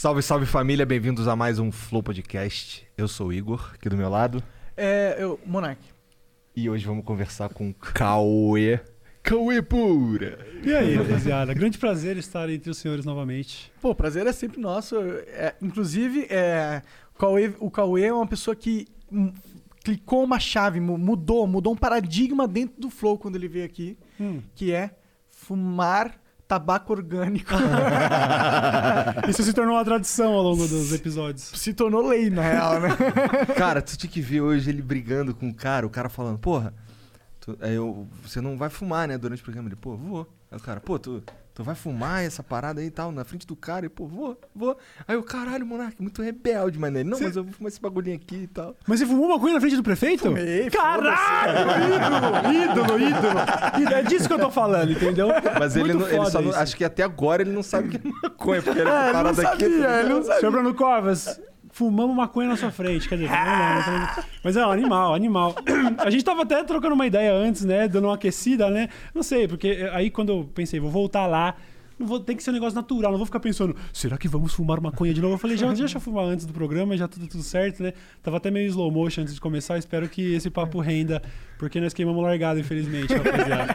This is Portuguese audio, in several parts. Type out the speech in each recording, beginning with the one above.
Salve, salve família, bem-vindos a mais um Flow Podcast. Eu sou o Igor, aqui do meu lado. É, eu, Monark. E hoje vamos conversar com Cauê. Cauê pura! E aí, rapaziada? Grande prazer estar entre os senhores novamente. Pô, o prazer é sempre nosso. É, inclusive, é, o, Cauê, o Cauê é uma pessoa que clicou uma chave, mu- mudou, mudou um paradigma dentro do Flow quando ele veio aqui, Hum. que é fumar tabaco orgânico. Isso se tornou uma tradição ao longo dos episódios. Se tornou lei, na real, né? Cara, tu tinha que ver hoje ele brigando com o cara, o cara falando, porra, tu- aí eu- você não vai fumar, né, durante o programa. Ele, pô, vou. Aí o cara, pô, tu, tu vai fumar essa parada aí e tal, na frente do cara? E, pô, vou, vou. Aí o caralho, monarca, muito rebelde, mano. Ele, não, mas eu vou fumar esse bagulhinho aqui e tal. Mas você fumou maconha na frente do prefeito? Fumei, Caralho! Ídolo, ídolo, ídolo! É disso que eu tô falando, entendeu? Mas ele, não, ele só não, acho que até agora ele não sabe o que é maconha, porque ele É, é parada aqui. sabia, ele não sabia. Bruno Covas, fumamos maconha na sua frente. Quer dizer, fumamos não, né? Falando- Mas é um animal, animal. A gente tava até trocando uma ideia antes, né? Dando uma aquecida, né? Não sei, porque aí quando eu pensei, vou voltar lá. Não vou, tem que ser um negócio natural, não vou ficar pensando, será que vamos fumar maconha de novo? Eu falei, já deixa eu fumar antes do programa, já tudo, tudo certo, né? Tava até meio slow motion antes de começar, espero que esse papo renda, porque nós queimamos largado, infelizmente, rapaziada.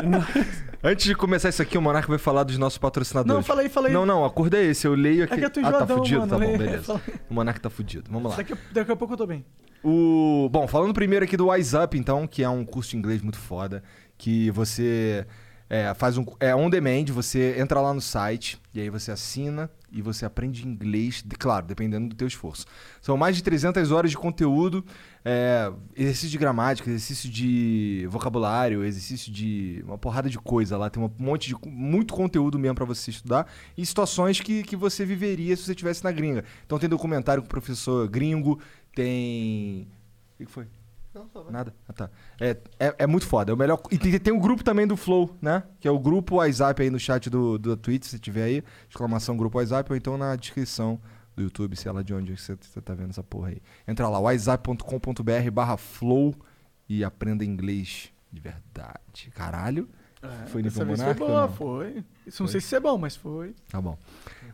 Antes de começar isso aqui, o Monarca vai falar dos nossos patrocinadores. Não, falei, falei. Não, não, a acordo é esse. Eu leio aqui. É que eu tô ah, tá enjoadão, fudido? mano, tá bom, beleza. O Monarca tá fudido. Vamos lá. Daqui, a- daqui a pouco eu tô bem. O... Bom, falando primeiro aqui do Wise Up, então, que é um curso de inglês muito foda, que você é, faz um... É on demand, você entra lá no site, e aí você assina e você aprende inglês, claro, dependendo do teu esforço. São mais de 300 horas de conteúdo, é, exercício de gramática, exercício de vocabulário, exercício de uma porrada de coisa lá, tem um monte de... muito conteúdo mesmo pra você estudar, e situações que, que você viveria se você estivesse na gringa. Então tem documentário com o professor gringo, tem... O que que foi? Nada? Ah, tá. É, é, é muito foda. É o melhor. E tem, tem um grupo também do Flow, né? Que é o grupo WhatsApp aí no chat do, do Twitch, se tiver aí. Exclamação grupo WhatsApp, ou então na descrição do YouTube, sei lá de onde você, você tá vendo essa porra aí. Entra lá, whatsapp.com.br barra flow e aprenda inglês de verdade. Caralho. Foi nível vez foi monarca ou boa, não? foi. Isso não sei se é bom, mas foi. Tá bom.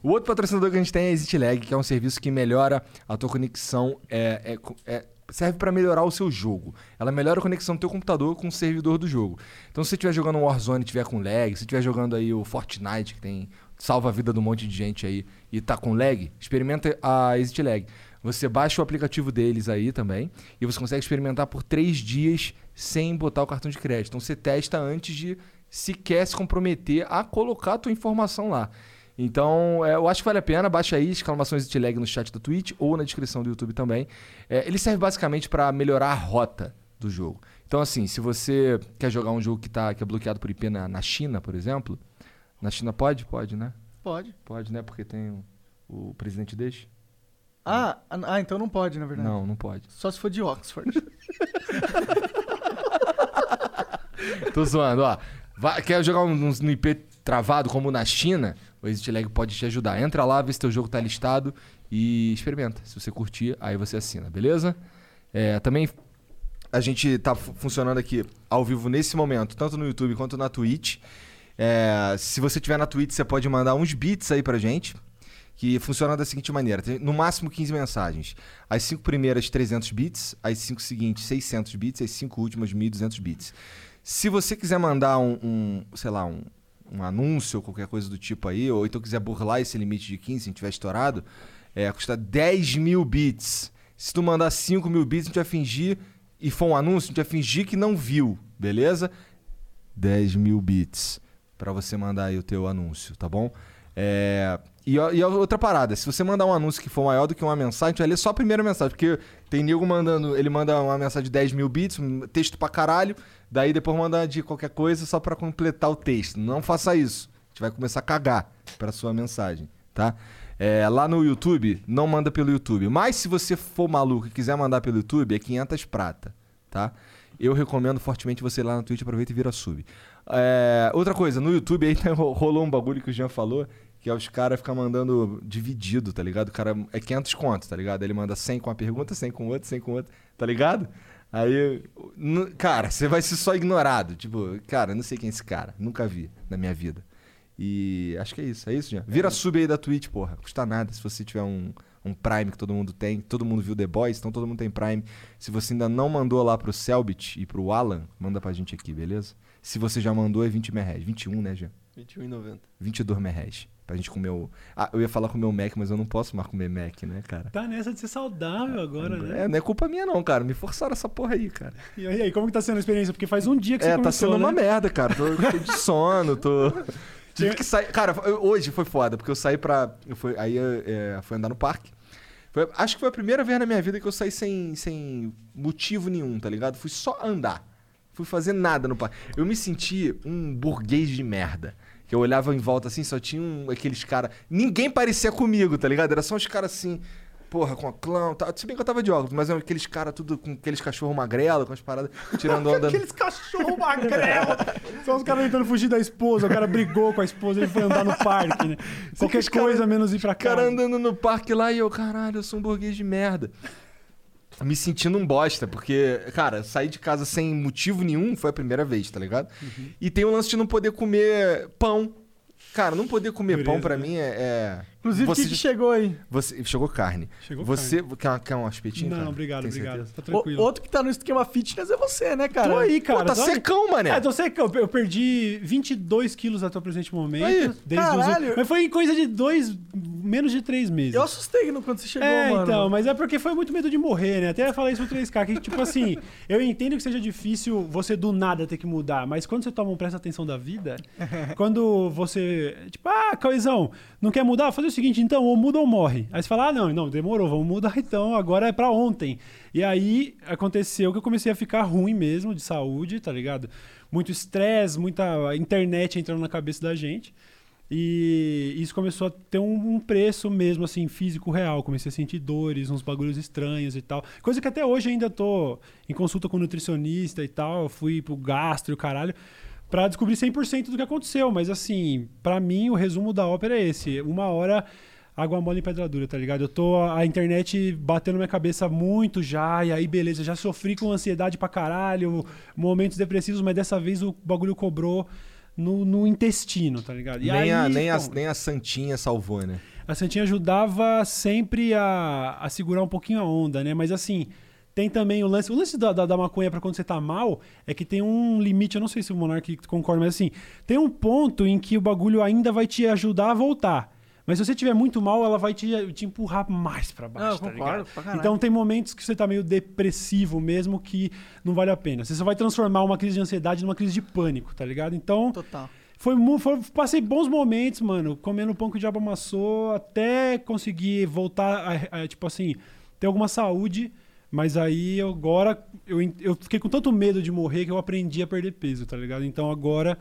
O outro patrocinador que a gente tem é a ExitLag, que é um serviço que melhora a tua conexão. É, é- é- serve para melhorar o seu jogo. Ela melhora a conexão do teu computador com o servidor do jogo. Então, se você estiver jogando Warzone e estiver com lag, se estiver jogando aí o Fortnite, que tem salva a vida de um monte de gente aí e tá com lag, experimenta a ExitLag. Você baixa o aplicativo deles aí também e você consegue experimentar por três dias sem botar o cartão de crédito. Então, você testa antes de sequer se comprometer a colocar a tua informação lá. Então, é, eu acho que vale a pena. Baixa aí, exclamações ExitLag no chat do Twitch ou na descrição do YouTube também. É, ele serve basicamente para melhorar a rota do jogo. Então, assim, se você quer jogar um jogo que, tá, que é bloqueado por IP na, na China, por exemplo. Na China pode? Pode, né? Pode. Pode, né? Porque tem o, o presidente deixa. Ah, ah, então não pode, na verdade. Não, não pode. Só se for de Oxford. Tô zoando, ó. Vai- quer jogar um, um IP travado como na China? O ExitLag pode te ajudar. Entra lá, vê se teu jogo tá listado e experimenta. Se você curtir, aí você assina, beleza? É, também a gente tá fu- funcionando aqui ao vivo nesse momento, tanto no YouTube quanto na Twitch. É, se você tiver na Twitch, você pode mandar uns bits aí pra gente. Que funciona da seguinte maneira: tem no máximo 15 mensagens. As cinco primeiras 300 bits, as cinco seguintes 600 bits, as cinco últimas 1200 bits. Se você quiser mandar um, um, sei lá, um, um anúncio qualquer coisa do tipo aí, ou então quiser burlar esse limite de 15, se a gente tiver estourado, é, custa 10 mil bits. Se tu mandar 5 mil bits, a gente vai fingir, e for um anúncio, a gente vai fingir que não viu, beleza? 10 mil bits para você mandar aí o teu anúncio, tá bom? É, e, e outra parada, se você mandar um anúncio que for maior do que uma mensagem, gente vai ler só a primeira mensagem, porque tem nego mandando, ele manda uma mensagem de 10 mil bits, um texto pra caralho, daí depois manda de qualquer coisa só pra completar o texto. Não faça isso, a gente vai começar a cagar pra sua mensagem, tá? É, lá no YouTube, não manda pelo YouTube. Mas se você for maluco e quiser mandar pelo YouTube, é 500 prata, tá? Eu recomendo fortemente você ir lá no Twitch, aproveita e vira sub. É, outra coisa, no YouTube aí rolou um bagulho que o Jean falou, que é os caras ficam mandando dividido, tá ligado? O cara é 500 contos, tá ligado? Ele manda 100 com uma pergunta, 100 com outra, 100 com outra, tá ligado? Aí, cara, você vai ser só ignorado. Tipo, cara, não sei quem é esse cara, nunca vi na minha vida. E acho que é isso, é isso, já. Vira sub aí da Twitch, porra. Custa nada se você tiver um, um Prime que todo mundo tem. Todo mundo viu The Boys, então todo mundo tem Prime. Se você ainda não mandou lá pro Selbit e pro Alan, manda pra gente aqui, beleza? Se você já mandou, é 20 reais. 21, né, já? 21,90. 22 reais. Pra gente comer o. Ah, eu ia falar comer o Mac, mas eu não posso mais comer Mac, né, cara? Tá nessa de ser saudável agora, né? É, não é culpa minha, não, cara. Me forçaram essa porra aí, cara. E aí, como que tá sendo a experiência? Porque faz um dia que você É, tá começou, sendo né? uma merda, cara. Tô cheio de sono, tô. Tive que sair. Cara, eu- hoje foi foda, porque eu saí pra. Eu fui, aí eu é, fui andar no parque. Foi- acho que foi a primeira vez na minha vida que eu saí sem, sem motivo nenhum, tá ligado? Fui só andar. Fui fazer nada no parque. Eu me senti um burguês de merda. Que eu olhava em volta assim, só tinha um- aqueles caras. Ninguém parecia comigo, tá ligado? Era só uns caras assim. Porra, com a clã, tá. Se bem que eu tava de óculos, mas eram aqueles caras tudo com aqueles cachorro magrelo, com as paradas, tirando onda. Aqueles cachorro magrelo. Só os caras tentando fugir da esposa. O cara brigou com a esposa, ele foi andar no parque, né? Qualquer os cara- coisa menos ir pra O cara casa. andando no parque lá e eu, caralho, eu sou um burguês de merda. Me sentindo um bosta, porque, cara, sair de casa sem motivo nenhum foi a primeira vez, tá ligado? Uhum. E tem o lance de não poder comer pão. Cara, não poder comer Dureza, pão pra né? mim é. é- Inclusive, o que, que chegou aí? você Chegou carne. Chegou você quer, quer um espetinho? Não, cara? obrigado, Tem obrigado. certeza? Tá O- tranquilo. outro que tá no esquema fitness é você, né, cara? Tô aí, cara. Pô, tá tô aí. secão, mané. É, tô secão. Eu perdi 22 quilos até o presente momento. Aí, desde os- caralho. Mas foi em coisa de dois, menos de três meses. Eu assustei no- quando você chegou, É, mano. então, mas é porque foi muito medo de morrer, né? Até falei isso pro 3K, que tipo assim, eu entendo que seja difícil você do nada ter que mudar, mas quando você toma um presta atenção da vida, quando você, tipo, ah, Cauizão, não quer mudar? Fazer o seguinte, então, ou muda ou morre. Aí você fala, ah, não, não, demorou, vamos mudar então, agora é pra ontem. E aí aconteceu que eu comecei a ficar ruim mesmo de saúde, tá ligado? Muito estresse, muita internet entrando na cabeça da gente. E isso começou a ter um, um preço mesmo, assim, físico real. Comecei a sentir dores, uns bagulhos estranhos e tal. Coisa que até hoje ainda tô em consulta com nutricionista e tal. Fui pro gastro e o caralho. Pra descobrir 100% do que aconteceu. Mas, assim, pra mim, o resumo da ópera é esse. Uma hora, água mole em pedra dura, tá ligado? Eu tô... A internet batendo na minha cabeça muito já. E aí, beleza. Já sofri com ansiedade pra caralho. Momentos depressivos. Mas dessa vez o bagulho cobrou no, no intestino, tá ligado? E nem, a, aí, nem, a, bom, nem a Santinha salvou, né? a Santinha ajudava sempre a, a segurar um pouquinho a onda, né? Mas assim, tem também o lance. O lance da, da, da maconha pra quando você tá mal é que tem um limite. Eu não sei se o Monark concorda, mas assim, tem um ponto em que o bagulho ainda vai te ajudar a voltar. Mas se você tiver muito mal, ela vai te, te empurrar mais pra baixo. Não, tá concordo. Então tem momentos que você tá meio depressivo mesmo que não vale a pena. Você só vai transformar uma crise de ansiedade numa crise de pânico, tá ligado? Então. Total. Foi, foi- passei bons momentos, mano, comendo pão que o diabo amassou, até conseguir voltar a, a, tipo assim, ter alguma saúde. Mas aí agora eu, eu fiquei com tanto medo de morrer que eu aprendi a perder peso, tá ligado? Então agora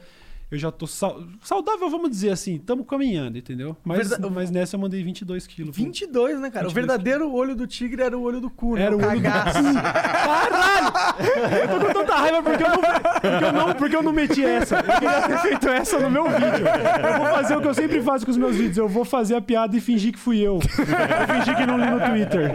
eu já tô sau- saudável, vamos dizer assim, estamos caminhando, entendeu? Mas, Verda- mas nessa eu mandei 22 quilos. 22, né, cara? O 22 verdadeiro olho do tigre era o olho do cu, né? Era o olho do cagaço. Caralho! Eu tô com tanta raiva porque eu, não, porque, eu não, porque eu não meti essa. Eu queria ter feito essa no meu vídeo. Eu vou fazer o que eu sempre faço com os meus vídeos. Eu vou fazer a piada e fingir que fui eu. Eu fingir que não li no Twitter.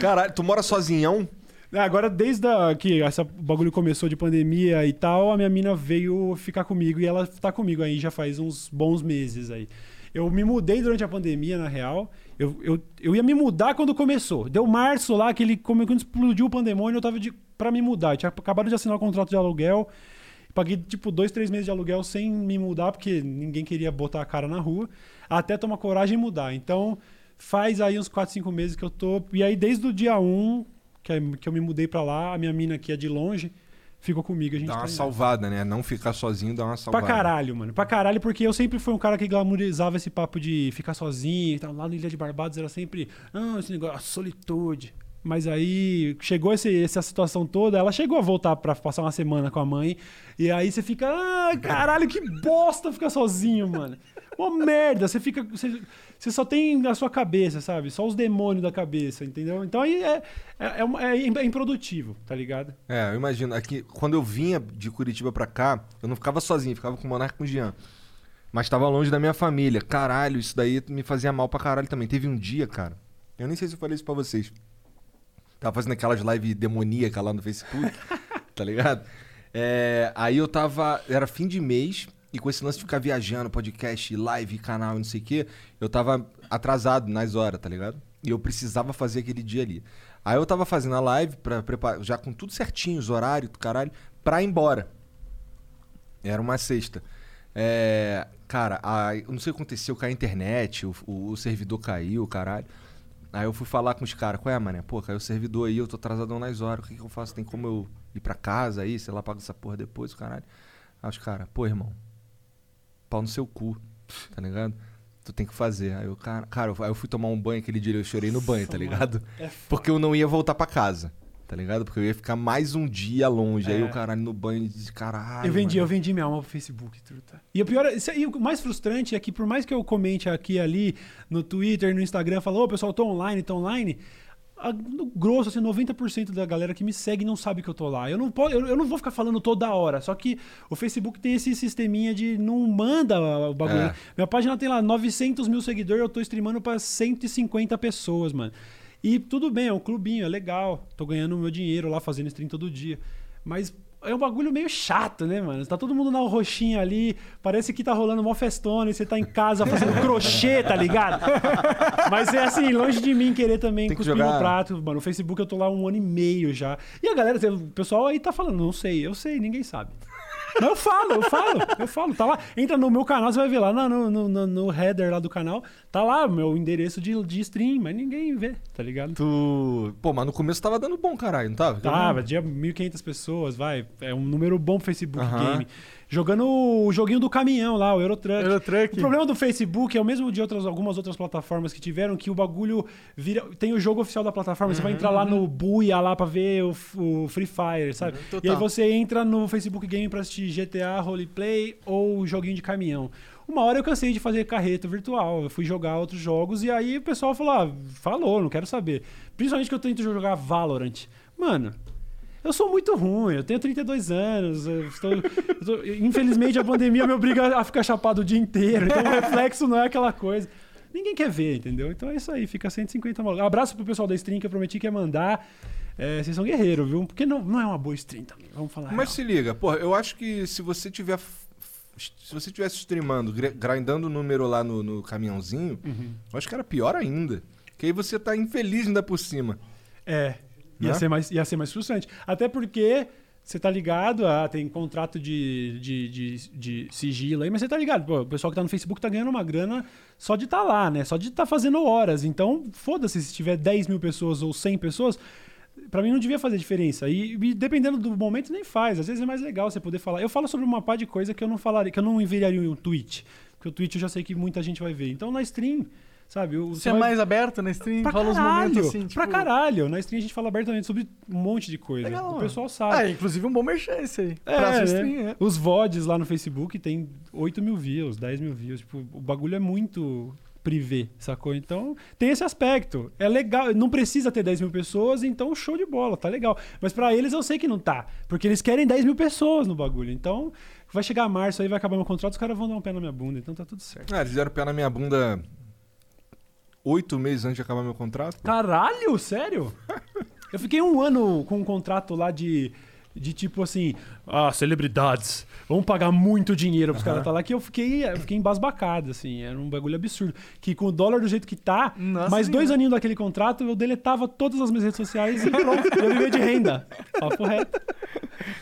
Caralho, tu mora sozinhão? É, Agora, desde a, que esse bagulho começou de pandemia e tal, a minha mina veio ficar comigo e ela tá comigo aí já faz uns bons meses aí. Eu me mudei durante a pandemia, na real. Eu, eu, eu ia me mudar quando começou. Deu março lá, que ele, quando explodiu o pandemônio, eu tava de, pra me mudar. Eu tinha acabado de assinar o contrato de aluguel. Paguei, tipo, dois, três meses de aluguel sem me mudar, porque ninguém queria botar a cara na rua. Até tomar coragem e mudar. Então, faz aí uns 4, 5 meses que eu tô. E aí, desde o dia 1, que, é- que eu me mudei pra lá, a minha mina que é de longe, ficou comigo. A gente Dá tá uma indo. salvada, né? Não ficar sozinho dá uma Pra salvada. caralho, mano. Pra caralho, porque eu sempre fui um cara que glamourizava esse papo de ficar sozinho e tal. Lá no Ilha de Barbados era sempre, ah, esse negócio, a solitude. Mas aí chegou esse, essa situação toda, ela chegou a voltar pra passar uma semana com a mãe. E aí você fica, ah, caralho, que bosta ficar sozinho, mano. Uma merda, você fica. Você, você só tem a sua cabeça, sabe? Só os demônios da cabeça, entendeu? Então aí é, é, é, uma- é improdutivo, tá ligado? É, eu imagino. Aqui, quando eu vinha de Curitiba pra cá, eu não ficava sozinho, ficava com o Monarca e com o Jean. Mas tava longe da minha família. Caralho, isso daí me fazia mal pra caralho também. Teve um dia, cara. Eu nem sei se eu falei isso pra vocês. Tava fazendo aquelas live demoníacas lá no Facebook, tá ligado? É, aí eu tava. Era fim de mês E com esse lance de ficar viajando, podcast, live, canal e não sei o quê, eu tava atrasado nas horas, tá ligado? E eu precisava fazer aquele dia ali. Aí eu tava fazendo a live, pra preparar, já com tudo certinho, os horários, do caralho, pra ir embora. Era uma sexta. É, cara, a, eu não sei o que aconteceu, caiu a internet, o, o, o servidor caiu, caralho. Aí eu fui falar com os caras, qual é, mané? Pô, caiu o servidor aí, eu tô atrasadão nas horas, o que, que eu faço? Tem como eu ir pra casa aí, sei lá, pago essa porra depois, caralho. Aí os caras, pô, irmão, pau no seu cu, tá ligado? Tu tem que fazer. Aí eu, cara, cara, eu- aí eu fui tomar um banho aquele dia, eu chorei no banho, tá ligado? É Porque eu não ia voltar pra casa, tá ligado? Porque eu ia ficar mais um dia longe. Aí É. o caralho no banho disse, caralho. Eu vendi, mano. eu vendi minha alma pro Facebook, truta. E o pior, é- isso aí, o mais frustrante é que por mais que eu comente aqui e ali no Twitter, no Instagram, falo, ô pessoal, tô online, tô online. a- no grosso, assim, 90% da galera que me segue não sabe que eu tô lá. Eu não, eu, eu não vou ficar falando toda hora. Só que o Facebook tem esse sisteminha de não manda o bagulho. É. Minha página tem lá 900 mil seguidores, eu tô streamando pra 150 pessoas, mano. E tudo bem, é um clubinho, é legal. Tô ganhando meu dinheiro lá fazendo stream todo dia. Mas é um bagulho meio chato, né, mano? Tá todo mundo na roxinha ali, parece que tá rolando mó festona e você tá em casa fazendo crochê, tá ligado? Mas é assim, longe de mim querer também Tem cuspir jogar- no prato. Mano, no Facebook eu tô lá um ano e meio já. E a galera, o pessoal aí tá falando, não sei, eu sei, ninguém sabe. Mas eu falo, eu falo, eu falo. Tá lá. Entra no meu canal, você vai ver lá no, no, no, no header lá do canal. Tá lá o meu endereço de, de stream, mas ninguém vê, tá ligado? Tu. Pô, mas no começo tava dando bom, caralho, não tava? Tava, tinha 1.500 pessoas, vai. É um número bom pro Facebook Aham. Game. Jogando o joguinho do caminhão lá, o Eurotruck. Eurotruck. O problema do Facebook é o mesmo de outras, algumas outras plataformas que tiveram, que o bagulho vira. Tem o jogo oficial da plataforma, você vai entrar lá no Buia lá pra ver o, o Free Fire, sabe? Uhum, e aí você entra no Facebook Game pra assistir GTA, roleplay ou joguinho de caminhão. Uma hora eu cansei de fazer carreta virtual, eu fui jogar outros jogos e aí o pessoal falou: ah, falou, não quero saber. Principalmente que eu tento jogar Valorant. Mano, eu sou muito ruim, eu tenho 32 anos. eu estou- tô- infelizmente a pandemia me obriga a ficar chapado o dia inteiro, então o reflexo não é aquela coisa. Ninguém quer ver, entendeu? Então é isso aí, fica 150 malucos. Abraço pro pessoal da stream que eu prometi que ia mandar. É, vocês são guerreiros, viu? Porque não, não é uma boa stream também, vamos falar. Mas real. se liga, porra, eu acho que se você tiver. Se você tivesse streamando, gr- grindando o número lá no, no caminhãozinho, Uhum. eu acho que era pior ainda. Porque aí você tá infeliz ainda por cima. É, ia, Né? ser mais, ia ser mais frustrante. Até porque você tá ligado, ah, tem contrato de, de, de, de sigilo aí, mas você tá ligado, pô, o pessoal que tá no Facebook tá ganhando uma grana só de estar tá lá, né? Só de estar tá fazendo horas. Então, foda-se se tiver 10 mil pessoas ou 100 pessoas. Pra mim não devia fazer diferença. E, e dependendo do momento, nem faz. Às vezes é mais legal você poder falar. Eu falo sobre uma pá de coisa que eu não falaria, que eu não enviaria em um tweet. Porque o tweet eu já sei que muita gente vai ver. Então na stream, sabe? o- Você é vai- mais aberto na stream, Pra rola caralho, momentos assim, tipo... pra caralho. Na stream a gente fala abertamente sobre um monte de coisa. Legal, o mano. pessoal sabe. Ah, inclusive um bom merchan esse aí. É, pra sua né? stream, é. Os VODs lá no Facebook tem 8 mil views, 10 mil views. Tipo, o bagulho é muito privê, sacou? Então, tem esse aspecto. É legal, não precisa ter 10 mil pessoas, então show de bola, tá legal. Mas pra eles eu sei que não tá, porque eles querem 10 mil pessoas no bagulho. Então, vai chegar março aí, vai acabar meu contrato, os caras vão dar um pé na minha bunda, então tá tudo certo. Ah, eles deram pé na minha bunda oito meses antes de acabar meu contrato. Caralho, sério? Eu fiquei um ano com um contrato lá de, de tipo assim, ah, celebridades, vamos pagar muito dinheiro pros caras estar lá, que eu fiquei, eu fiquei embasbacado, assim, era um bagulho absurdo. Que com o dólar do jeito que tá, Nossa mais dois aninhos daquele contrato, eu deletava todas as minhas redes sociais e pronto, eu vivia de renda. Papo reto.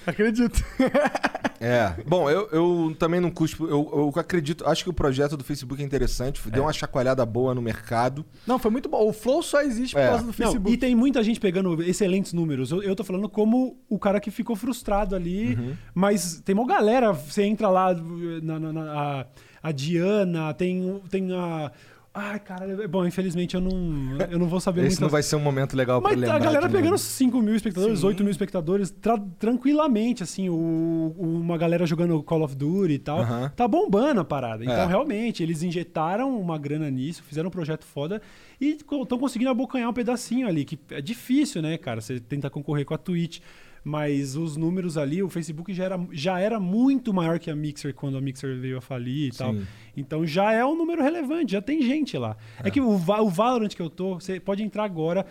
Acredito. É. Bom, eu, eu também não cuspo. Eu, eu acredito. Acho que o projeto do Facebook é interessante. Deu uma chacoalhada boa no mercado. Não, foi muito bom. O Flow só existe por É. causa do Não, Facebook. e tem muita gente pegando excelentes números. Eu, eu tô falando como o cara que ficou frustrado ali. Uhum. Mas tem uma galera, você entra lá, na, na- na- a, a Diana, tem, tem a. Ai, cara, bom, infelizmente eu não, eu não vou saber Esse não vai ser um momento legal pra Mas lembrar. a galera pegando novo. 5 mil espectadores, Sim. 8 mil espectadores, tra- tranquilamente, assim, o, uma galera jogando Call of Duty e tal. Tá bombando a parada. Então, É. realmente, eles injetaram uma grana nisso, fizeram um projeto foda e estão conseguindo abocanhar um pedacinho ali, que é difícil, né, cara? Você tenta concorrer com a Twitch. Mas os números ali, o Facebook já era, já era muito maior que a Mixer quando a Mixer veio a falir e tal. Sim. Então já é um número relevante, já tem gente lá. É, que o, o Valorant que eu tô, você pode entrar agora,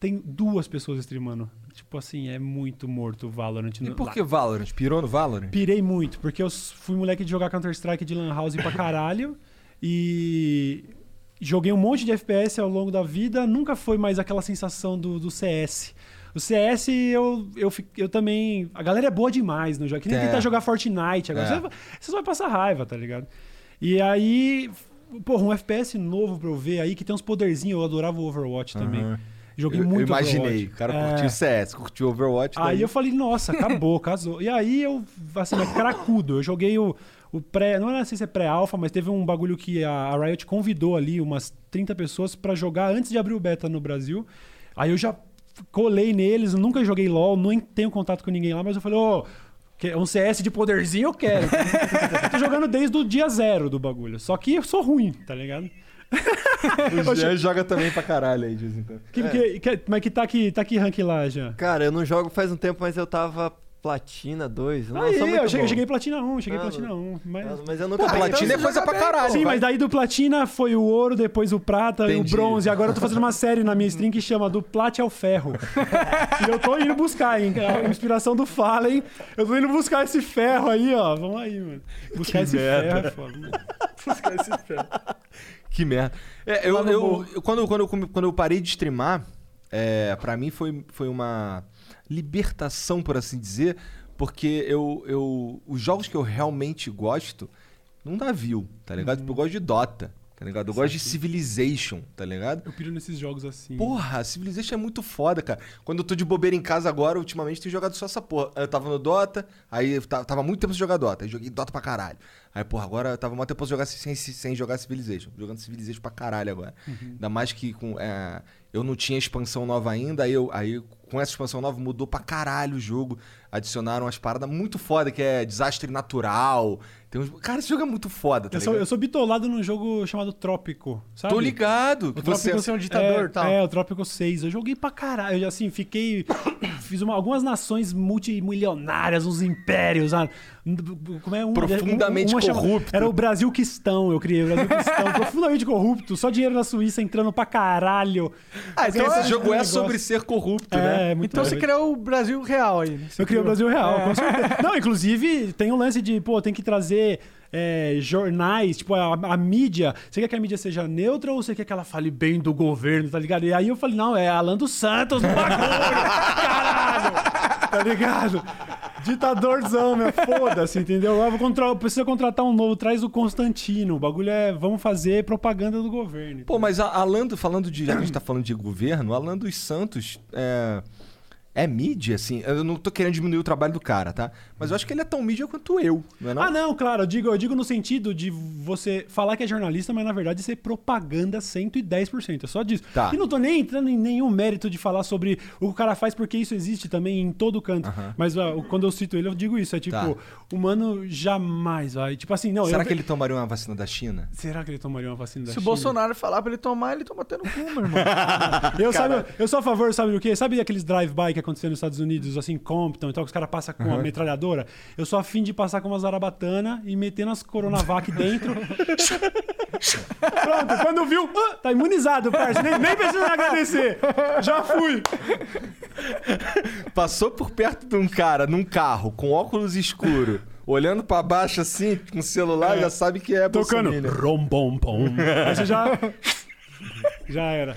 tem duas pessoas streamando. Tipo assim, é muito morto o Valorant. E por que Valorant? Pirou no Valorant? Pirei muito, porque eu fui moleque de jogar Counter-Strike de Lan House pra caralho. e joguei um monte de FPS ao longo da vida. Nunca foi mais aquela sensação do, do CS. O CS, eu, eu, eu também. A galera é boa demais no jogo. Que nem É. tentar jogar Fortnite agora. É. Você, vai- você só vai passar raiva, tá ligado? E aí. Porra, um FPS novo pra eu ver aí, que tem uns poderzinhos. Eu adorava o Overwatch também. Aham. Joguei eu, eu muito imaginei. Overwatch. O cara É. curtiu o CS, curtiu Overwatch. Aí daí- eu falei, nossa, acabou, casou. E aí eu, assim, mas cracudo. Eu joguei o, o pré. Não sei se é pré-alpha, mas teve um bagulho que a, a Riot convidou ali umas 30 pessoas pra jogar antes de abrir o beta no Brasil. Aí eu já colei neles, eu nunca joguei LOL, nem tenho contato com ninguém lá, mas eu falei, ô. que- um CS de poderzinho eu quero. eu tô jogando desde o dia zero do bagulho. Só que eu sou ruim, tá ligado? O Jean joga também pra caralho aí, de vez em quando. Que, que- que- mas que tá que, tá que rank lá já? Cara, eu não jogo faz um tempo, mas eu tava Platina 2. Não Aí, eu cheguei, bom. cheguei Platina 1, cheguei Ah, Platina 1. Mas... Mas, mas eu nunca Pô, platina é coisa pra caralho. Sim, vai. mas daí do Platina foi o ouro, depois o prata e Entendi. o bronze. Agora eu tô fazendo uma série na minha stream que chama Do Plat ao Ferro. e eu tô indo buscar, hein? A inspiração do Fallen. Eu tô indo buscar esse ferro aí, ó. Vamos aí, mano. Buscar Que esse merda. ferro é foda. Buscar esse ferro. Que merda. É, eu, eu- eu- quando, quando, eu, quando eu parei de streamar, é, para mim foi, foi uma libertação, por assim dizer, porque eu, eu, os jogos que eu realmente gosto não dá view, tá ligado? Tipo, eu gosto de Dota, tá ligado? Eu gosto de Civilization, tá ligado? Eu piro nesses jogos assim. Porra, Civilization é muito foda, cara. Quando eu tô de bobeira em casa agora, ultimamente tenho jogado só essa porra. Eu tava no Dota, aí eu ta- tava muito tempo sem jogar Dota, aí joguei Dota pra caralho. Aí, porra, agora eu tava muito tempo sem jogar, sem, sem jogar Civilization. Jogando Civilization pra caralho agora. Ainda mais que com, é, eu não tinha expansão nova ainda, aí, eu, aí com essa expansão nova mudou pra caralho o jogo. Adicionaram umas paradas muito foda, que é desastre natural. Tem uns... Cara, esse jogo é muito foda, tá Eu sou, ligado? eu sou bitolado num jogo chamado Trópico, sabe? Tô ligado. O Trópico você... você é um ditador é, tal. É, o Trópico 6. Eu joguei pra caralho. Eu, assim, fiquei. Fiz uma- algumas nações multimilionárias, uns impérios. ah, Como é uma, Profundamente uma chama- corrupto. Era o Brasil Quistão, eu criei. O Brasil Quistão, profundamente corrupto. Só dinheiro na Suíça entrando pra caralho. Ah, então Esse jogo é negócio. sobre ser corrupto, né? É, muito Então você criou o Brasil real aí. né? Você Eu criei o Brasil Real, É. com certeza. Não, inclusive, tem o lance de, pô, tem que trazer é, jornais, tipo, a, a mídia. Você quer que a mídia seja neutra ou você quer que ela fale bem do governo, tá ligado? E aí eu falei, não, é Alan dos Santos no bagulho, caralho! Tá ligado? Ditadorzão, meu, foda-se, entendeu? Eu vou contra... Precisa contratar um novo, traz o Constantino. O bagulho é, vamos fazer propaganda do governo. Pô, mas a Alan, falando de. Já que a gente tá falando de governo, Alan dos Santos é. É mídia, assim. Eu não tô querendo diminuir o trabalho do cara, tá? Mas eu acho que ele é tão mídia quanto eu, não é não? Ah, não, claro, eu digo, eu digo no sentido de você falar que é jornalista, mas na verdade ser propaganda 110%. É só disso. Tá. E não tô nem entrando em nenhum mérito de falar sobre o que o cara faz, porque isso existe também em todo canto. Mas ó, quando eu cito ele, eu digo isso. É tipo, Tá. o mano jamais vai. Tipo assim, não. Será eu- que ele tomaria uma vacina da China? Será que ele tomaria uma vacina da Se o China? Bolsonaro falar pra ele tomar, ele toma até no cu, meu irmão. Eu, sabe, eu sou a favor, sabe do quê? Sabe aqueles drive-by que aconteceu nos Estados Unidos, assim, Compton e tal, que os caras passam com a metralhadora? Eu sou afim de passar com uma zarabatana e meter nas Coronavac dentro. Pronto, quando viu, ah, tá imunizado, parça. Nem, nem precisa agradecer. Já fui. Passou por perto de um cara num carro com óculos escuro, olhando pra baixo assim, com o celular, já sabe que é Tocando. Rom, bom, bom. Aí você já. Já era.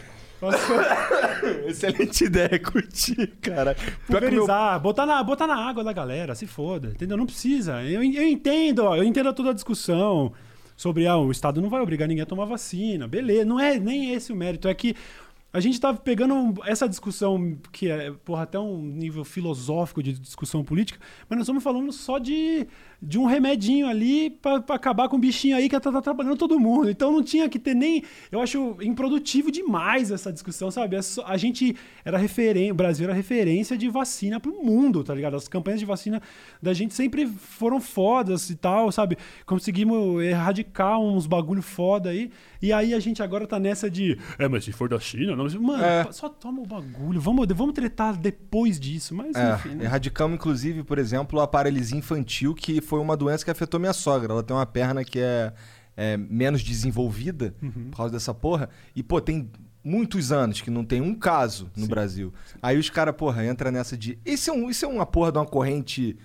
Excelente ideia, curti, cara. O meu- Pulverizar, botar, na, botar na água da galera, se foda, entendeu? Não precisa. Eu, eu entendo, ó, eu entendo toda a discussão sobre ah, o Estado não vai obrigar ninguém a tomar vacina. Beleza, não é nem esse o mérito, é que a gente tá pegando essa discussão que é, porra, até um nível filosófico de discussão política, mas nós estamos falando só de, de um remedinho ali pra, pra acabar com o bichinho aí que tá, tá trabalhando todo mundo. Então não tinha que ter nem. Eu acho improdutivo demais essa discussão, sabe? É a gente era referência, o Brasil era referência de vacina pro mundo, tá ligado? As campanhas de vacina da gente sempre foram fodas e tal, sabe? Conseguimos erradicar uns bagulho foda aí. E aí a gente agora tá nessa de. É, mas se for da China, não. Mano, É. só toma o bagulho. Vamos, vamos tretar depois disso. Mas É, enfim. né? erradicamos, inclusive, por exemplo, a paralisia infantil, que foi uma doença que afetou minha sogra. Ela tem uma perna que é, é menos desenvolvida Uhum. por causa dessa porra. E, pô, tem muitos anos que não tem um caso no Brasil. Aí os caras, porra, entra nessa de. Isso é, um, isso é uma porra de uma corrente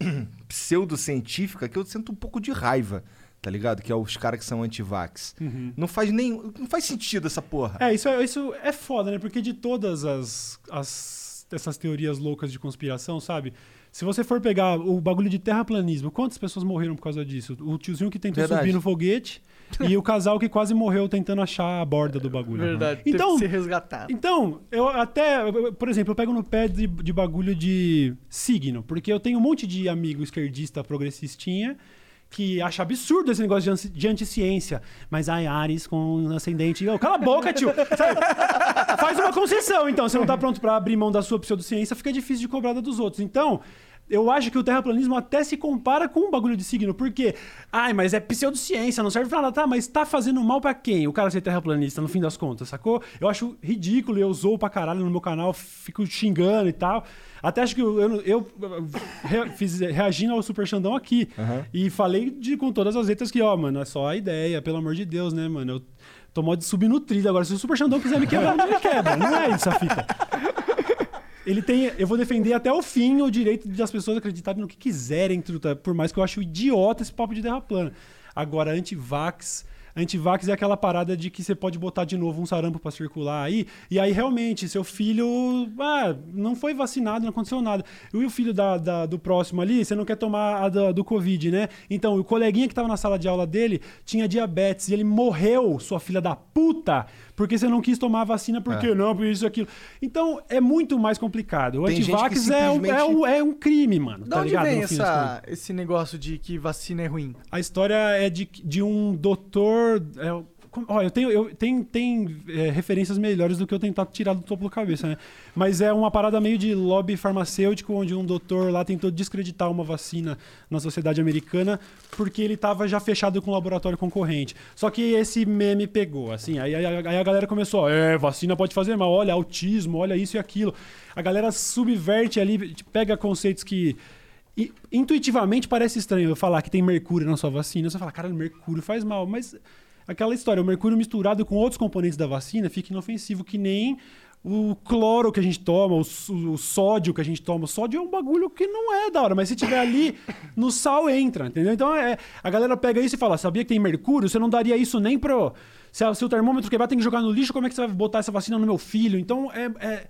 pseudocientífica que eu sinto um pouco de raiva, tá ligado? Que é os caras que são anti-vax. Não faz nem. Não faz sentido essa porra. É, isso é, isso é foda, né? Porque de todas as, as essas teorias loucas de conspiração, sabe? Se você for pegar o bagulho de terraplanismo, quantas pessoas morreram por causa disso? O tiozinho que tentou Verdade. subir no foguete e o casal que quase morreu tentando achar a borda do bagulho. Verdade. Então, teve que ser resgatado. Então, eu até, por exemplo, eu pego no pé de, de bagulho de signo, porque eu tenho um monte de amigo esquerdista progressistinha que acha absurdo esse negócio de, de anticiência. Mas ai, Ares com ascendente. Ô, cala a boca, tio! Faz uma concessão, então. Você não tá pronto pra abrir mão da sua pseudociência, fica difícil de cobrar da dos outros. Então. Eu acho que o terraplanismo até se compara com um bagulho de signo, porque, ai, mas é pseudociência, não serve pra nada, tá? Mas tá fazendo mal pra quem? O cara ser terraplanista, no fim das contas, sacou? Eu acho ridículo, eu zoo pra caralho no meu canal, fico xingando e tal. Até acho que eu, eu, eu re- fiz reagindo ao Super Xandão aqui. E falei de, com todas as letras que, ó, mano, é só a ideia, pelo amor de Deus, né, mano? Eu tô mó de subnutrido agora. Se o Super Xandão quiser me quebrar, ele me quebra. Não é isso a fita. Ele tem. Eu vou defender até o fim o direito das pessoas acreditarem no que quiserem, truta, por mais que eu acho idiota esse papo de terra plana. Agora, anti-vax. Anti-vax é aquela parada de que você pode botar de novo um sarampo pra circular aí, e aí realmente seu filho ah, não foi vacinado, não aconteceu nada. E o filho da, da- do próximo ali, você não quer tomar a do, do Covid, né? Então, o coleguinha que tava na sala de aula dele tinha diabetes e ele morreu, sua filha da puta, porque você não quis tomar a vacina, por que não, por isso e aquilo. Então, é muito mais complicado. O Tem antivax é, um, é, simplesmente- um, é um crime, mano. Da tá onde ligado? vem essa, esse negócio de que vacina é ruim? a história é de, de um doutor. É, como- Olha, eu tenho, eu, tem, tem é, referências melhores do que eu tentar tirar do topo da cabeça, né? Mas é uma parada meio de lobby farmacêutico, onde um doutor lá tentou descreditar uma vacina na sociedade americana porque ele estava já fechado com um laboratório concorrente. Só que esse meme pegou, assim. Aí, aí- aí a galera começou: é, vacina pode fazer mal, olha, autismo, olha isso e aquilo. A galera subverte ali, pega conceitos que. E, intuitivamente parece estranho eu falar que tem mercúrio na sua vacina. Você fala, cara, mercúrio faz mal. Mas aquela história, o mercúrio misturado com outros componentes da vacina fica inofensivo, que nem o cloro que a gente toma, o, o sódio que a gente toma. O sódio é um bagulho que não é da hora, mas se tiver ali, no sal entra, entendeu? Então é, a galera pega isso e fala: sabia que tem mercúrio? Você não daria isso nem pro. Se, se o termômetro quebrar, tem que jogar no lixo, como é que você vai botar essa vacina no meu filho? Então é, é,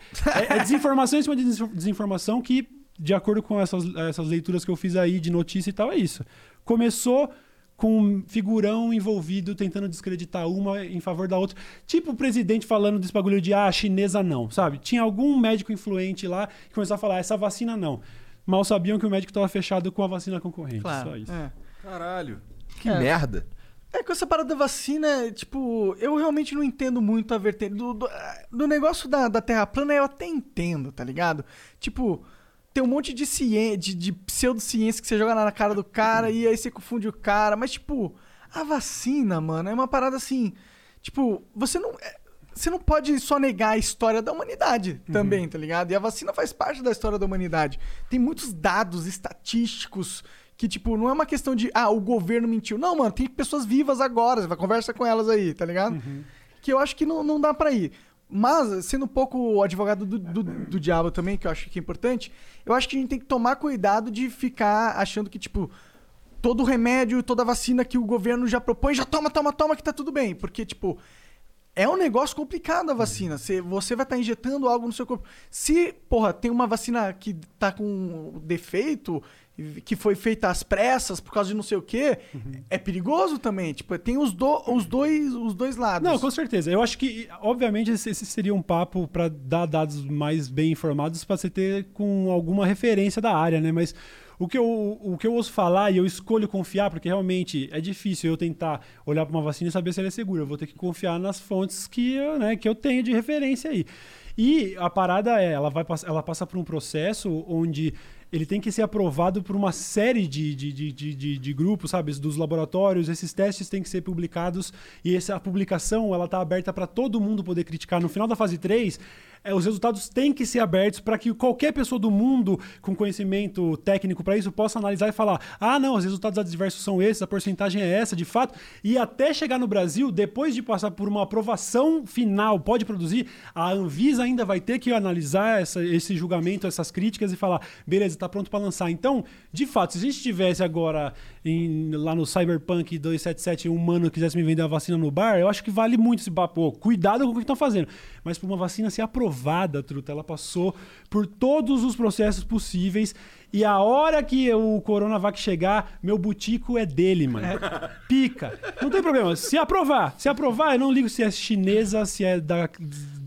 é- é desinformação em cima de desinfor- desinformação que, de acordo com essas, essas leituras que eu fiz aí de notícia e tal, é isso. Começou com um figurão envolvido tentando descreditar uma em favor da outra. Tipo o presidente falando desse bagulho de ah, a chinesa não, sabe? Tinha algum médico influente lá que começou a falar essa vacina não. Mal sabiam que o médico estava fechado com a vacina concorrente. Claro. Só isso. É. Caralho. Que É. merda. É, com essa parada da vacina, tipo, eu realmente não entendo muito a vertente. Do, do, do negócio da, da Terra plana eu até entendo, tá ligado? Tipo, tem um monte de ciência, de, de pseudociência que você joga na cara do cara e aí você confunde o cara. Mas, tipo, a vacina, mano, é uma parada assim. Tipo, você não. é, Você não pode só negar a história da humanidade também, tá ligado? E a vacina faz parte da história da humanidade. Tem muitos dados estatísticos que, tipo, não é uma questão de, ah, o governo mentiu. Não, mano, tem pessoas vivas agora, você vai conversa com elas aí, tá ligado? Que eu acho que não, não dá pra ir. Mas, sendo um pouco o advogado do, do, do diabo também, que eu acho que é importante, eu acho que a gente tem que tomar cuidado de ficar achando que, tipo, todo remédio, toda vacina que o governo já propõe, já toma, toma, toma, que tá tudo bem. Porque, tipo, é um negócio complicado a vacina. Você, você vai estar injetando algo no seu corpo. Se, porra, tem uma vacina que tá com defeito, que foi feita às pressas por causa de não sei o quê, é perigoso também. Tipo, tem os, do, os, dois, os dois lados. Não, com certeza. Eu acho que, obviamente, esse seria um papo para dar dados mais bem informados para você ter com alguma referência da área, né? Mas o que, eu, o que eu ouço falar e eu escolho confiar, porque realmente é difícil eu tentar olhar para uma vacina e saber se ela é segura. Eu vou ter que confiar nas fontes que eu, né, que eu tenho de referência aí. E a parada é, ela, vai, ela passa por um processo onde ele tem que ser aprovado por uma série de, de, de, de, de- grupos, sabe? Dos laboratórios. Esses testes têm que ser publicados e essa publicação ela tá aberta para todo mundo poder criticar. No final da fase 3, é, os resultados têm que ser abertos para que qualquer pessoa do mundo com conhecimento técnico para isso possa analisar e falar: ah, não, os resultados adversos são esses, a porcentagem é essa, de fato. E até chegar no Brasil, depois de passar por uma aprovação final, pode produzir, a Anvisa ainda vai ter que analisar essa- esse julgamento, essas críticas e falar: beleza, está pronto para lançar. Então, de fato, se a gente tivesse agora em- lá no Cyberpunk 277 um mano quisesse me vender a vacina no bar, eu acho que vale muito esse papo. Cuidado com o que estão fazendo. Mas para uma vacina ser aprovada, truta, ela passou por todos os processos possíveis. E a hora que o Coronavac chegar, meu butico é dele, mano. Pica. Não tem problema. Se aprovar, se aprovar, eu não ligo se é chinesa, se é da, da,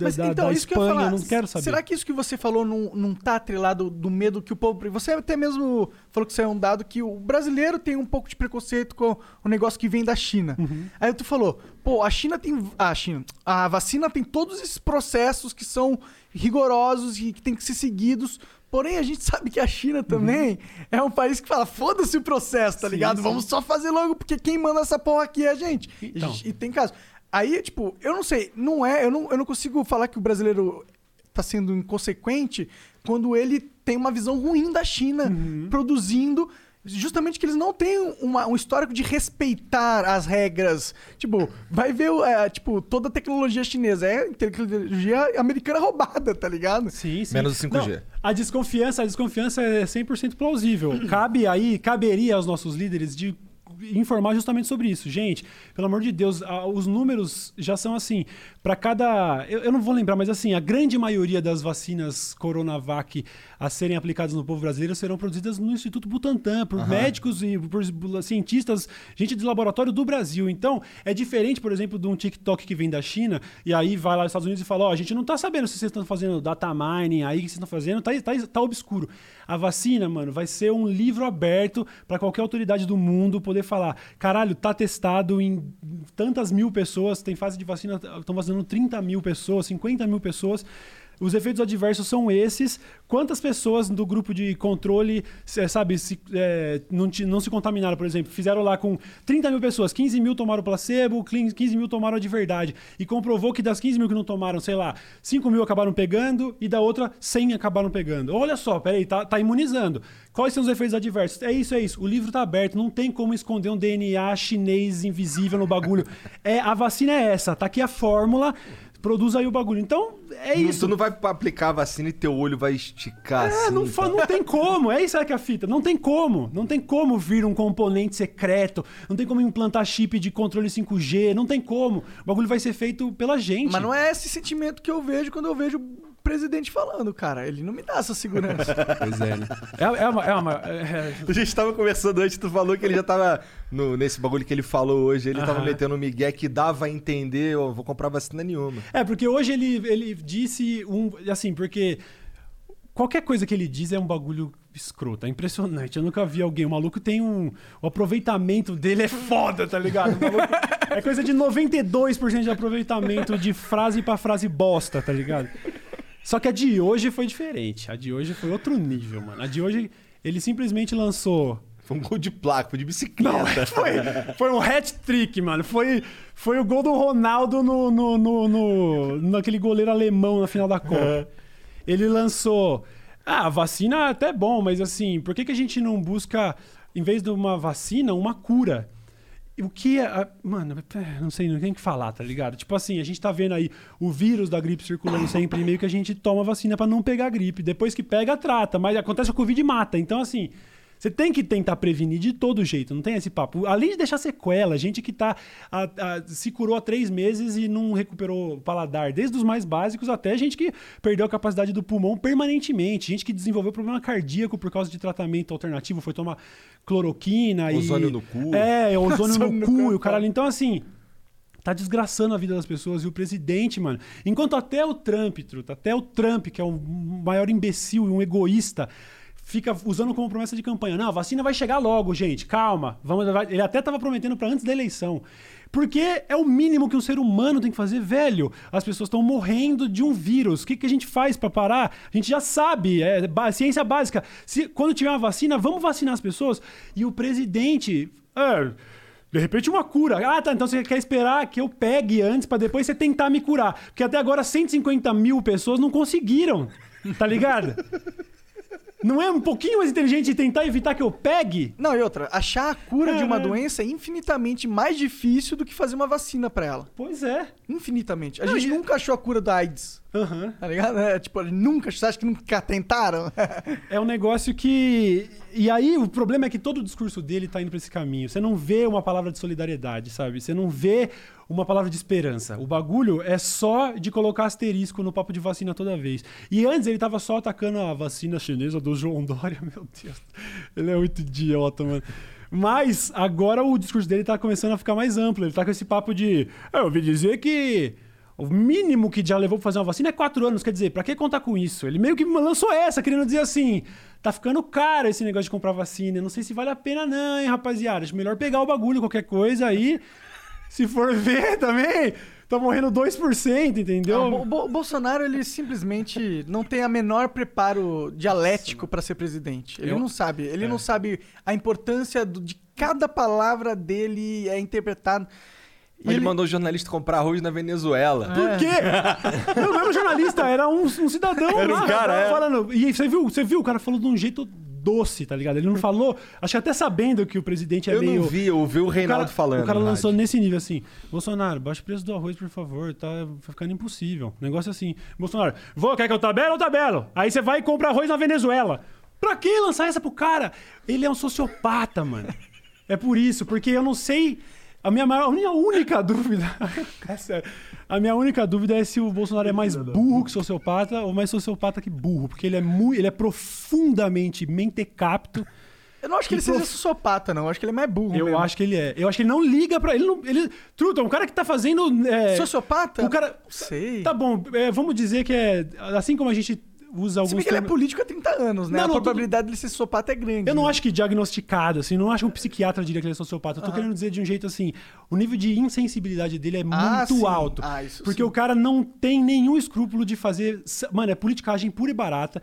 Mas da, então, da isso que eu Espanha, falar. eu não quero saber. Será que isso que você falou não, não tá atrelado do medo que o povo. Você até mesmo falou que isso é um dado que o brasileiro tem um pouco de preconceito com o negócio que vem da China. Uhum. Aí tu falou, pô, a China tem. A China. A vacina tem todos esses processos que são rigorosos e que tem que ser seguidos. Porém, a gente sabe que a China também é um país que fala, foda-se o processo, tá Uhum. Sim, ligado? sim. Vamos só fazer logo, porque quem manda essa porra aqui é a gente. E Então. gente- e tem caso. Aí, tipo, eu não sei, não é, eu não, eu não consigo falar que o brasileiro tá sendo inconsequente quando ele tem uma visão ruim da China Uhum. produzindo. Justamente que eles não têm uma- um histórico de respeitar as regras. Tipo, vai ver, é, tipo, toda a tecnologia chinesa é tecnologia americana roubada, tá ligado? Sim, sim. Menos o 5G. Não, a desconfiança, a desconfiança é 100% plausível. Cabe aí, caberia aos nossos líderes de informar justamente sobre isso. Gente, pelo amor de Deus, a- os números já são assim, para cada, eu, eu não vou lembrar, mas assim, a grande maioria das vacinas Coronavac a serem aplicadas no povo brasileiro serão produzidas no Instituto Butantan por médicos e por cientistas, gente de laboratório do Brasil. Então, é diferente, por exemplo, de um TikTok que vem da China e aí vai lá nos Estados Unidos e fala: Ó, a gente não tá sabendo se vocês estão fazendo data mining aí, o que vocês estão fazendo, tá, tá, tá obscuro. A vacina, mano, vai ser um livro aberto para qualquer autoridade do mundo poder falar: caralho, tá testado em tantas mil pessoas, tem fase de vacina, estão vacinando 30 mil pessoas, 50 mil pessoas. Os efeitos adversos são esses. Quantas pessoas do grupo de controle, sabe, se, é, não, não se contaminaram, por exemplo? Fizeram lá com 30 mil pessoas, 15 mil tomaram placebo, 15 mil tomaram de verdade. E comprovou que das 15 mil que não tomaram, sei lá, 5 mil acabaram pegando e da outra 100 acabaram pegando. Olha só, peraí, tá, tá imunizando. Quais são os efeitos adversos? É isso, é isso. O livro tá aberto, não tem como esconder um DNA chinês invisível no bagulho. É, a vacina é essa, tá aqui a fórmula. Produz aí o bagulho. Então, é Não- isso. Tu não vai aplicar a vacina e teu olho vai esticar É, assim. não, fa- não tem como. É isso aí que é a fita. Não tem como. Não tem como vir um componente secreto. Não tem como implantar chip de controle 5G. Não tem como. O bagulho vai ser feito pela gente. Mas não é esse sentimento que eu vejo quando eu vejo presidente falando, cara. Ele não me dá essa segurança. Pois é, né? É, é uma. É uma é- A gente tava conversando antes, tu falou que ele já tava. No, nesse bagulho que ele falou hoje, ele tava Aham. metendo um migué que dava a entender, ó, vou comprar vacina nenhuma. É, porque hoje ele, ele disse um. Assim, porque qualquer coisa que ele diz é um bagulho escroto. É impressionante. Eu nunca vi alguém. O maluco tem um. O aproveitamento dele é foda, tá ligado? O maluco- é coisa de 92% de aproveitamento de frase pra frase bosta, tá ligado? Só que a de hoje foi diferente. A de hoje foi outro nível, mano. A de hoje, ele simplesmente lançou. Foi um gol de placa, foi de bicicleta. Não, foi, foi um hat-trick, mano. Foi, foi o gol do Ronaldo no, no, no, no- naquele goleiro alemão na final da Copa. Ele lançou. Ah, a vacina é até bom, mas assim, por que, que a gente não busca, em vez de uma vacina, uma cura? O que é. a- Mano, é, não sei, não tem o que falar, tá ligado? Tipo assim, a gente tá vendo aí o vírus da gripe circulando sempre, e meio que a gente toma vacina pra não pegar gripe. Depois que pega, trata. Mas acontece o Covid mata. Então, assim. Você tem que tentar prevenir de todo jeito, não tem esse papo. Além de deixar sequela, gente que tá a- a- se curou há três meses e não recuperou o paladar, desde os mais básicos até gente que perdeu a capacidade do pulmão permanentemente, gente que desenvolveu problema cardíaco por causa de tratamento alternativo, foi tomar cloroquina Ozônio e. no cu. É, ozônio Ozônio no no cu cu, e o caralho. Então, assim. Tá desgraçando a vida das pessoas. E o presidente, mano. Enquanto até o Trump, truta, até o Trump, que é o maior imbecil e um egoísta, fica usando como promessa de campanha. Não, a vacina vai chegar logo, gente. Calma. Vamos, Ele até tava prometendo para antes da eleição. Porque é o mínimo que um ser humano tem que fazer, velho. As pessoas estão morrendo de um vírus. O que, que a gente faz para parar? A gente já sabe, é ciência básica. Se, quando tiver uma vacina, vamos vacinar as pessoas. E o presidente. "Ah, De repente uma cura. Ah, tá. Então você quer esperar que eu pegue antes pra depois você tentar me curar. Porque até agora 150 mil pessoas não conseguiram. Tá ligado? Não é um pouquinho mais inteligente tentar evitar que eu pegue? Não, e outra, achar a cura de uma doença é infinitamente mais difícil do que fazer uma vacina pra ela. Pois é. Infinitamente. A Não, gente e- nunca achou a cura da AIDS. Aham. Tá ligado? É, tipo, nunca. Você acha que nunca tentaram? É um negócio que. E aí, o problema é que todo o discurso dele tá indo pra esse caminho. Você não vê uma palavra de solidariedade, sabe? Você não vê uma palavra de esperança. O bagulho é só de colocar asterisco no papo de vacina toda vez. E antes ele tava só atacando a vacina chinesa do João Dória. Meu Deus. Ele é muito idiota, mano. Mas agora o discurso dele tá começando a ficar mais amplo. Ele tá com esse papo de. "Ah, Eu ouvi dizer que. O mínimo que já levou pra fazer uma vacina é quatro anos. Quer dizer, pra que contar com isso? Ele meio que lançou essa, querendo dizer assim: tá ficando caro esse negócio de comprar vacina. Não sei se vale a pena, não, hein, rapaziada. Acho melhor pegar o bagulho, qualquer coisa aí. Se for ver também, tá morrendo 2%, entendeu? Não, o Bo- o Bolsonaro, ele simplesmente não tem a menor preparo dialético pra ser presidente. Ele Eu- não sabe. Ele É. não sabe a importância do- de cada palavra dele é interpretada. E Ele, ele- mandou o jornalista comprar arroz na Venezuela. Por quê? Não, não era um jornalista, era um, um cidadão Era um lá. cara, é. falando. E você viu, você viu, o cara falou de um jeito doce, tá ligado? Ele não falou, acho que até sabendo que o presidente é eu meio. não vi, eu ouvi o O Reinaldo cara, falando. o cara lançou rádio. nesse nível assim: Bolsonaro, baixa o preço do arroz, por favor, tá ficando impossível. Negócio assim. Bolsonaro, vou, quer que eu tabelo ou tabelo? Aí você vai e compra arroz na Venezuela. Pra que lançar essa pro cara? Ele é um sociopata, mano. É por isso, porque eu não sei. A minha, maior, a minha única dúvida. é sério. A minha única dúvida é se o Bolsonaro é mais burro que sociopata ou mais sociopata que burro. Porque ele é muito. Ele é profundamente mentecapto. Eu não acho que ele E seja prof- sociopata, não. Eu acho que ele é mais burro. Eu mesmo. acho que ele é. Eu acho que ele não liga pra. Ele não. Ele, Truta, um cara que tá fazendo. é, Sociopata? O cara. Sei. Tá bom, é, vamos dizer que é. Assim como a gente usa Se alguns. bem que ele é político há 30 anos, né? Não, a não, probabilidade dele ser sociopata é grande. Eu não né? acho que diagnosticado, assim, não acho que um psiquiatra diria que ele é sociopata. Eu tô querendo dizer de um jeito assim, o nível de insensibilidade dele é Ah, muito sim. alto. Ah, isso porque sim. o cara não tem nenhum escrúpulo de fazer. Mano, é politicagem pura e barata.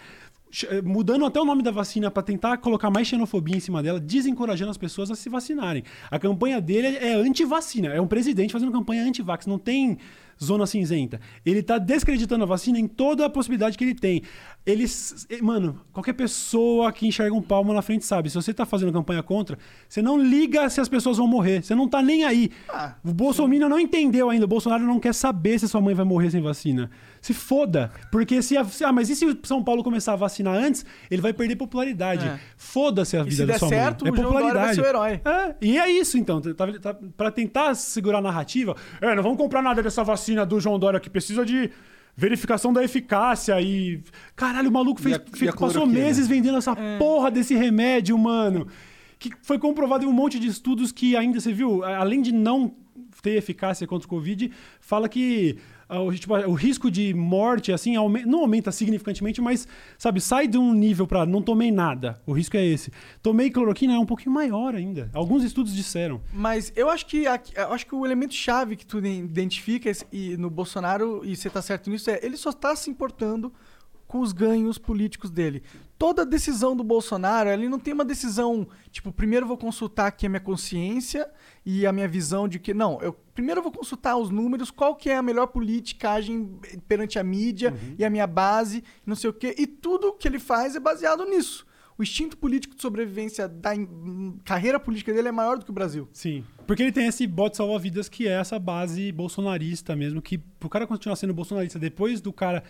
Eh, Mudando até o nome da vacina pra tentar colocar mais xenofobia em cima dela, desencorajando as pessoas a se vacinarem. A campanha dele é anti-vacina. É um presidente fazendo campanha anti-vax. Não tem zona cinzenta. Ele tá descreditando a vacina em toda a possibilidade que ele tem. Ele, s- eh, mano, qualquer pessoa que enxerga um palmo na frente sabe. Se você tá fazendo campanha contra, você não liga se as pessoas vão morrer. Você não tá nem aí. Ah, o Bolsonaro não entendeu ainda. O Bolsonaro não quer saber se sua mãe vai morrer sem vacina. Se foda. Porque se. A, se- ah, mas e se São Paulo começar a vacinar antes, ele vai perder popularidade. É. Foda-se a E vida se da der sua certo, mãe. É o João Dória vai popularidade. ser o herói. É, e é isso, então. Tá, tá, pra tentar segurar a narrativa. É, não vamos comprar nada dessa vacina do João Dória que precisa de verificação da eficácia e. Caralho, o maluco fez, a- passou meses vendendo essa porra desse remédio, mano. Que foi comprovado em um monte de estudos que ainda, você viu, além de não ter eficácia contra o Covid, fala que o, tipo, o risco de morte, assim, aume- não aumenta significantemente, mas, sabe, sai de um nível pra não tomei nada. O risco é esse. Tomei cloroquina é um pouquinho maior ainda. Alguns estudos disseram. Mas eu acho que eu acho que o elemento chave que tu identifica e no Bolsonaro, e você tá certo nisso, é ele só está se importando com os ganhos políticos dele. Toda decisão do Bolsonaro, ele não tem uma decisão, tipo, primeiro vou consultar aqui a minha consciência e a minha visão de que não, eu primeiro vou consultar os números, qual que é a melhor politicagem perante a mídia e a minha base, não sei o quê, e tudo que ele faz é baseado nisso. O instinto político de sobrevivência da carreira política dele é maior do que o Brasil. Sim. Porque ele tem esse bote salva-vidas que é essa base bolsonarista mesmo, que pro cara continuar sendo bolsonarista depois do cara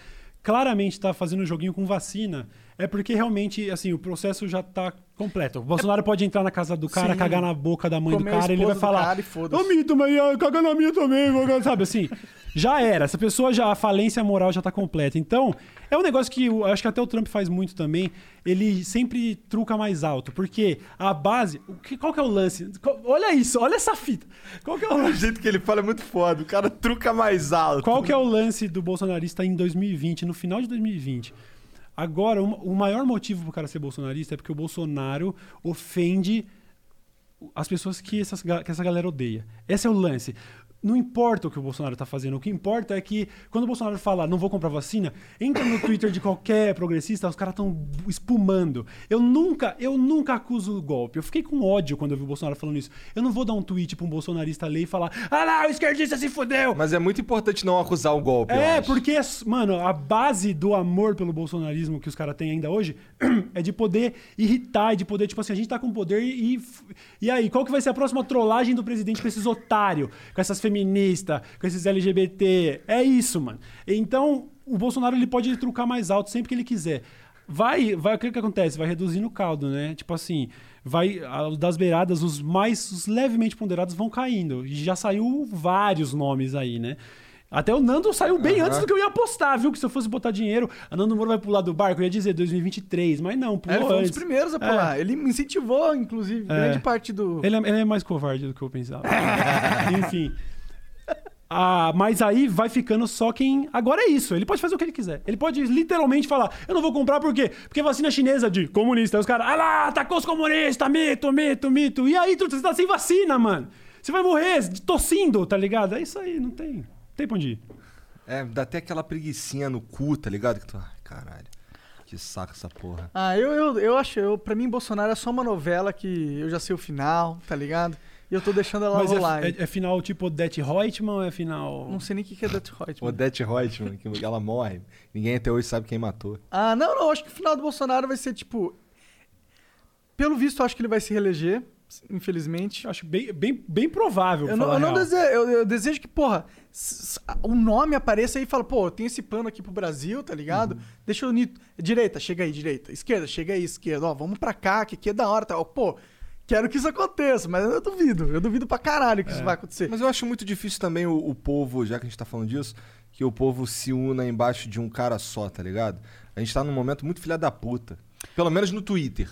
claramente estar fazendo um joguinho com vacina, é porque realmente, assim, o processo já tá completo. O Bolsonaro pode entrar na casa do cara, Sim. cagar na boca da mãe Comer do cara, ele vai falar, cara e foda-se. ô Mito, mas caga na minha também, sabe, assim, já era. Essa pessoa já, a falência moral já tá completa. Então, é um negócio que eu acho que até o Trump faz muito também, ele sempre truca mais alto, porque a base, o que, qual que é o lance? Olha isso, olha essa fita. Qual que é o O lance? jeito que ele fala é muito foda. O cara truca mais alto. Qual que é o lance do bolsonarista em 2020, no final de 2020? Agora, o maior motivo pro cara ser bolsonarista é porque o Bolsonaro ofende as pessoas que, essas que essa galera odeia. Esse é o lance. Não importa o que o Bolsonaro tá fazendo. O que importa é que quando o Bolsonaro fala não vou comprar vacina, entra no Twitter de qualquer progressista, os caras estão espumando. Eu nunca, eu nunca acuso o golpe. Eu fiquei com ódio quando eu vi o Bolsonaro falando isso. Eu não vou dar um tweet pra um bolsonarista ler e falar: "Ah lá, o esquerdista se fudeu". Mas é muito importante não acusar o golpe. É, porque, mano, a base do amor pelo bolsonarismo que os caras têm ainda hoje é de poder irritar, de poder, tipo assim, a gente tá com poder e. E aí, qual que vai ser a próxima trollagem do presidente com esses otários, com essas feministas, com esses LGBT? É isso, mano. Então, o Bolsonaro ele pode trucar mais alto sempre que ele quiser. Vai, vai, o que que acontece? Vai reduzindo o caldo, né? Tipo assim, vai das beiradas, os mais os levemente ponderados vão caindo. E já saiu vários nomes aí, né? Até o Nando saiu bem Aham. antes do que eu ia apostar, viu? Que se eu fosse botar dinheiro, a Nando Moro vai pular do barco. Eu ia dizer 2023, mas não, É, pulou ele foi um dos primeiros a pular. Ele me incentivou, inclusive, grande parte do. Ele é, ele é mais covarde do que eu pensava. Enfim. Ah, mas aí vai ficando só quem. Agora é isso. Ele pode fazer o que ele quiser. Ele pode literalmente falar: Eu não vou comprar por quê? Porque vacina chinesa de comunista. Aí os caras, ah lá, atacou os comunistas, mito, mito, mito. E aí, tu, você tá sem vacina, mano. Você vai morrer de- tossindo, tá ligado? É isso aí, não tem. Não tem pra onde ir. É, dá até aquela preguicinha no cu, tá ligado? Que tu... Ai, caralho. Que saco essa porra. Ah, eu, eu, eu acho, eu, pra mim, Bolsonaro é só uma novela que eu já sei o final, tá ligado? E eu tô deixando ela Mas rolar. é, é- é final tipo Odete Reutemann ou é final. Não sei nem o que que é Dutch Reutemann. Odete Reutemann, que ela morre. Ninguém até hoje sabe quem matou. Ah, não, não. Acho que o final do Bolsonaro vai ser tipo. Pelo visto, eu acho que ele vai se reeleger, infelizmente. Eu acho bem, bem, bem provável. Eu não, eu, não desejo, eu, eu desejo que, porra, o nome apareça aí e fala, pô, tem esse plano aqui pro Brasil, tá ligado? Uhum. Deixa eu unir. Direita, chega aí, direita. Esquerda, chega aí, esquerda. Ó, vamos pra cá, que aqui é da hora, tá? Ó, Pô, quero que isso aconteça, mas eu duvido. Eu duvido pra caralho que isso vai acontecer. Mas eu acho muito difícil também o, o povo, já que a gente tá falando disso, que o povo se una embaixo de um cara só, tá ligado? A gente tá num momento muito filha da puta. Pelo menos no Twitter.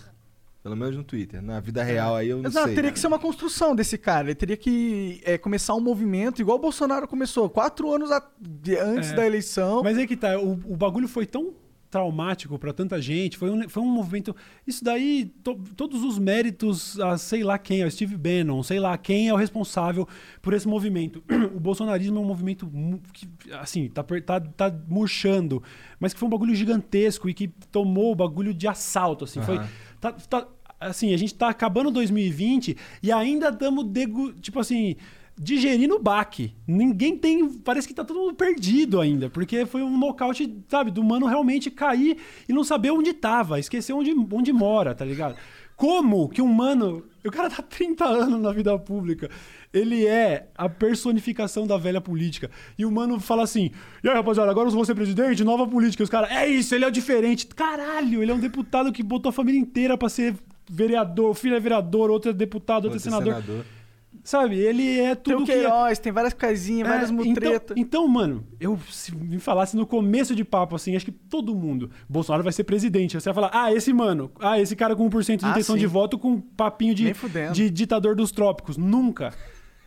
Pelo menos no Twitter. Na vida real aí eu não Exato, sei. teria que ser uma construção desse cara. Ele teria que é, começar um movimento igual o Bolsonaro começou, quatro anos a- de- antes É. da eleição. Mas é que tá, o, o bagulho foi tão traumático pra tanta gente, foi um, foi um movimento. Isso daí, to- todos os méritos a sei lá quem, é o Steve Bannon, sei lá quem é o responsável por esse movimento. O bolsonarismo é um movimento que, assim, tá, tá, tá murchando, mas que foi um bagulho gigantesco e que tomou o bagulho de assalto, assim, foi. Aham. Tá, tá- assim, a gente tá acabando 2020 e ainda estamos, tipo assim, digerindo o baque. Ninguém tem. Parece que tá todo mundo perdido ainda, porque foi um nocaute, sabe, do mano realmente cair e não saber onde tava, esquecer onde, onde mora, tá ligado? Como que um mano. O cara tá 30 anos na vida pública. Ele é a personificação da velha política. E o mano fala assim: e aí, rapaziada, agora eu vou ser presidente, nova política. E os caras, é isso, ele é o diferente. Caralho, ele é um deputado que botou a família inteira pra ser vereador. O filho é vereador, outro é deputado, outro é Outro senador. Sabe, ele é tem tudo o que. é- Queiroz, tem várias casinhas, várias é, mutretas. então, então, mano, eu se me falasse no começo de papo, assim, acho que todo mundo, Bolsonaro vai ser presidente. Você vai falar, ah, esse mano, ah, esse cara com 1% de Ah, intenção sim. de voto com papinho de, de ditador dos trópicos. Nunca.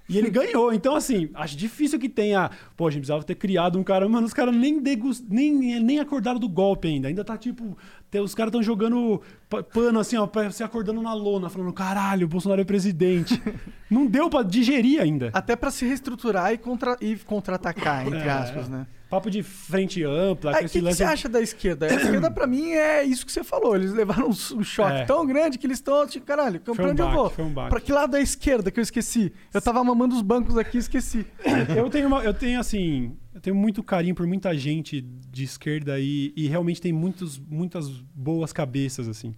E ele ganhou. Então, assim, acho difícil que tenha. Pô, a gente precisava ter criado um cara. Mano, os caras nem, degust... nem, nem acordaram do golpe ainda. Ainda tá tipo. Os caras estão jogando pa- pano assim, ó, se acordando na lona, falando: caralho, o Bolsonaro é presidente. Não deu pra digerir ainda. Até pra se reestruturar e, contra, e contra-atacar, entre É. aspas, né? Papo de frente ampla. O que, que você acha da esquerda? A esquerda, pra mim, é isso que você falou. Eles levaram um, choque É. tão grande que eles estão, tipo, caralho, pra Foi um onde eu vou? um. Pra que lado da esquerda que eu esqueci? Eu tava mamando os bancos aqui e esqueci. eu tenho uma- eu tenho assim, eu tenho muito carinho por muita gente de esquerda e, e realmente tem muitos, muitas boas cabeças assim.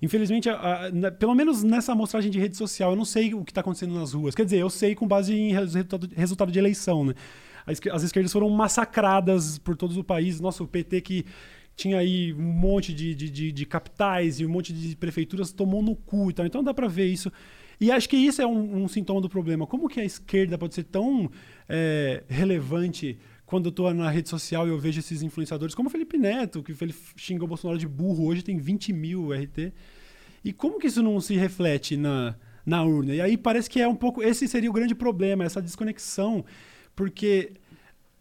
Infelizmente, a- a- na- pelo menos nessa amostragem de rede social, eu não sei o que está acontecendo nas ruas. Quer dizer, eu sei com base em res- resultado, resultado de eleição, né? A esque- As esquerdas foram massacradas por todo o país. Nossa, o PT que tinha aí um monte de, de, de- de capitais e um monte de prefeituras tomou no cu e tal. Então dá para ver isso. E acho que isso é um, um sintoma do problema. Como que a esquerda pode ser tão é, relevante quando eu tô na rede social e eu vejo esses influenciadores, como o Felipe Neto, que ele xingou o Bolsonaro de burro, hoje tem 20 mil RT. E como que isso não se reflete na, na urna? E aí parece que é um pouco. Esse seria o grande problema, essa desconexão. Porque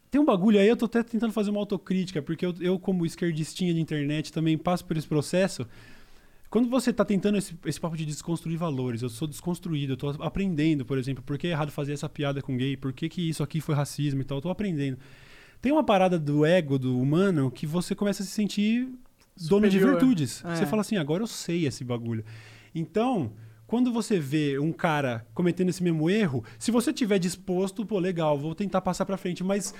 tem um bagulho aí, eu tô até tentando fazer uma autocrítica, porque eu, eu como esquerdistinha de internet, também passo por esse processo. Quando você tá tentando esse, esse papo de desconstruir valores, eu sou desconstruído, eu tô aprendendo, por exemplo, por que é errado fazer essa piada com gay, por que, que isso aqui foi racismo e tal, eu tô aprendendo. Tem uma parada do ego do humano que você começa a se sentir dono de Superior. virtudes. É. Você fala assim, agora eu sei esse bagulho. Então, quando você vê um cara cometendo esse mesmo erro, se você tiver disposto, pô, legal, vou tentar passar pra frente, mas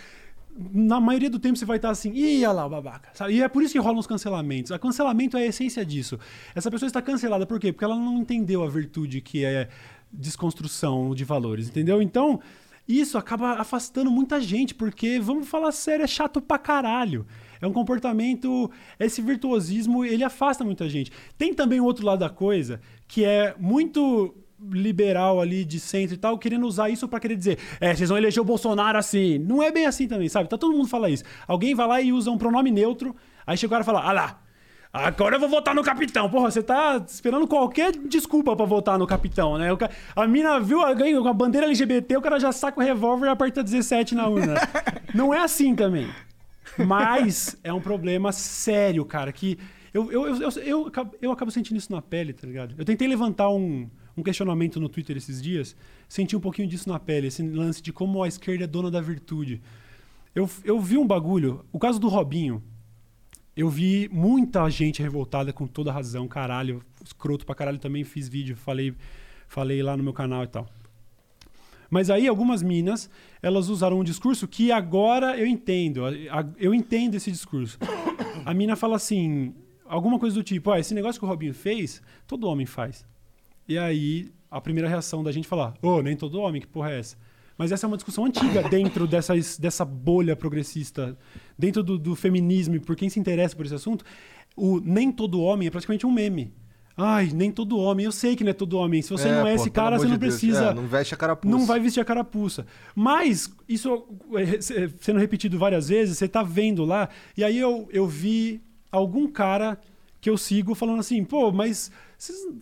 na maioria do tempo você vai estar assim, olha lá o babaca. sabe? E é por isso que rolam os cancelamentos. O cancelamento é a essência disso. Essa pessoa está cancelada por quê? Porque ela não entendeu a virtude que é desconstrução de valores, entendeu? Então, isso acaba afastando muita gente, porque, vamos falar sério, é chato pra caralho. É um comportamento. Esse virtuosismo, ele afasta muita gente. Tem também o outro lado da coisa, que é muito liberal ali de centro e tal, querendo usar isso pra querer dizer, é, vocês vão eleger o Bolsonaro assim. Não é bem assim também, sabe? Tá todo mundo fala isso. Alguém vai lá e usa um pronome neutro, aí chega o cara e fala, ah lá, Agora eu vou votar no capitão. Porra, você tá esperando qualquer desculpa pra votar no capitão, né? Ca- A mina viu alguém com a bandeira LGBT, o cara já saca o revólver e aperta 17 na urna. Não é assim também. Mas é um problema sério, cara, que eu, eu, eu, eu, eu, eu acabo sentindo isso na pele, tá ligado? Eu tentei levantar um, um questionamento no Twitter esses dias, senti um pouquinho disso na pele, esse lance de como a esquerda é dona da virtude. Eu, eu vi um bagulho, o caso do Robinho, eu vi muita gente revoltada com toda razão, caralho, escroto pra caralho também, fiz vídeo, falei, falei lá no meu canal e tal. Mas aí algumas minas, elas usaram um discurso que agora eu entendo, eu entendo esse discurso. A mina fala assim, alguma coisa do tipo, ah, esse negócio que o Robinho fez, todo homem faz. E aí a primeira reação da gente é falar, ô, nem todo homem, que porra é essa? Mas essa é uma discussão antiga dentro dessas, dessa bolha progressista, dentro do, do feminismo, e por quem se interessa por esse assunto, o nem todo homem é praticamente um meme. Ai, nem todo homem. Eu sei que não é todo homem. Se você não é pô, esse cara, você não de precisa. É, não veste a carapuça. Não vai vestir a carapuça. Mas, isso é, se- sendo repetido várias vezes, você tá vendo lá. E aí eu, eu vi algum cara que eu sigo falando assim, pô, mas.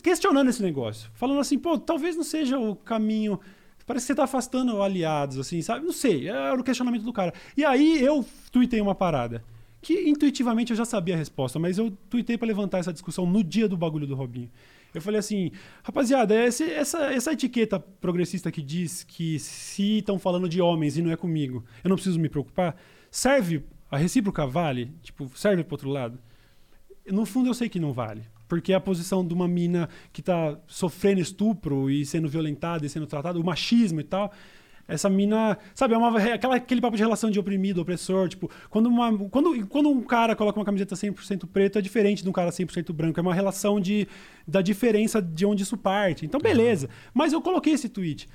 Questionando esse negócio. Falando assim, pô, talvez não seja o caminho. Parece que você tá afastando aliados, assim, sabe? Não sei. Era o questionamento do cara. E aí eu tuitei uma parada. Que intuitivamente eu já sabia a resposta, mas eu tuitei pra levantar essa discussão no dia do bagulho do Robinho. Eu falei assim, rapaziada, esse- essa, essa etiqueta progressista que diz que se estão falando de homens e não é comigo, eu não preciso me preocupar, serve, a recíproca vale? Tipo, serve pro outro lado? No fundo eu sei que não vale. Porque a posição de uma mina que tá sofrendo estupro e sendo violentada e sendo tratada, o machismo e tal, essa mina, sabe, é uma, aquela, aquele papo de relação de oprimido, opressor, tipo, quando, uma, quando, quando um cara coloca uma camiseta 100% preta é diferente de um cara 100% branco, é uma relação de, da diferença de onde isso parte. Então, beleza. Mas eu coloquei esse tweet.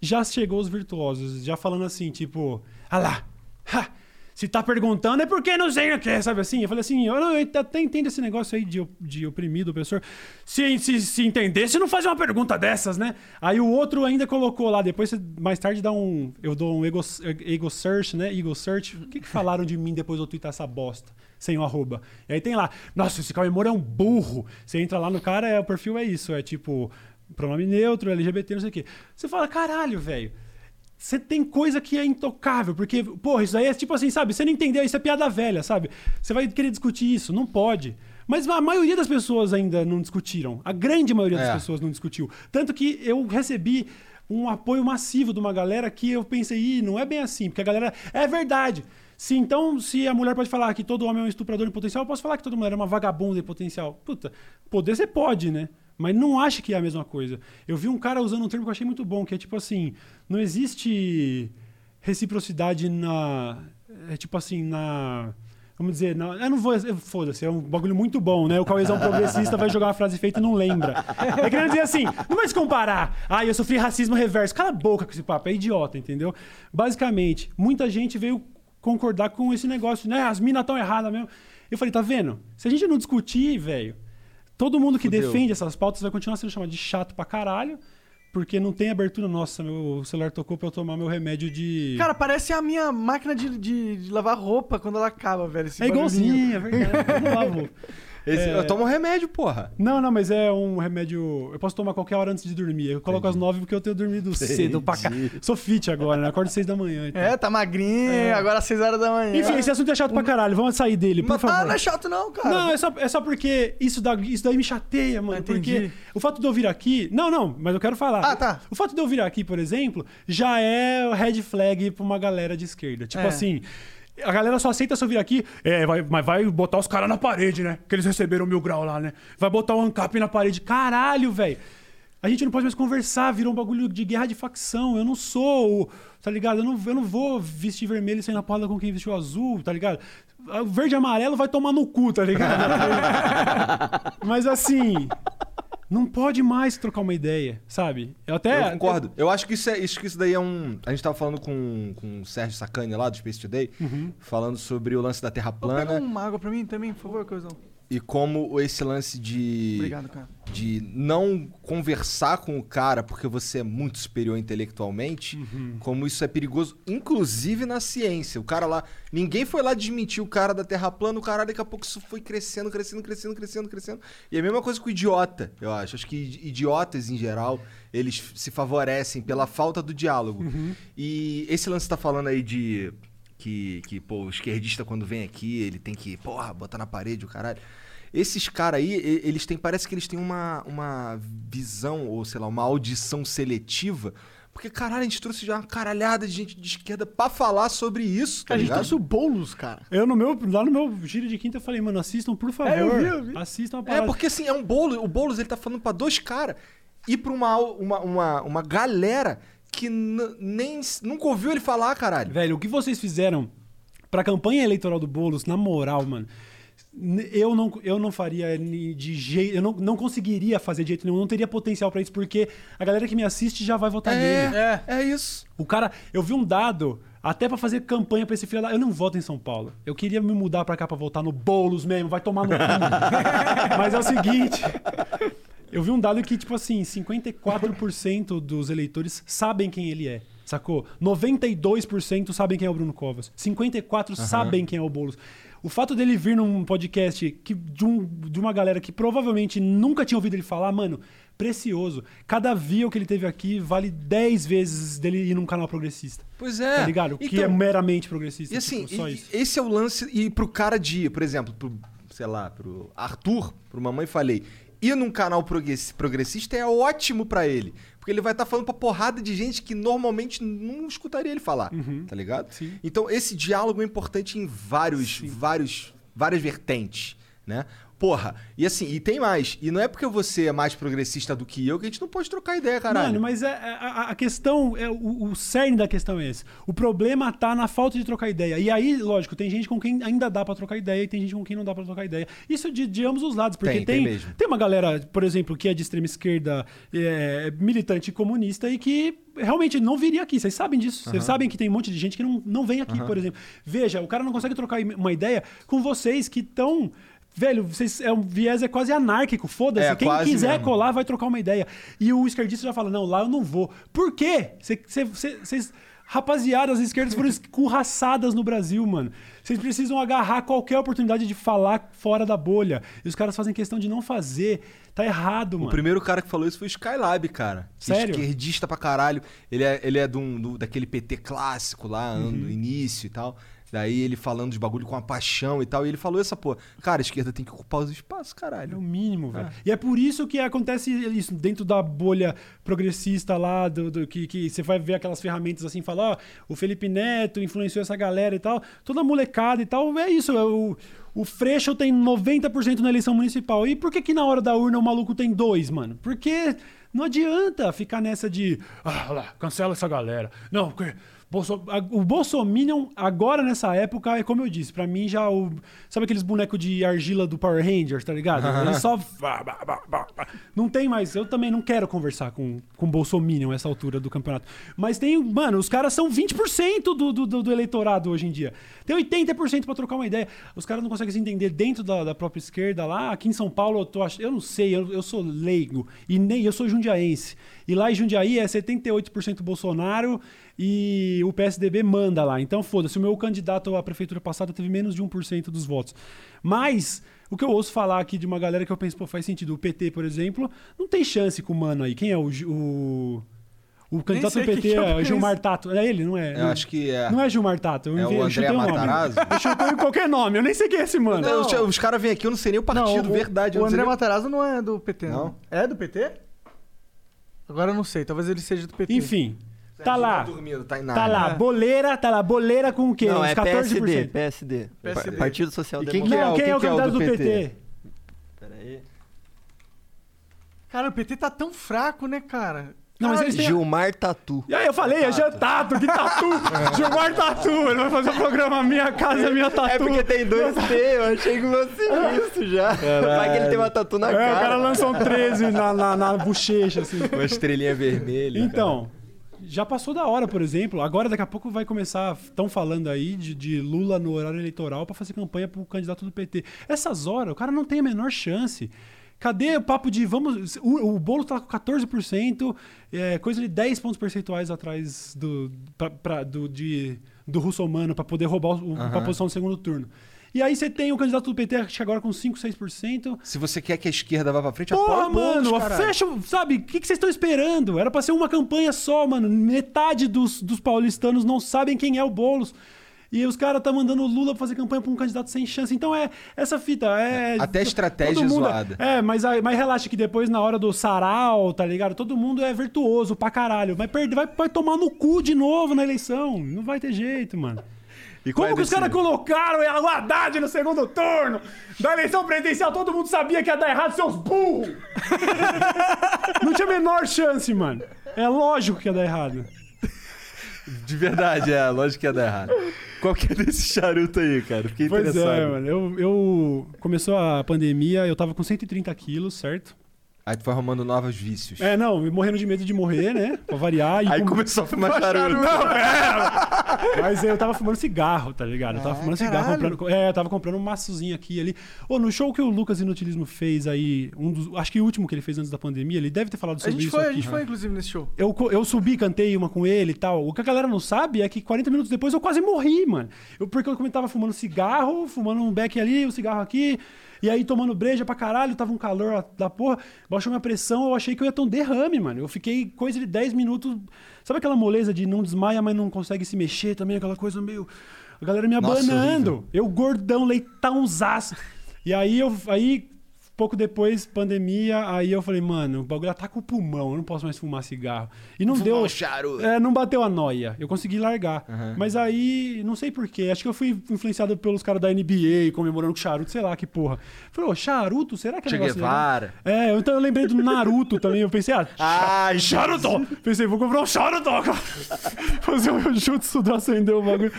Já chegou os virtuosos, já falando assim, tipo, ah lá, ha, se tá perguntando é porque não sei o que, sabe assim? Eu falei assim, eu, não, eu até entendo esse negócio aí de, de oprimido, opressor. Se, se, se entendesse, não fazia uma pergunta dessas, né? Aí o outro ainda colocou lá, depois mais tarde dá um. Eu dou um ego, ego search, né? Ego search. O que, que falaram de mim depois de eu twittar essa bosta? Sem o arroba. E aí tem lá, nossa, esse Cauê é um burro. Você entra lá no cara, é, o perfil é isso, é tipo, pronome neutro, LGBT, não sei o quê. Você fala, caralho, velho. Você tem coisa que é intocável, porque, porra, isso aí é tipo assim, sabe? Você não entendeu, isso é piada velha, sabe? Você vai querer discutir isso, não pode. Mas a maioria das pessoas ainda não discutiram. A grande maioria das É. pessoas não discutiu. Tanto que eu recebi um apoio massivo de uma galera que eu pensei, Ih, não é bem assim, porque a galera. É verdade. Se então, se a mulher pode falar que todo homem é um estuprador em potencial, eu posso falar que toda mulher é uma vagabunda em potencial. Puta, poder você pode, né? Mas não acha que é a mesma coisa. Eu vi um cara usando um termo que eu achei muito bom, que é tipo assim, não existe reciprocidade na. É tipo assim, na. Vamos dizer, na, eu não vou. Foda-se, é um bagulho muito bom, né? O Cauêzão progressista vai jogar uma frase feita e não lembra. É querendo dizer assim, não vai se comparar. Ah, eu sofri racismo reverso. Cala a boca com esse papo, é idiota, entendeu? Basicamente, muita gente veio concordar com esse negócio, né? As minas estão erradas mesmo. Eu falei, tá vendo? Se a gente não discutir, velho, todo mundo que Fudeu. defende essas pautas vai continuar sendo chamado de chato pra caralho, porque não tem abertura. Nossa, meu celular tocou pra eu tomar meu remédio de. Cara, parece a minha máquina de, de- de lavar roupa quando ela acaba, velho. é igualzinho, barulhinho. é verdade. Eu não lavo. Esse- É. Eu tomo um remédio, porra. Não, não, mas é um remédio. Eu posso tomar qualquer hora antes de dormir. Eu coloco às nove porque eu tenho dormido cedo pra cá. Entendi. Sou fit agora, né? Acordo seis da manhã. então. É, tá magrinho, agora às 6 horas da manhã. Enfim, esse assunto é chato pra caralho. Vamos sair dele, por Mas tá, favor. não é chato não, cara. Não, é só, é só porque isso, dá, isso daí me chateia, mano. Ah, entendi. Porque o fato de eu vir aqui. Não, não, mas eu quero falar. Ah, tá. O fato de eu vir aqui, por exemplo, já é o red flag pra uma galera de esquerda. Tipo É. assim. A galera só aceita se eu vir aqui, é, vai, mas vai botar os caras na parede, né? Que eles receberam mil grau lá, né? Vai botar o ANCAP na parede. Caralho, velho. A gente não pode mais conversar, virou um bagulho de guerra de facção. Eu não sou, o- tá ligado? Eu não, eu não vou vestir vermelho e sair na porrada com quem vestiu azul, tá ligado? O verde e amarelo vai tomar no cu, tá ligado? Mas assim, não pode mais trocar uma ideia, sabe? Eu até. eu concordo. Eu acho que isso, é, isso, que isso daí é um. A gente tava falando com, com o Sérgio Sacani lá do Space Today, falando sobre o lance da Terra Pô, Pega plana uma água pra mim também, por favor, coisão. E como esse lance de. Obrigado, cara. de não conversar com o cara porque você é muito superior intelectualmente, como isso é perigoso, inclusive na ciência. O cara lá, ninguém foi lá desmentir o cara da Terra plana, o cara daqui a pouco isso foi crescendo, crescendo, crescendo, crescendo, crescendo. E é a mesma coisa com o idiota, eu acho. Acho que idi- idiotas em geral, eles se favorecem pela falta do diálogo. E esse lance que tá falando aí de que, que pô, o esquerdista quando vem aqui, ele tem que, porra, botar na parede o caralho. Esses caras aí, eles têm, parece que eles têm uma, uma visão, ou sei lá, uma audição seletiva. Porque, caralho, a gente trouxe já uma caralhada de gente de esquerda pra falar sobre isso, tá a gente ligado? trouxe o Boulos, cara. Eu no meu, lá no meu giro de quinta eu falei, mano, assistam, por favor. É, eu vi, eu vi. Assistam a É, parada. porque assim, é um bolo, o Boulos ele tá falando pra dois caras e pra uma, uma, uma, uma galera que nem nunca ouviu ele falar, caralho. Velho, o que vocês fizeram pra campanha eleitoral do Boulos, na moral, mano. Eu não, eu não faria de jeito. Eu não, não conseguiria fazer de jeito nenhum. Eu não teria potencial pra isso, porque a galera que me assiste já vai votar nele. É, é isso. O cara, eu vi um dado, até pra fazer campanha pra esse filho da. Eu não voto em São Paulo. Eu queria me mudar pra cá pra votar no Boulos mesmo, vai tomar no cu. Mas é o seguinte. Eu vi um dado que, tipo assim, 54% dos eleitores sabem quem ele é. Sacou? 92% sabem quem é o Bruno Covas. 54% sabem quem é o Boulos. O fato dele vir num podcast que, de, um- de uma galera que provavelmente nunca tinha ouvido ele falar, mano, precioso. Cada view que ele teve aqui vale 10 vezes dele ir num canal progressista. Pois é. Tá ligado? que Então, é meramente progressista. E assim, tipo, e- esse é o lance. E pro cara de, por exemplo, pro, sei lá, pro Arthur, pro Mamãe Falei, ir num canal progressi- progressista é ótimo pra ele. Porque ele vai estar falando pra porrada de gente que normalmente não escutaria ele falar. Tá ligado? Uhum. Sim. Então, esse diálogo é importante em vários, vários, várias vertentes, né? Porra, e assim, e tem mais. E não é porque você é mais progressista do que eu que a gente não pode trocar ideia, caralho. Mano, mas é, é- a, a questão, é, o, o cerne da questão é esse. O problema tá na falta de trocar ideia. E aí, lógico, tem gente com quem ainda dá pra trocar ideia e tem gente com quem não dá pra trocar ideia. Isso de, de ambos os lados, porque Tem, tem tem, tem uma galera, por exemplo, que é de extrema esquerda, é, militante comunista e que realmente não viria aqui. Vocês sabem disso. Vocês sabem que tem um monte de gente que não, não vem aqui, por exemplo. Veja, o cara não consegue trocar uma ideia com vocês que estão. Velho, vocês, é um viés é quase anárquico, foda-se. É, Quem quiser mesmo. colar vai trocar uma ideia. E o esquerdista já fala: não, lá eu não vou. Por quê? Vocês. Rapaziada, as esquerdas foram escurraçadas no Brasil, mano. Vocês precisam agarrar qualquer oportunidade de falar fora da bolha. E os caras fazem questão de não fazer. Tá errado, O mano. primeiro cara que falou isso foi o Skylab, cara. Sério? Esquerdista pra caralho. Ele é, ele é de um- do- daquele PT clássico lá, Uhum. no início e tal. Daí ele falando de bagulho com a paixão e tal. E ele falou essa porra. Cara, a esquerda tem que ocupar os espaços, É o caralho. mínimo, velho. E é por isso que acontece isso dentro da bolha progressista lá, do, do- que, que você vai ver aquelas ferramentas assim, falar, ó, o Felipe Neto influenciou essa galera e tal, toda molecada e tal, é isso, é o, o Freixo tem 90% na eleição municipal. E por que que na hora da urna o maluco tem dois, mano? Porque não adianta ficar nessa de, ah, lá, cancela essa galera. Não, porque... Bolso- O Bolsominion, agora nessa época, é como eu disse, pra mim já o. Sabe aqueles bonecos de argila do Power Rangers, tá ligado? Ele só. Não tem mais. Eu também não quero conversar com, com Bolsominion essa altura do campeonato. Mas tem. Mano, os caras são 20% do, do, do, do eleitorado hoje em dia. Tem 80% pra trocar uma ideia. Os caras não conseguem se entender dentro da, da própria esquerda lá. Aqui em São Paulo, eu tô ach... Eu não sei, eu, eu sou leigo. E nem eu sou jundiaense. E lá em Jundiaí é 78% Bolsonaro e o PSDB manda lá. Então, foda-se, o meu candidato à prefeitura passada teve menos de 1% dos votos. Mas O que eu ouço falar aqui de uma galera que eu penso, pô, faz sentido. O PT, por exemplo, não tem chance com o mano aí. Quem é o. O, o candidato do PT é o é. Gilmar Tato. É ele, não é? Eu acho que é. Não é Gilmar Tato. Eu É enviei- o eu André um nome. Matarazzo? Eu chutei qualquer nome. Eu nem sei quem é esse mano. Não, os- os caras vêm aqui, eu não sei nem o partido, o- verdade. eu O não André nem- Matarazzo não é do PT, não. Não? É do PT? Agora eu não sei, talvez ele seja do PT. Enfim, tá lá. dormindo, tá, Tá lá, É. boleira, tá lá, boleira com o quê? Não, Uns é 14%. PSD, PSD. PSD. Partido Social E quem que Democrático. Não, é o- quem é o que é o candidato do do PT? PT? Peraí. Cara, o PT tá tão fraco, né, cara? Não, mas eles têm- Gilmar Tatu. E aí eu falei, é Jean que tatu? Gilmar Tatu, ele vai fazer o programa Minha Casa Minha Tatu. É porque tem dois T, eu achei que fosse isso já. Vai que ele tem uma tatu na É, o cara cara. lança um 13 na, na, na bochecha, assim. Uma estrelinha vermelha. Então, já passou da hora, por exemplo. Agora, daqui a pouco, vai começar. Estão falando aí de, de Lula no horário eleitoral pra fazer campanha pro candidato do PT. Essas horas, o cara não tem a menor chance. Cadê o papo de vamos. O, o bolo tá com 14%, é, coisa de 10 pontos percentuais atrás do, pra, pra- do, de, do russomano pra poder roubar o, Aham. pra posição no segundo turno. E aí você tem o candidato do PT, acho que agora com 5, 6%. Se você quer que a esquerda vá pra frente, Porra, mano, caralho. fecha, sabe? O que, que vocês estão esperando? Era pra ser uma campanha só, mano. Metade dos, dos paulistanos não sabem quem é o Boulos. E os caras tá mandando o Lula fazer campanha pra um candidato sem chance. Então é essa fita. É, Até a estratégia mundo é- zoada. É, mas, mas relaxa que depois, na hora do sarau, tá ligado? Todo mundo é virtuoso pra caralho. Vai, perder, vai, vai tomar no cu de novo na eleição. Não vai ter jeito, mano. E Como é que os caras colocaram o Haddad no segundo turno? Da eleição presidencial, todo mundo sabia que ia dar errado, seus burros! Não tinha a menor chance, mano. É lógico que ia dar errado. De verdade, é. Lógico que ia dar errado. Qual que é desse charuto aí, cara? Fiquei Pois interessado. é, mano. Eu, eu- Começou a pandemia, eu tava com 130 quilos, certo? Aí tu foi arrumando novos vícios. É, não, morrendo de medo de morrer, né? Pra variar. E Aí com- começou a fumar charuto. Não, é. Mas eu tava fumando cigarro, tá ligado? Eu tava Ah, fumando cigarro, caralho. comprando. É, eu tava comprando um maçozinho aqui e ali. Ô, no show que o Lucas Inutilismo fez aí, um dos, acho que o último que ele fez antes da pandemia, ele deve ter falado A sobre gente isso foi, a aqui. gente foi, inclusive, nesse show. Eu, eu subi, cantei uma com ele e tal. O que a galera não sabe é que 40 minutos depois eu quase morri, mano. Eu, porque eu tava fumando cigarro, fumando um beck ali, um cigarro aqui. E aí tomando breja pra caralho, tava um calor da porra. Baixou minha pressão, eu achei que eu ia ter um derrame, mano. Eu fiquei coisa de 10 minutos. Sabe aquela moleza de não desmaia, mas não consegue se mexer também? Aquela coisa meio. A galera me Nossa, abanando. eu gordão, leitãozaço. E aí eu. Aí, pouco depois, pandemia, aí eu falei, mano, o bagulho ataca o pulmão, eu não posso mais fumar cigarro. E não Fumar deu. um charuto. É, não bateu a noia. Eu consegui largar. Aham. Mas aí, não sei porquê. Acho que eu fui influenciado pelos caras da NBA comemorando com charuto, sei lá que porra. Falei, ô, charuto? Será que é negócio? Guevara. É, então eu lembrei do Naruto também. Eu pensei, ah, Ah, charuto! Pensei, vou comprar um charuto, cara. Fazer um jutsu do acender o bagulho.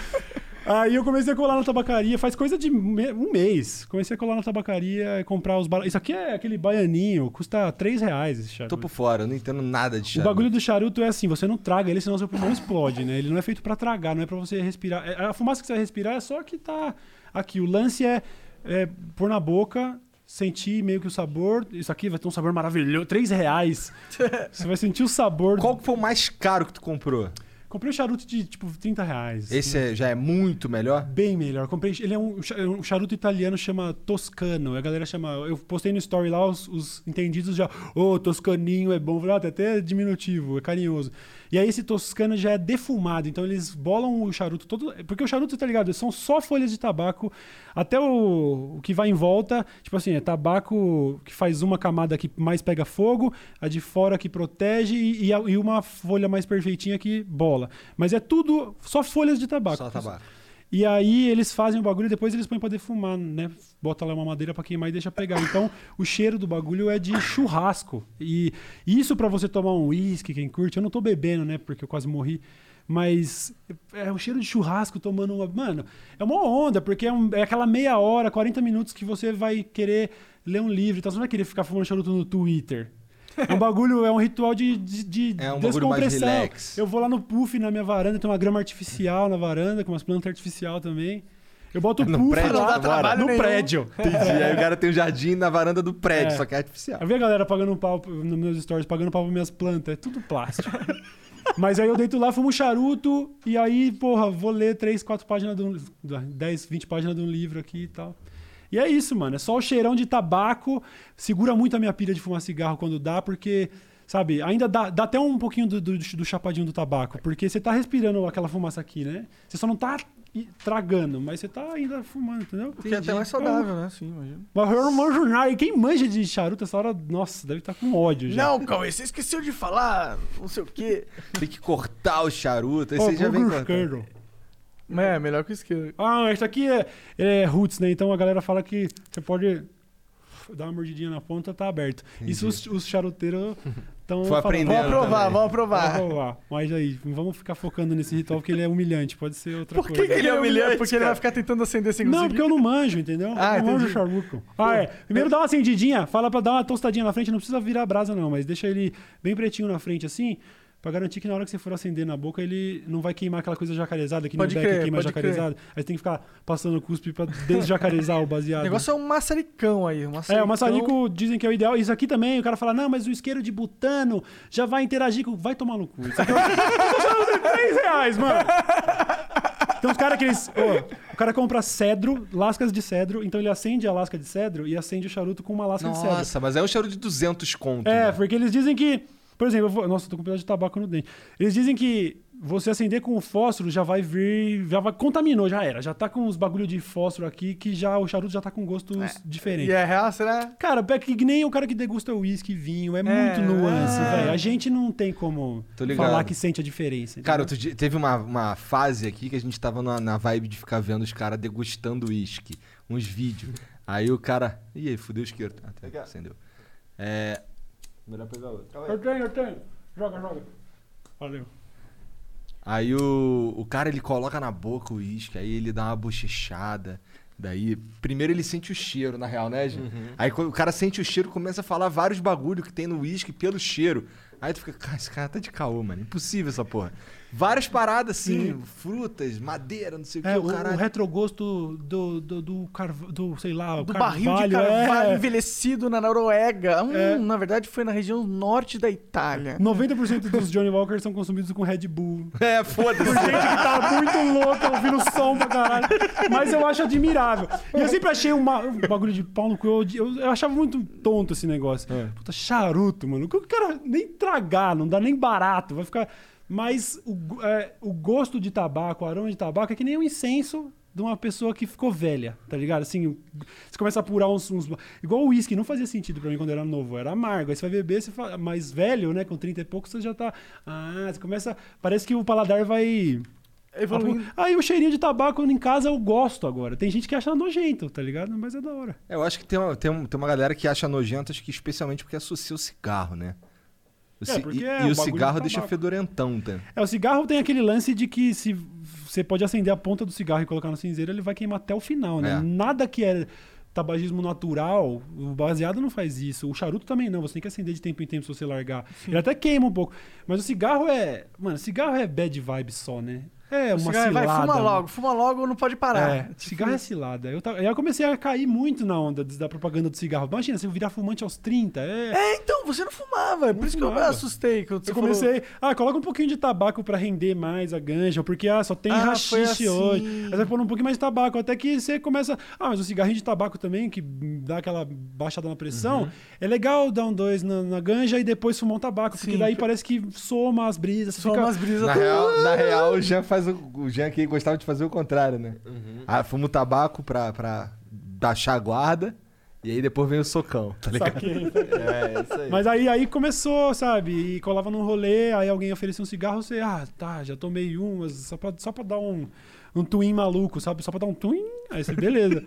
Aí eu comecei a colar na tabacaria, faz coisa de me- um mês. Comecei a colar na tabacaria e comprar os bar... Isso aqui é aquele baianinho, custa 3 reais esse charuto. Tô por fora, eu não entendo nada de O charuto. bagulho do charuto é assim, você não traga ele, senão seu pulmão explode, né? Ele não é feito pra tragar, não é pra você respirar. É- A fumaça que você vai respirar é só que tá aqui. O lance é, é pôr na boca, sentir meio que o sabor. Isso aqui vai ter um sabor maravilhoso. 3 reais. Você vai sentir o sabor. Qual que foi o mais caro que tu comprou? Comprei um charuto de tipo 30 reais. Esse é- já é muito melhor? Bem melhor. Comprei, ele é um, um charuto italiano chama Toscano. A galera chama. Eu postei no story lá, os, os entendidos já. Ô, Toscaninho é bom. Ah, tá até diminutivo, é carinhoso. E aí esse Toscano já é defumado. Então eles bolam o charuto todo. Porque o charuto, tá ligado? São só folhas de tabaco. Até o, o que vai em volta, tipo assim, é tabaco que faz uma camada que mais pega fogo, a de fora que protege e, e a- e uma folha mais perfeitinha que bola. Mas é tudo só folhas de tabaco. Só tabaco. E aí eles fazem o bagulho e depois eles põem pra defumar, né? Bota lá uma madeira pra queimar e deixa pegar. Então o cheiro do bagulho é de churrasco. E isso pra você tomar um uísque, quem curte, eu não tô bebendo, né? Porque eu quase morri. Mas é um cheiro de churrasco tomando uma. Mano, é uma onda, porque é, um- é aquela meia hora, 40 minutos que você vai querer ler um livro. Então você não vai querer ficar fumando charuto no Twitter. É um bagulho, é um ritual de, de, de É um bagulho mais descompressão. relax. Eu vou lá no puff na minha varanda, tem uma grama artificial na varanda, com umas plantas artificiais também. Eu boto o puff prédio, lá no nenhum. prédio. Entendi. Aí o cara tem um jardim na varanda do prédio, É. só que é artificial. Eu vi a galera pagando um pau nos meus stories, pagando pau pra minhas plantas. É tudo plástico. Mas aí eu deito lá, fumo um charuto, e aí, porra, vou ler 3, 4 páginas de um. 10, 20 páginas de um livro aqui e tal. E é isso, mano. É só o cheirão de tabaco. Segura muito a minha pilha de fumar cigarro quando dá, porque, sabe, ainda dá, dá até um pouquinho do, do, do chapadinho do tabaco. Porque você tá respirando aquela fumaça aqui, né? Você só não tá tragando, mas você tá ainda fumando, entendeu? Porque é até mais saudável, né? Sim, imagina. Mas eu não manjo nada. E quem manja de charuto essa hora, nossa, deve estar com ódio já. Não, Cauê, você esqueceu de falar não sei o quê. Tem que cortar o charuto, aí Ó, você já vem cortando. Esquerdo. É, melhor que o esquerdo. Ah, esse aqui é, é roots, né? Então a galera fala que você pode dar uma mordidinha na ponta, tá aberto. Isso os, os charuteiros estão Vou aprendendo Vamos aprovar, vamos aprovar. Vamos lá. Mas aí, não vamos ficar focando nesse ritual porque ele é humilhante, pode ser outra Por que, coisa. que ele é humilhante? Porque ele cara? vai ficar tentando acender sem Não, conseguir. porque eu não manjo, entendeu? Ah, eu não manjo entendi. charuto. Ah, é. Primeiro dá uma acendidinha, fala pra dar uma tostadinha na frente, não precisa virar a brasa não, mas deixa ele bem pretinho na frente assim, pra garantir que na hora que você for acender na boca, ele não vai queimar aquela coisa jacarezada, que nem Pode o Beck crer, queima pode jacarezado. Aí você tem que ficar passando cuspe pra desjacarezar o baseado. O negócio é um maçaricão aí. Um É, maçaricão. o maçarico dizem que é o ideal. Isso aqui também, o cara fala, não, mas o isqueiro de butano já vai interagir com... Vai tomar no cu. Isso aqui é 3 reais, mano. Tem uns caras que eles... ô, o cara compra cedro, lascas de cedro, então ele acende a lasca de cedro e acende o charuto com uma lasca de cedro. Nossa, mas é um charuto de 200 conto. É, né? porque eles dizem que... Por exemplo, eu vou, nossa, eu tô com um pedaço de tabaco no dente. Eles dizem que você acender com o fósforo já vai vir... Já vai, contaminou, já era. Já tá com os bagulho de fósforo aqui que já o charuto já tá com gostos diferentes. E é real, será? Cara, é que nem o cara que degusta uísque e vinho. É, muito nuance, é. velho. A gente não tem como falar que sente a diferença. Cara, dia, teve uma, uma fase aqui que a gente tava na, na vibe de ficar vendo os caras degustando uísque. Uns vídeos. Aí o cara. Ih, fudeu o isqueiro. Ah, tá, acendeu. É. Melhor pegar outro. Eu tenho, eu tenho. Joga, joga. Valeu. Aí o, o cara ele coloca na boca o uísque, aí ele dá uma bochechada. Daí, primeiro ele sente o cheiro, na real, né, gente? Aí quando o cara sente o cheiro, começa a falar vários bagulho que tem no uísque pelo cheiro. Aí tu fica, cara, esse cara tá de caô, mano. Impossível essa porra. Várias paradas assim, frutas, madeira, não sei o É, que, o, o o caralho. retrogosto do, do, do, carv... do sei lá, o Do barril de carvalho, carvalho é. envelhecido na Noruega. Hum, É. Na verdade, foi na região norte da Itália. 90% dos Johnny Walker são consumidos com Red Bull. É, foda-se. Por gente que tá muito louca, ouvindo som pra caralho. Mas eu acho admirável. E eu sempre achei uma- um bagulho de pau no cu. Eu, eu- eu achava muito tonto esse negócio. Puta, charuto, mano. O cara nem tragar, não dá nem barato. Vai ficar. Mas o, é, o gosto de tabaco, o aroma de tabaco é que nem o incenso de uma pessoa que ficou velha, tá ligado? Assim, você começa a apurar uns. uns- igual o uísque, não fazia sentido pra mim quando eu era novo, era amargo. Aí você vai beber, você fala, mais velho, né? Com 30 e pouco, você já tá. Ah, você começa. Parece que o paladar vai. Evoluindo. Aí o cheirinho de tabaco em casa eu gosto agora. Tem gente que acha nojento, tá ligado? Mas é da hora. É, Eu acho que tem uma, tem, um- tem uma galera que acha nojento, acho que especialmente porque associa o cigarro, né? O É, porque e é e o bagulho cigarro de deixa fedorentão, tá? É, o cigarro tem aquele lance de que se você pode acender a ponta do cigarro e colocar no cinzeiro, ele vai queimar até o final, né? É. Nada que é tabagismo natural, o baseado não faz isso. O charuto também não, você tem que acender de tempo em tempo se você largar. Ele até queima um pouco. Mas o cigarro é. Mano, cigarro é bad vibe só, né? É uma Cigarro, cilada. vai, fuma mano. logo, fuma logo, não pode parar. É, cigarro é cilada. Eu, ta- aí eu comecei a cair muito na onda da propaganda do cigarro. Imagina, se eu virar fumante aos 30, é. É, então, você não fumava. É por Não isso que eu fumava. assustei. Quando você Eu comecei, ah, coloca um pouquinho de tabaco pra render mais a ganja, porque ah, só tem Ah, rachixe assim. hoje. Aí você vai pôr um pouquinho mais de tabaco, até que você começa. Ah, mas o cigarrinho de tabaco também, que dá aquela baixada na pressão, Uhum. é legal dar um dois na, na ganja e depois fumar um tabaco, porque Sim. daí parece que soma as brisas. você Só fica- umas brisas. Na real, na real, o Jean faz o, o Jean aqui gostava de fazer o contrário, né? Ah, fuma o tabaco pra, pra baixar a guarda e aí depois vem o socão, tá ligado? Saquei. É, isso aí. Mas aí, aí começou, sabe? E colava num rolê, aí alguém oferecia um cigarro, você, ah, tá, já tomei um, mas só pra, só pra dar um, um twin maluco, sabe? Só pra dar um twin, aí você, beleza.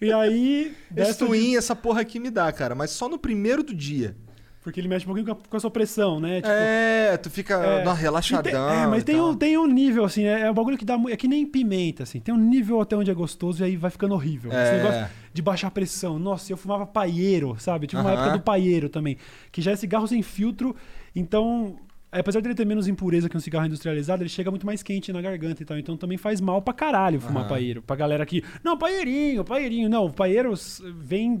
e aí. Esse dessa de- twin, essa porra aqui me dá, cara, mas só no primeiro do dia. Porque ele mexe um pouquinho com a, sua pressão, né? Tipo, é, tu fica é. dá E tem- relaxadão. é, mas tem um, tem um nível, assim, é, é um bagulho que dá. É que nem pimenta, assim. Tem um nível até onde é gostoso e aí vai ficando horrível. É. Esse negócio de baixar a pressão. Nossa, eu fumava paieiro, sabe? Tive uma Aham. época do paieiro também. Que já é cigarro sem filtro. Então, apesar dele ter menos impureza que um cigarro industrializado, ele chega muito mais quente na garganta e tal. Então também faz mal pra caralho fumar Aham. paieiro. Pra galera que. Não, paeirinho, paeirinho. Não, o paieiro s- vem.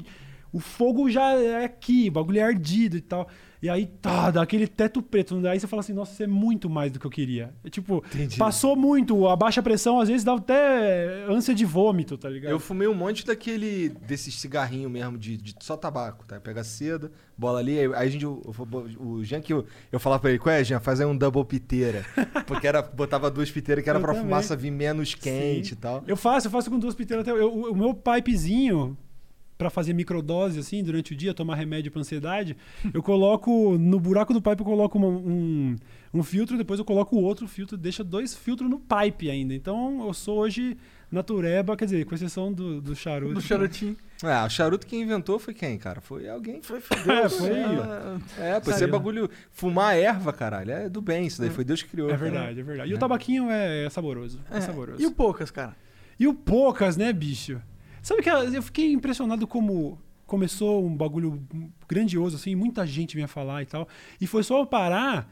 O fogo já é aqui, o bagulho é ardido e tal. E aí, tá, dá aquele teto preto. Aí você fala assim, nossa, isso é muito mais do que eu queria. É, tipo, Entendi. passou muito, a baixa pressão às vezes dá até ânsia de vômito, tá ligado? Eu fumei um monte daquele. desses cigarrinho mesmo, de, de só tabaco, tá? Pega seda, bola ali, aí aí a gente. eu- eu- o Jean que eu, eu falava pra ele, qual é, Jean? Faz aí um double piteira. Porque era, botava duas piteiras que era Eu pra também. fumaça vir menos quente Sim. e tal. Eu faço, eu faço com duas piteiras até. eu- o meu pipezinho, pra fazer microdose, assim, durante o dia, tomar remédio pra ansiedade, eu coloco. No buraco do pipe eu coloco uma- um, um filtro, depois eu coloco o outro filtro, deixa dois filtros no pipe ainda. Então eu sou hoje natureba, quer dizer, com exceção do, do charuto. Do charutinho. Ah, o charuto que inventou foi quem, cara? Foi alguém. Foi, É, foi. É, pô, isso é bagulho. Fumar erva, caralho. É do bem, isso daí. Foi Deus que criou. É cara. verdade, é verdade. E o tabaquinho é, é saboroso. É, É. saboroso. E o Poucas, cara? E o Poucas, né, bicho? Sabe que eu fiquei impressionado como começou um bagulho grandioso, assim, muita gente vinha falar e tal. E foi só eu parar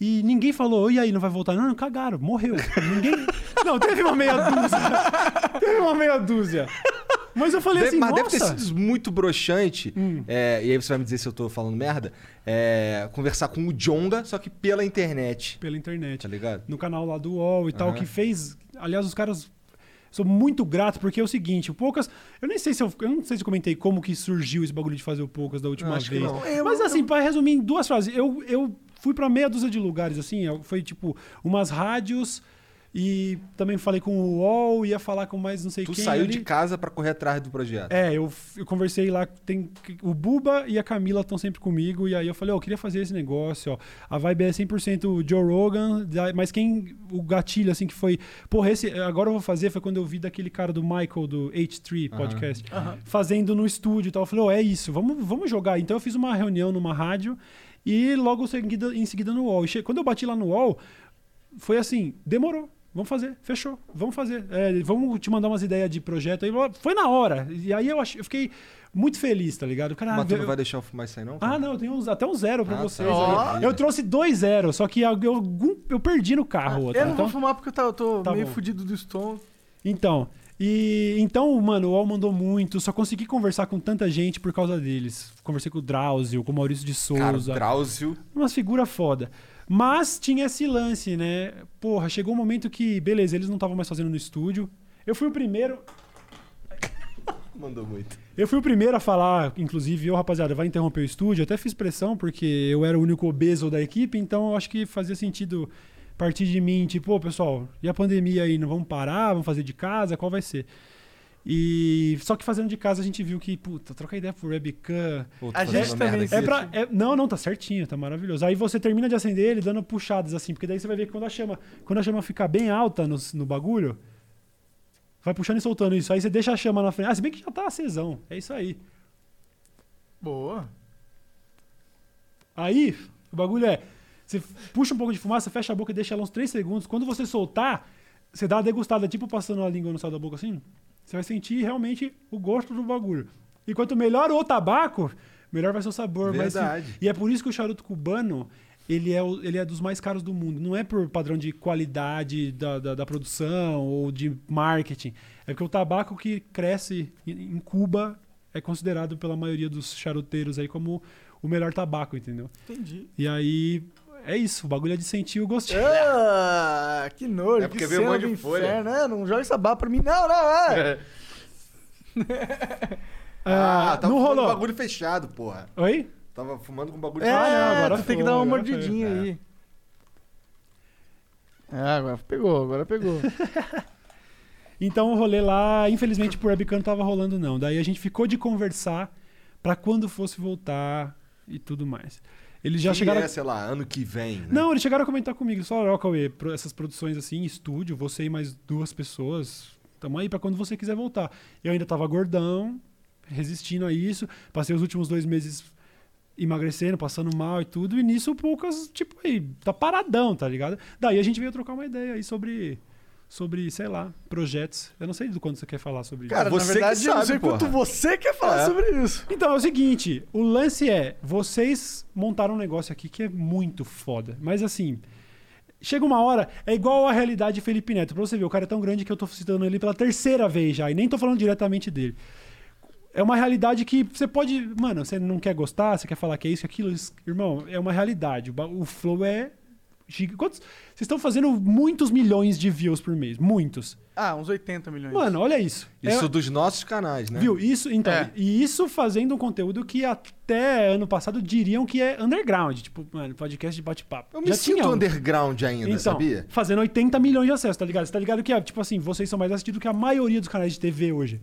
e ninguém falou, e aí, não vai voltar? Não, não, cagaram, morreu. Ninguém. Não, teve uma meia dúzia. teve uma meia dúzia. Mas eu falei Deve- assim, mas nossa. deve ter sido muito broxante. Hum. é, e aí você vai me dizer se eu tô falando merda. é, conversar com o Jonga, só que pela internet. Pela internet. Tá ligado? no canal lá do UOL e tal, Aham. que fez. Aliás, os caras. Sou muito grato, porque é o seguinte, o Poucas. Eu nem sei se eu. Eu não sei se eu comentei como que surgiu esse bagulho de fazer o Poucas da última Acho vez. Eu- Mas assim, pra resumir em duas frases, eu, eu fui pra meia dúzia de lugares, assim, eu- foi tipo umas rádios e também falei com o UOL, ia falar com mais não sei Tu quem. saiu ali. de casa pra correr atrás do projeto. É, eu, eu conversei lá, tem o Buba e a Camila estão sempre comigo, e aí eu falei, ó, eu queria fazer esse negócio, ó. A vibe é 100% Joe Rogan, mas quem, o gatilho, assim, que foi, porra, esse, agora eu vou fazer, foi quando eu vi daquele cara do Michael, do H3 Podcast, fazendo no estúdio e tal. Eu falei, ó, é isso, vamos, vamos jogar. Então eu fiz uma reunião numa rádio, e logo seguida, em seguida no UOL. E quando eu bati lá no UOL, foi assim, demorou. Vamos fazer, fechou, vamos fazer. É, vamos te mandar umas ideias de projeto aí. Foi na hora. E aí eu, ach, eu fiquei muito feliz, tá ligado? Cara, Mas tu eu- não vai deixar eu fumar isso aí, não? Ah, não, eu tenho uns- até um zero pra Ah, vocês. tá. aí. Eu trouxe dois zeros, só que eu, eu, eu perdi no carro. outro, eu não então, vou fumar porque eu, tá- eu tô Tá meio bom. fudido do estômago. então, e então, mano, o UOL mandou muito. Só consegui conversar com tanta gente por causa deles. Conversei com o Drauzio, com o Maurício de Cara, Souza. Drauzio. umas figuras foda. Mas tinha esse lance, né? Porra, chegou um momento que, beleza, eles não estavam mais fazendo no estúdio. Eu fui o primeiro. Mandou muito. Eu fui o primeiro a falar, inclusive, eu, rapaziada, vai interromper o estúdio. Eu até fiz pressão, porque eu era o único obeso da equipe, então eu acho que fazia sentido partir de mim, tipo, ô pessoal, e a pandemia aí? Não vamos parar? Vamos fazer de casa? Qual vai ser? E só que fazendo de casa a gente viu que, puta, troca ideia por webcam, Pô, tô A gente também- é pra, é- não, não, tá certinho, tá maravilhoso. Aí você termina de acender ele dando puxadas assim, porque daí você vai ver que quando a chama, quando a chama ficar bem alta no, no bagulho, vai puxando e soltando isso. Aí você deixa a chama na frente. Ah, se bem que já tá acesão. É isso aí. Boa. Aí, o bagulho é, você puxa um pouco de fumaça, fecha a boca e deixa ela uns 3 segundos. Quando você soltar, você dá uma degustada, tipo passando a língua no céu da boca assim, você vai sentir realmente o gosto do bagulho. E quanto melhor o tabaco, melhor vai ser o sabor. Verdade. fino. e é por isso que o charuto cubano, ele é, o- ele é dos mais caros do mundo. Não é por padrão de qualidade da, da, da produção ou de marketing. É porque o tabaco que cresce em em Cuba é considerado pela maioria dos charuteiros aí como o melhor tabaco, entendeu? Entendi. E aí, é isso. O bagulho é de sentir o gostinho. Ah, que nojo. É porque que veio um monte de folha. inferno. É, não joga essa barra pra mim. Não, não, é. Ah, Ah, tava não fumando rolou. bagulho fechado, porra. Oi? Tava fumando com bagulho É, Ah, fechado. não, agora tu tem que foi, dar uma mordidinha foi. aí. Ah, agora pegou, agora pegou. Então o rolê lá, infelizmente por webcam não tava rolando não. Daí a gente ficou de conversar pra quando fosse voltar e tudo mais. Eles já Que chegaram é, sei lá, ano que vem, né? Não, eles chegaram a comentar comigo, só, ó, Cauê, pro- essas produções assim, estúdio, você e mais duas pessoas, tamo aí pra quando você quiser voltar. Eu ainda tava gordão, resistindo a isso, passei os últimos dois meses emagrecendo, passando mal e tudo, e nisso poucas, tipo, aí, tá paradão, tá ligado? Daí a gente veio trocar uma ideia aí sobre, sobre, sei lá, projetos. Eu não sei do quanto você quer falar sobre isso. Cara, Você na que verdade, eu não sabe, sei quanto você quer falar É. sobre isso. Então é o seguinte, o lance é, vocês montaram um negócio aqui que é muito foda, mas assim, chega uma hora, é igual a realidade de Felipe Neto, pra você ver, o cara é tão grande que eu tô citando ele pela terceira vez já, e nem tô falando diretamente dele. é uma realidade que você pode. Mano, você não quer gostar, você quer falar que é isso, que é aquilo. isso- Irmão, é uma realidade. O Flow é. Quantos? Vocês estão fazendo muitos milhões de views por mês. Muitos. Ah, uns 80 milhões. Mano, olha isso. Isso É- dos nossos canais, né? Viu? Isso, então, É. e isso fazendo um conteúdo que até ano passado diriam que é underground, tipo, mano, podcast de bate-papo. Eu me Já sinto um. underground ainda, Então, sabia? fazendo 80 milhões de acessos, tá ligado? Você tá ligado que, é, tipo assim, vocês são mais assistidos que a maioria dos canais de TV hoje.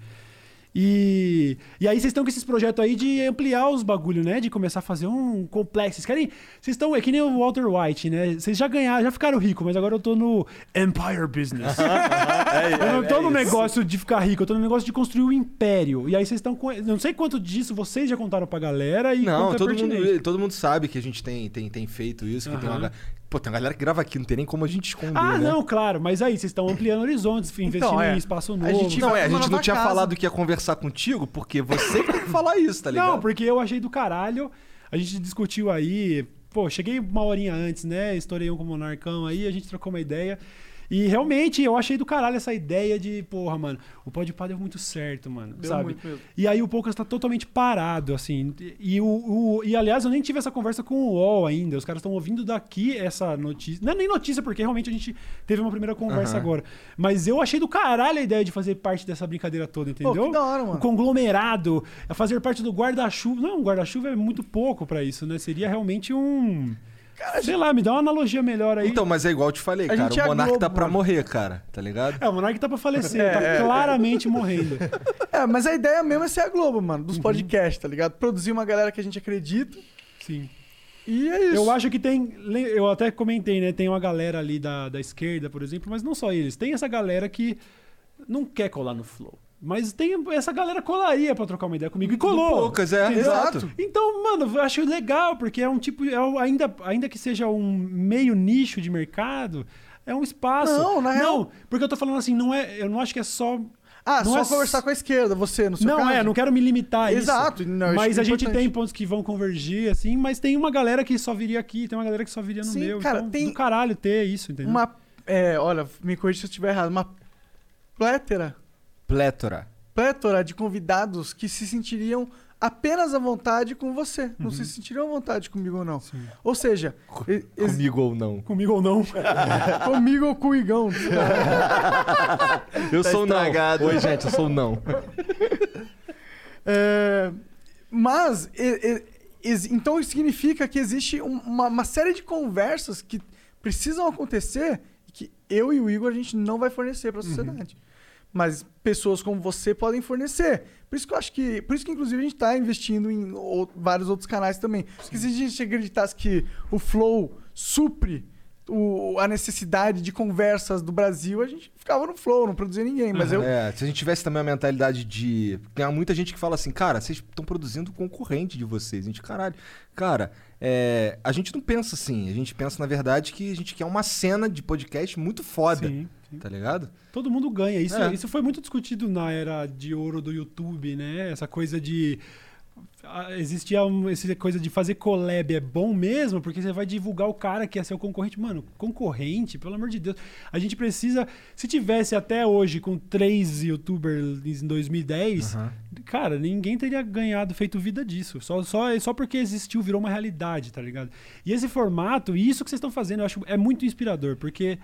E, e aí vocês estão com esses projetos aí de ampliar os bagulho, né? De começar a fazer um complexo. Vocês querem. Vocês estão. É que nem o Walter White, né? Vocês já ganharam, já ficaram ricos, mas agora eu tô no Empire Business. eu não tô no negócio de ficar rico, eu tô no negócio de construir um império. E aí vocês estão com. Não sei quanto disso vocês já contaram pra galera e Não, é todo mundo, todo mundo sabe que a gente tem, tem, tem feito isso, que tem uma, Pô, tem uma galera que grava aqui, não tem nem como a gente esconder, Ah, né? não, claro, mas aí vocês estão ampliando horizontes, investindo é. em espaço A novo. gente Não, é, a gente não tinha casa. falado que ia conversar contigo, porque você que tem que falar isso, tá ligado? Não, porque eu achei do caralho. A gente discutiu aí. Pô, cheguei uma horinha antes, né? Estourei um com o Monarcão aí, a gente trocou uma ideia. E realmente eu achei do caralho essa ideia de, porra, mano, o Podpah deu muito certo, mano. Deu sabe? muito mesmo. E aí o Poucas tá totalmente parado, assim. E, o, o- e aliás, eu nem tive essa conversa com o UOL ainda. Os caras estão ouvindo daqui essa notícia. Não é nem notícia, porque realmente a gente teve uma primeira conversa Aham. agora. Mas eu achei do caralho a ideia de fazer parte dessa brincadeira toda, Pô, entendeu? que da hora, mano. O conglomerado, a fazer parte do guarda-chuva. Não, um guarda-chuva é muito pouco pra isso, né? Seria realmente um. Sei lá, me dá uma analogia melhor aí. Então, mas é igual eu te falei, A cara. é O a Monark Globo, tá pra mano. morrer, cara, tá ligado? É, o Monark tá pra falecer, É, tá é, claramente morrendo. É, mas a ideia mesmo é ser a Globo, mano, Uhum. dos podcasts, tá ligado? Produzir uma galera que a gente acredita. Sim. E é isso. Eu acho que tem. Eu até comentei, né? Tem uma galera ali da, da esquerda, por exemplo, mas não só eles. Tem essa galera que não quer colar no Flow. Mas tem essa galera colaria pra trocar uma ideia comigo. E colou. Poucas, é. Entendeu? Exato. Então, mano, eu acho legal, porque é um tipo. É ainda, ainda que seja um meio nicho de mercado, é um espaço. Não, na real- Não, porque eu tô falando assim, não é. Eu não acho que é só. Ah, não só é- conversar com a esquerda, você, no seu Não, caso. é, não quero me limitar a isso. Exato, mas isso a é gente importante. tem pontos que vão convergir, assim, mas tem uma galera que só viria aqui, tem uma galera que só viria no Sim, meu. cara, então, tem do caralho ter isso, entendeu? Uma. É, olha, me corrija se eu estiver errado. Uma plétera. Plétora. Plétora de convidados que se sentiriam apenas à vontade com você. Não Uhum. se sentiriam à vontade comigo ou não. Ou seja, ex- Comigo ou não. Comigo ou não. comigo ou com o Igão. Eu Tá sou estragado. não. Oi, gente, eu sou não. É, mas, e- e- ex- então isso significa que existe um- uma, uma série de conversas que precisam acontecer e que eu e o Igor a gente não vai fornecer para a sociedade. Mas pessoas como você podem fornecer. Por isso que eu acho que. Por isso que, inclusive, a gente está investindo em ou- vários outros canais também. Porque se a gente acreditasse que o Flow supre o- a necessidade de conversas do Brasil, a gente ficava no Flow, não produzia ninguém. Mas eu. É, se a gente tivesse também a mentalidade de. Tem muita gente que fala assim, cara, vocês estão produzindo concorrente de vocês. A gente, caralho. Cara, é, a gente não pensa assim. A gente pensa, na verdade, que a gente quer uma cena de podcast muito foda. Sim, sim. Tá ligado? Todo mundo ganha. Isso, É. isso foi muito discutido na era de ouro do YouTube, né? Essa coisa de. ah, Existia um- essa coisa de fazer collab é bom mesmo, porque você vai divulgar o cara que é seu concorrente. Mano, concorrente, pelo amor de Deus. A gente precisa. Se tivesse até hoje com três youtubers em 2010, Aham. cara, ninguém teria ganhado, feito vida disso. Só, só, só porque existiu, virou uma realidade, tá ligado? E esse formato, e isso que vocês estão fazendo, eu acho é muito inspirador, porque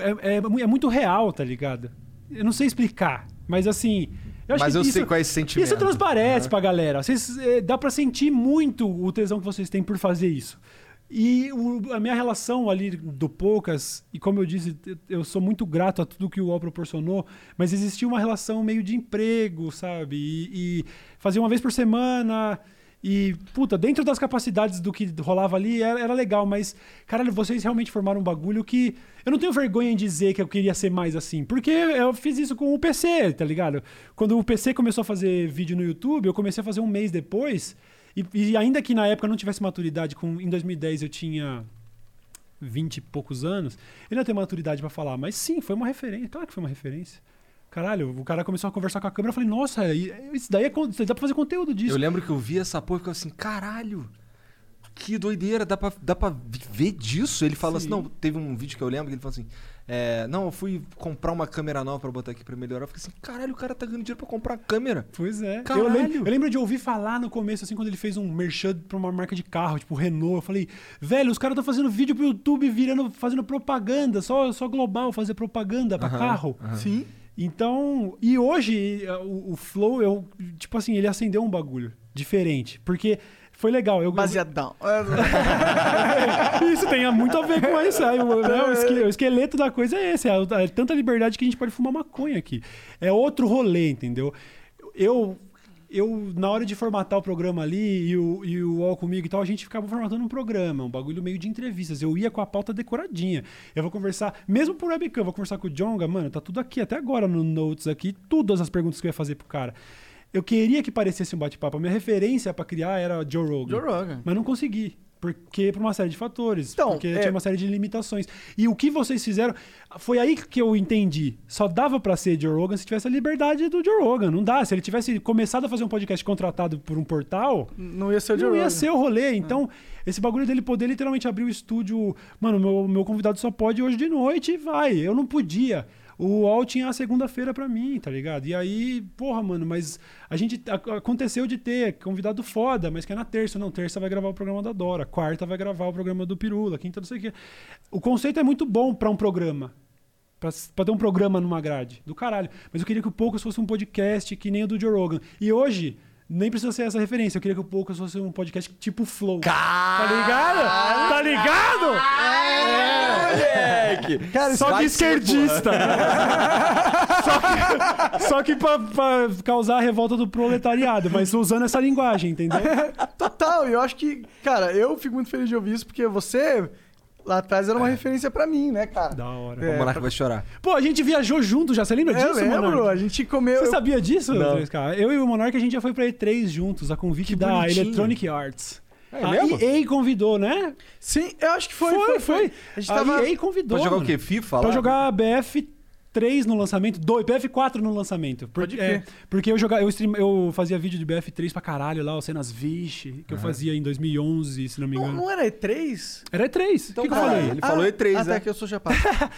é, é, é muito real, tá ligado? Eu não sei explicar, mas assim. Eu Mas que eu isso, sei qual é esse sentimento. Isso transparece Aham. pra galera. Vocês, é, dá pra sentir muito o tesão que vocês têm por fazer isso. E o- a minha relação ali do Poucas, e como eu disse, eu- sou muito grato a tudo que o UOL proporcionou, mas existia uma relação meio de emprego, sabe? E, e fazer uma vez por semana. E, puta, dentro das capacidades do que rolava ali, era, era legal, mas, caralho, vocês realmente formaram um bagulho que. Eu não tenho vergonha em dizer que eu queria ser mais assim, porque eu fiz isso com o PC, tá ligado? Quando o PC começou a fazer vídeo no YouTube, eu comecei a fazer um mês depois, e, e ainda que na época eu não tivesse maturidade, com, em 2010 eu tinha 20 e poucos anos, eu não ter maturidade pra falar, mas sim, foi uma referência, claro que foi uma referência. Caralho, o cara começou a conversar com a câmera, eu falei, nossa, isso daí é, dá pra fazer conteúdo disso. Eu lembro que eu vi essa porra e ficava assim, caralho, que doideira, dá pra, dá pra ver disso? Ele fala assim, Sim. não, teve um vídeo que eu lembro que ele falou assim, é, não, eu fui comprar uma câmera nova pra botar aqui pra melhorar. Eu fiquei assim, caralho, o cara tá ganhando dinheiro pra comprar câmera. Pois é. Caralho. Eu lembro, eu lembro de ouvir falar no começo, assim, quando ele fez um merchan pra uma marca de carro, tipo Renault. Eu falei, velho, os caras estão fazendo vídeo pro YouTube, virando, fazendo propaganda, só, só global, fazer propaganda pra carro. Sim. Então, e hoje eh, o, o Flow, eu, tipo assim, ele acendeu um bagulho diferente. Porque foi legal. Eu, Baseadão. Isso tem muito a ver com isso. aí, o, né, o esqueleto da coisa é esse. É, é tanta liberdade que a gente pode fumar maconha aqui. É outro rolê, entendeu? Eu, eu na hora de formatar o programa ali e o, e o All comigo e tal, a gente ficava formatando um programa, um bagulho meio de entrevistas. Eu ia com a pauta decoradinha. Eu vou conversar, mesmo por webcam, eu vou conversar com o Jonga, mano, tá tudo aqui, até agora no Notes aqui, todas as perguntas que eu ia fazer pro cara. Eu queria que parecesse um bate-papo. A minha referência pra criar era Joe Rogan. Joe Rogan. Mas não consegui. Porque por uma série de fatores. Então, porque é- tinha uma série de limitações. E o que vocês fizeram. Foi aí que eu entendi. Só dava pra ser Joe Rogan se tivesse a liberdade do Joe Rogan. Não dá. Se ele tivesse começado a fazer um podcast contratado por um portal. Não ia ser o Joe Não ia Rogan. ser o rolê. Então, esse bagulho dele poder literalmente abrir o estúdio. Mano, meu, meu convidado só pode hoje de noite e vai. Eu não podia. O UOL tinha a segunda-feira pra mim, tá ligado? E aí, porra, mano, mas a gente. aconteceu de ter convidado foda, mas que é na terça. Não, terça vai gravar o programa da Dora, quarta vai gravar o programa do Pirula, quinta não sei o quê. O conceito é muito bom pra um programa. Pra, ter um programa numa grade. Do caralho. Mas eu queria que o Poucas fosse um podcast que nem o do Joe Rogan. E hoje, nem precisa ser essa referência. Eu queria que o Poucas fosse um podcast tipo Flow. Tá ligado? Tá ligado? Moleque! Cara, Só que esquerdista. só que, só que pra, pra causar a revolta do proletariado, mas usando essa linguagem, entendeu? Total, e eu acho que, cara, eu fico muito feliz de ouvir isso, porque você, lá atrás, era uma referência pra mim, né, cara? Da hora. É, O Monarca vai chorar. Pô, a gente viajou junto já, você lembra eu disso, lembro, Monark? a gente comeu... Você eu- sabia disso, Não. 3K? Eu e o Monark, a gente já foi pra E3 juntos, a convite da bonitinho. Electronic Arts. É a? EA convidou, né? Sim, eu acho que foi, Foi, foi. A gente A tava... EA convidou. Pra jogar o mano. quê? FIFA Pra lá? jogar BF3 no lançamento, dois, BF4 no lançamento. Por- Pode é, porque eu, jogava, eu, stream- eu fazia vídeo de BF3 pra caralho lá, os cenas Vixe, que eu fazia em 2011, se não me Não, engano. não era E3? Era E3. O que, que eu cara, falei? Ele falou E3, até né? que eu sou chapado.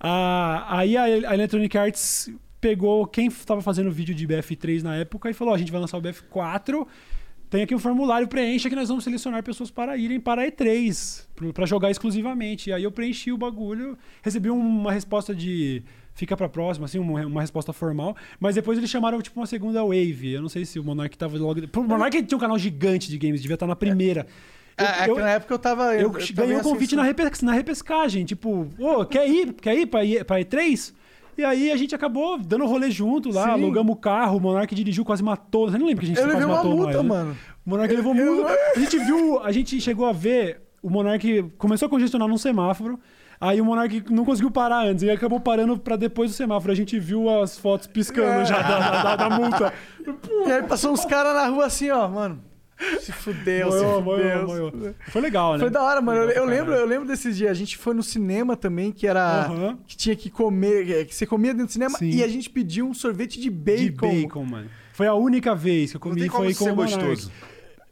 Ah, aí a, a Electronic Arts pegou quem estava fazendo vídeo de BF3 na época e falou: "Ó, a gente vai lançar o BF4. Tem aqui um formulário, preencha que nós vamos selecionar pessoas para irem para a E3, pro- pra jogar exclusivamente. E aí eu preenchi o bagulho, recebi uma resposta de fica pra próxima, assim, uma, uma resposta formal. Mas depois eles chamaram, tipo, uma segunda wave. Eu não sei se o Monark tava logo. O Monark tinha um canal gigante de games, devia estar na primeira. Eu- É, é eu- que na época eu tava... eu, também ganhei um convite na, repes- na repescagem, tipo, ô, quer ir? Quer ir pra, pra E3? E aí a gente acabou dando rolê junto lá, Sim. alugamos o carro, o Monark dirigiu, quase matou. Você não lembra que a gente Eu quase levei uma matou multa, né? mano. O Monark levou Eu- multa. A gente viu, a gente chegou a ver, o Monark começou a congestionar num semáforo. Aí o Monark não conseguiu parar antes, e acabou parando pra depois do semáforo. A gente viu as fotos piscando É. já da, da- da multa. E aí passou uns caras na rua assim, ó, mano. Se fudeu, se fudeu. moiou, moiou. Foi legal, né? Foi da hora, mano. Eu, Legal eu lembro, eu lembro desses dias. A gente foi no cinema também, que era. Aham. Que tinha que comer. Que você comia dentro do cinema Sim. e a gente pediu um sorvete de De bacon. bacon, mano. Foi a única vez que eu Não comi tem como foi com ser Monark. gostoso.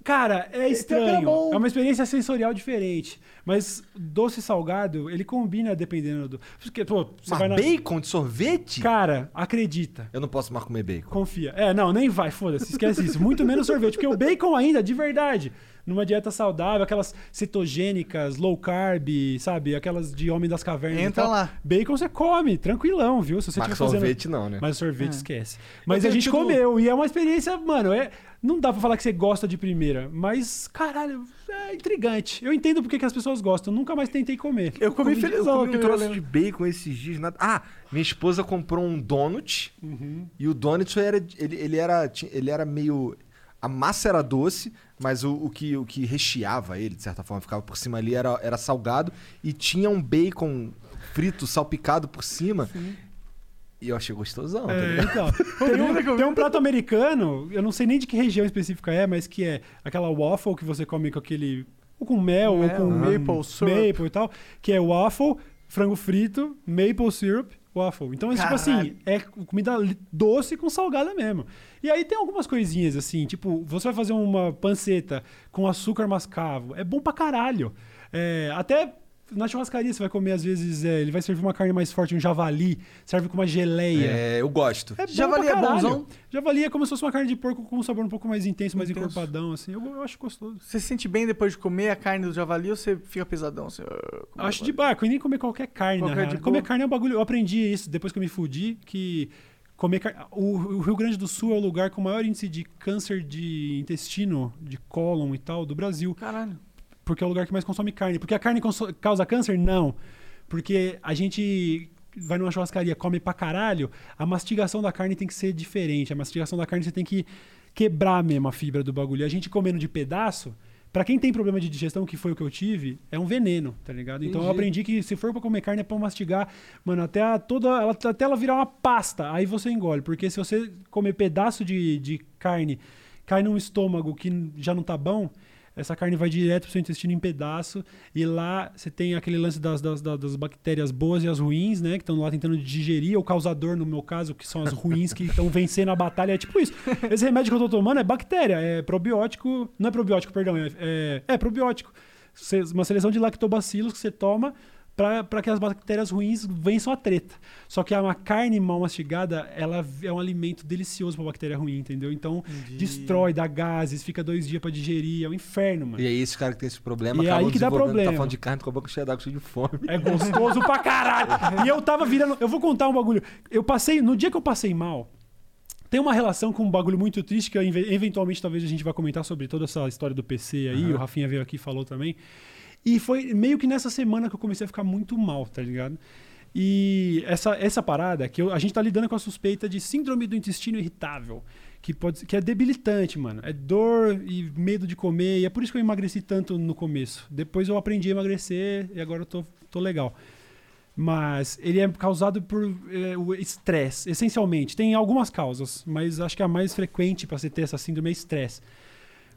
Cara, é estranho. É uma experiência sensorial diferente. Mas doce e salgado, ele combina dependendo do. Porque, pô, você Mas vai na. bacon de sorvete? Cara, acredita. Eu não posso mais comer bacon. Confia. É, não, nem vai, foda-se, esquece isso. Muito menos sorvete, porque o bacon ainda, de verdade, numa dieta saudável, aquelas cetogênicas, low carb, sabe? Aquelas de homem das cavernas. Entra lá. Bacon você come, tranquilão, viu? Se você Mas fazendo. sorvete não, né? Mas sorvete É. esquece. Mas a gente tido- comeu e é uma experiência, mano, é. Não dá pra falar que você gosta de primeira, mas, caralho, é intrigante. Eu entendo porque que as pessoas gostam. Nunca mais tentei comer. Eu comi, eu felizão. comi um aquele troço de bacon esses dias. Nada... Ah, minha esposa comprou um donut. E o donut era, ele, ele era, ele era meio... A massa era doce, mas o, o que, o que recheava ele, de certa forma, ficava por cima ali, era, era salgado. E tinha um bacon frito, salpicado por cima. E eu achei gostosão, tá É, ligado? então. Tem um, tem um prato americano, eu não sei nem de que região específica é, mas que é aquela waffle que você come com aquele. Ou com mel, Mel, ou com maple syrup. maple e tal. Que é waffle, frango frito, maple syrup, waffle. Então, é tipo assim, é comida doce com salgada mesmo. E aí tem algumas coisinhas assim, tipo, você vai fazer uma panceta com açúcar mascavo. É bom pra caralho. É, até na churrascaria você vai comer, às vezes, é, ele vai servir uma carne mais forte, um javali, serve com uma geleia. É, eu gosto. É bom Javali pra é bonzão? Javali é como se fosse uma carne de porco com um sabor um pouco mais intenso, mais Intenso. encorpadão, assim. Eu, eu acho gostoso. Você se sente bem depois de comer a carne do javali ou você fica pesadão? Assim, "Ah, como Acho vai?" de barco, e nem comer qualquer carne, Qualquer na de real. Comer carne é um bagulho. Eu aprendi isso depois que eu me fudi, que comer carne. O, o Rio Grande do Sul é o lugar com o maior índice de câncer de intestino, de cólon e tal, do Brasil. Caralho. Porque é o lugar que mais consome carne. Porque a carne causa câncer? Não. Porque a gente vai numa churrascaria, come pra caralho, a mastigação da carne tem que ser diferente. A mastigação da carne você tem que quebrar mesmo a fibra do bagulho. E a gente comendo de pedaço, pra quem tem problema de digestão, que foi o que eu tive, é um veneno, tá ligado? Então eu aprendi que se for pra comer carne é pra mastigar, mano, até, a, toda, ela, até ela virar uma pasta, aí você engole. Porque se você comer pedaço de, de carne, cai num estômago que já não tá bom, essa carne vai direto pro seu intestino em pedaço e lá você tem aquele lance das, das, das- bactérias boas e as ruins, né? Que estão lá tentando digerir, o causador, no meu caso, que são as ruins que estão vencendo a batalha. É tipo isso. Esse remédio que eu tô tomando é bactéria, é probiótico. Não é probiótico, perdão, é, é, é probiótico. Uma seleção de lactobacilos que você toma para que as bactérias ruins vençam a treta. Só que uma carne mal mastigada, ela é um alimento delicioso para bactéria ruim, entendeu? Então, destrói, dá gases, fica dois dias para digerir, é um inferno, mano. E aí, esse cara que tem esse problema, E é aí que dá desenvolvendo- problema. Tá falando de carne com a boca cheia d'água, cheia de fome. É gostoso pra caralho. E eu tava virando. Eu vou contar um bagulho. Eu passei. No dia que eu passei mal. Tem uma relação com um bagulho muito triste que eventualmente talvez a gente vai comentar sobre toda essa história do PC aí. O Rafinha veio aqui e falou também. E foi meio que nessa semana que eu comecei a ficar muito mal, tá ligado? E essa, essa parada, que eu- a gente tá lidando com a suspeita de síndrome do intestino irritável, que, pode, que é debilitante, mano. É dor e medo de comer, e é por isso que eu emagreci tanto no começo. Depois eu aprendi a emagrecer e agora eu tô, tô legal. Mas ele é causado por é, o estresse, essencialmente. Tem algumas causas, mas acho que a mais frequente para você ter essa síndrome é estresse.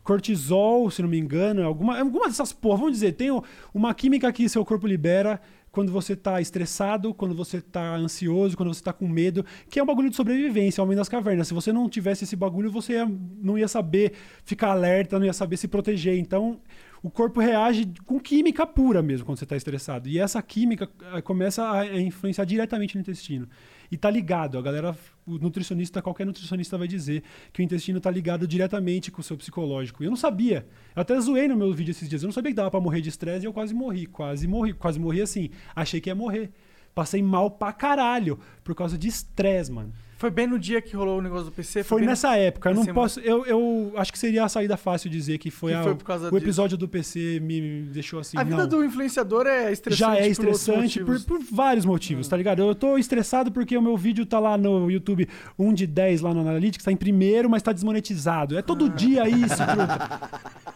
Cortisol, se não me engano, é alguma, é alguma dessas porra, vamos dizer, tem uma química que seu corpo libera quando você tá estressado, quando você tá ansioso, quando você tá com medo, que é um bagulho de sobrevivência, homem das cavernas. Se você não tivesse esse bagulho, você ia- não ia saber ficar alerta, não ia saber se proteger. Então, o corpo reage com química pura mesmo quando você está estressado. E essa química eh, começa a influenciar diretamente no intestino. E tá ligado, a galera, o nutricionista, qualquer nutricionista vai dizer que o intestino tá ligado diretamente com o seu psicológico. E eu não sabia. Eu até zoei no meu vídeo esses dias. Eu não sabia que dava pra morrer de estresse e eu quase morri. Quase morri. Quase morri assim. Achei que ia morrer. Passei mal pra caralho por causa de estresse, mano. Foi bem no dia que rolou o negócio do PC? Foi no- nessa época. Eu não posso. Eu, eu acho que seria a saída fácil dizer que foi, Que a- foi por causa o disso. episódio do PC me deixou assim. A vida não. do influenciador é estressante. já é por estressante por, motivos. por vários motivos, tá ligado? Eu tô estressado porque o meu vídeo tá lá no YouTube, 1 de 10 lá no Analytics, tá em primeiro, mas tá desmonetizado. É todo dia isso, truta.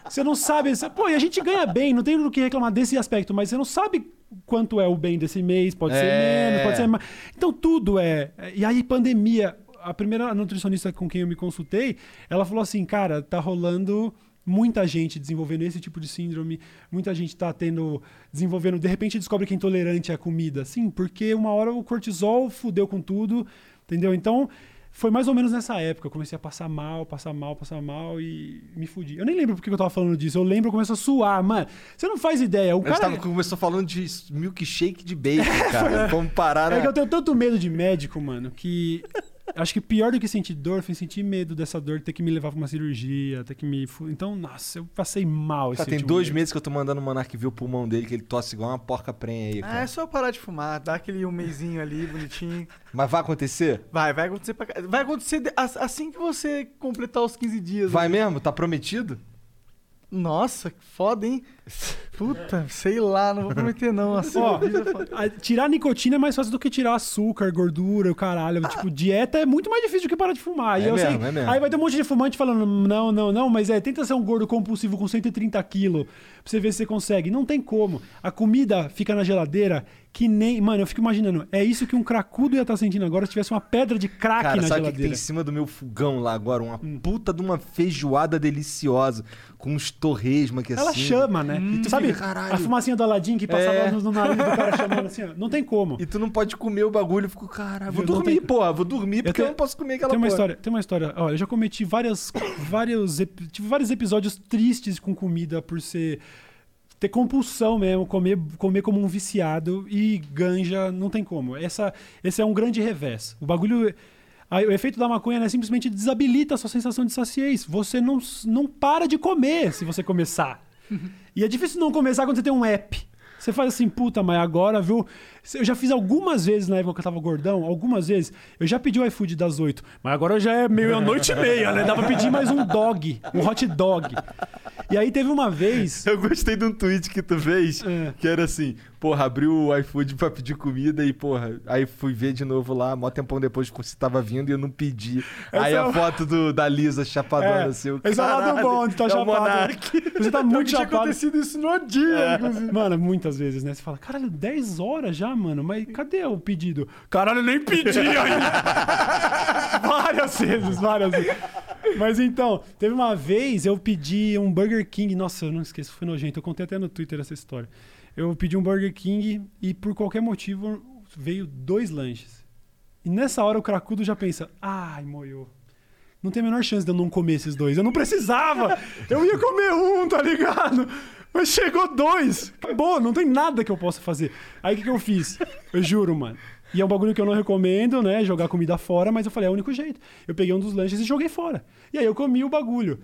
Você não sabe. você- Pô, e a gente ganha bem, não tem do que reclamar desse aspecto, mas você não sabe quanto é o bem desse mês, pode ser É. menos, pode ser mais. Então tudo é. E aí, pandemia. A primeira nutricionista com quem eu me consultei, ela falou assim, cara, tá rolando muita gente desenvolvendo esse tipo de síndrome, muita gente tá tendo, desenvolvendo, de repente descobre que é intolerante à comida. Sim, porque uma hora o cortisol fudeu com tudo, entendeu? Então, foi mais ou menos nessa época. Eu comecei a passar mal, passar mal, passar mal e me fudi. Eu nem lembro porque eu tava falando disso. Eu lembro, eu começo a suar, mano. Você não faz ideia. O cara. tava, começou falando de milkshake de bacon, cara. Vamos parar É na... que eu tenho tanto medo de médico, mano, que acho que pior do que sentir dor foi sentir medo dessa dor de ter que me levar pra uma cirurgia, ter que me. Então, nossa, eu passei mal esse Cara, tem último dois mês. meses que eu tô mandando o Monark ver o pulmão dele, que ele tosse igual uma porca prenha aí, Ah, cara. é só parar de fumar, dar aquele um mêsinho ali, bonitinho. Mas vai acontecer? Vai, vai acontecer pra... Vai acontecer assim que você completar os 15 dias. Vai né? mesmo? Tá prometido? Nossa, que foda, hein? Puta, sei lá, não vou prometer não. Assim, Ó, é a- tirar nicotina é mais fácil do que tirar açúcar, gordura, o caralho. Tipo, dieta é muito mais difícil do que parar de fumar. E É eu sei- mesmo, é mesmo. Aí vai ter um monte de fumante falando, não, não, não, mas é, tenta ser um gordo compulsivo com 130 quilos pra você ver se você consegue. Não tem como. A comida fica na geladeira que nem. Mano, eu fico imaginando, é isso que um cracudo ia estar sentindo agora se tivesse uma pedra de crack Cara, na sabe o que, tem geladeira. em cima do meu fogão lá agora? Uma Hum. puta de uma feijoada deliciosa, com uns torresmo aqui Ela assim. chama, né? E tu Sabe fica, caralho. a fumacinha do Aladim que passava É. no, no nariz do cara chamando assim, ó. Não tem como. E tu não pode comer o bagulho. Eu fico, caralho, vou dormir, tem- porra. Vou dormir porque eu, tenho- não posso comer aquela Tem uma porra. história, tem uma história. Olha, eu já cometi várias, vários, tive vários episódios tristes com comida por ser ter compulsão mesmo, comer, comer como um viciado e ganja não tem como. Essa, esse é um grande revés. O bagulho. aí o efeito da maconha né, simplesmente desabilita a sua sensação de saciez. Você não, não para de comer se você começar. E é difícil não começar quando você tem um app. Você faz assim, puta, mas agora, viu? Eu já fiz algumas vezes na época que eu tava gordão, algumas vezes. Eu já pedi o iFood das oito, mas agora já é meia-noite e meia, né? Dá pra pedir mais um dog, um hot dog. E aí teve uma vez. Eu gostei de um tweet que tu fez, É. que era assim, porra, abriu o iFood pra pedir comida e, porra, aí fui ver de novo lá, mó tempão depois que você tava vindo e eu não pedi. Essa aí é a o- foto do, da Lisa chapadona, É, assim, o esse é o lado bom de tá é chapado. Você tá muito tinha chapado. acontecido isso no dia, inclusive. Mano, muitas vezes, né? Você fala, caralho, 10 horas já, mano, mas cadê o pedido? Caralho, eu nem pedi ainda. várias vezes, várias vezes. Mas então, teve uma vez eu pedi um Burger King. Nossa, eu não esqueço, foi nojento. Eu contei até no Twitter essa história. Eu pedi um Burger King e por qualquer motivo veio dois lanches. E nessa hora o cracudo já pensa, ai, moiô. Não tem a menor chance de eu não comer esses dois. Eu não precisava. Eu ia comer um, tá ligado? Mas chegou dois. Acabou, não tem nada que eu possa fazer. Aí o que, que eu fiz? Eu juro, mano. E é um bagulho que eu não recomendo, né? Jogar comida fora, mas eu falei, é o único jeito. Eu peguei um dos lanches e joguei fora. E aí eu comi o bagulho.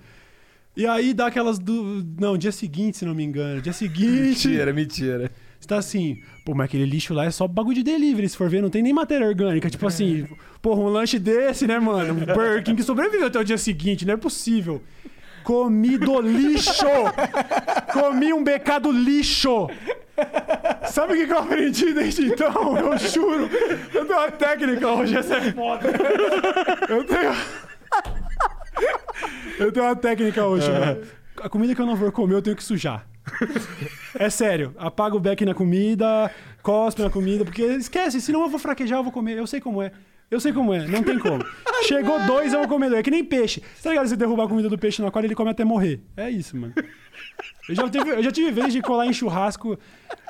E aí dá aquelas do. Não, dia seguinte, se não me engano. Dia seguinte. Mentira, mentira. Você tá assim, pô, mas aquele lixo lá é só bagulho de delivery, se for ver, não tem nem matéria orgânica. Tipo assim, porra, um lanche desse, né, mano? Um Burger King que sobreviveu até o dia seguinte, não é possível. Comi do lixo! Comi um BK do lixo! Sabe o que que eu aprendi desde então? Eu juro! Eu tenho uma técnica hoje, essa é foda! Eu tenho. Eu tenho uma técnica hoje, mano. A comida que eu não vou comer, eu tenho que sujar. É sério, apaga o beck na comida, cospe na comida, porque esquece, senão eu vou fraquejar, eu vou comer. Eu sei como é. Eu sei como é, não tem como. Chegou dois, eu vou comer dois. É que nem peixe. Tá ligado? Você derrubar a comida do peixe no aquário, ele come até morrer. É isso, mano. Eu já tive, eu já tive vez de colar em churrasco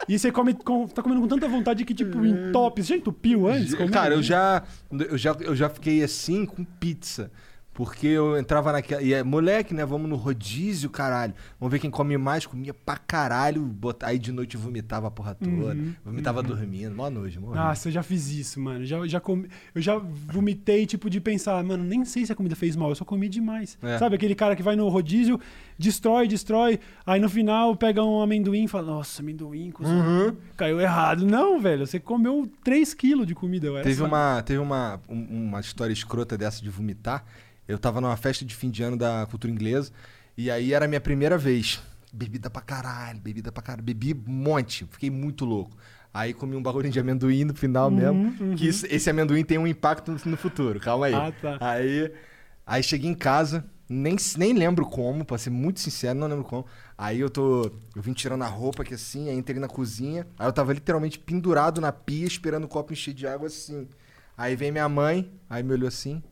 e você come, com- tá comendo com tanta vontade que, tipo, entope. Você já entupiu antes? comendo? Cara, eu já, eu já eu já fiquei assim com pizza. Porque eu entrava naquela. E é moleque, né? Vamos no rodízio, caralho. Vamos ver quem come mais. Comia pra caralho. Bota... Aí de noite vomitava a porra toda. Uhum, vomitava dormindo. Mó nojo, morri. Nossa, eu já fiz isso, mano. Já, já comi, eu já vomitei, tipo, de pensar, mano, nem sei se a comida fez mal, eu só comi demais. É. Sabe, aquele cara que vai no rodízio, destrói, destrói, aí no final pega um amendoim e fala, nossa, amendoim, Uhum. caiu errado. Não, velho, você comeu 3 quilos de comida. Teve uma, teve uma, um- uma história escrota dessa de vomitar. Eu tava numa festa de fim de ano da cultura inglesa. E aí era a minha primeira vez. Bebida pra caralho, bebida pra caralho. Bebi um monte. Fiquei muito louco. Aí comi um bagulho de amendoim no final mesmo. Que isso- esse amendoim tem um impacto no, no futuro. Calma aí. Ah, tá. Aí, aí cheguei em casa. Nem, nem lembro como, pra ser muito sincero, não lembro como. Aí eu tô. Eu vim tirando a roupa aqui assim, aí entrei na cozinha. Aí eu tava literalmente pendurado na pia, esperando o copo encher de água assim. Aí vem minha mãe, aí me olhou assim.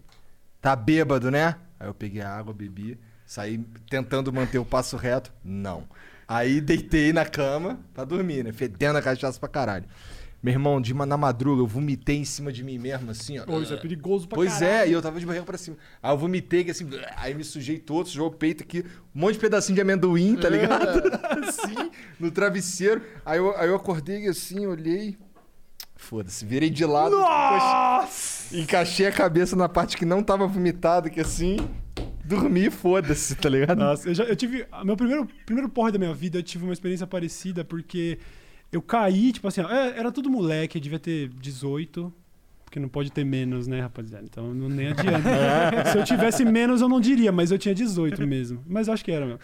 Tá bêbado, né? Aí eu peguei a água, bebi, saí tentando manter o passo reto. Não. Aí deitei na cama pra dormir, né? Fedendo a cachaça pra caralho. Meu irmão, de ma- na madruga, eu vomitei em cima de mim mesmo, assim, ó. Pô, isso é perigoso pra Pois caralho. é, e eu tava de barriga pra cima. Aí eu vomitei, que assim, aí me sujei todo, sujou o peito aqui, um monte de pedacinho de amendoim, tá ligado? assim, no travesseiro. Aí eu, aí eu acordei assim, olhei. Foda-se, virei de lado. Nossa! Encaixei a cabeça na parte que não tava vomitada, que assim, dormi, foda-se, tá ligado? Nossa, eu, já, eu tive. Meu primeiro, primeiro porre da minha vida, eu tive uma experiência parecida, porque eu caí, tipo assim, ó, é, era tudo moleque, eu devia ter 18. Porque não pode ter menos, né, rapaziada? Então não, nem adianta. Se eu tivesse menos, eu não diria, mas eu tinha 18 mesmo. Mas eu acho que era mesmo.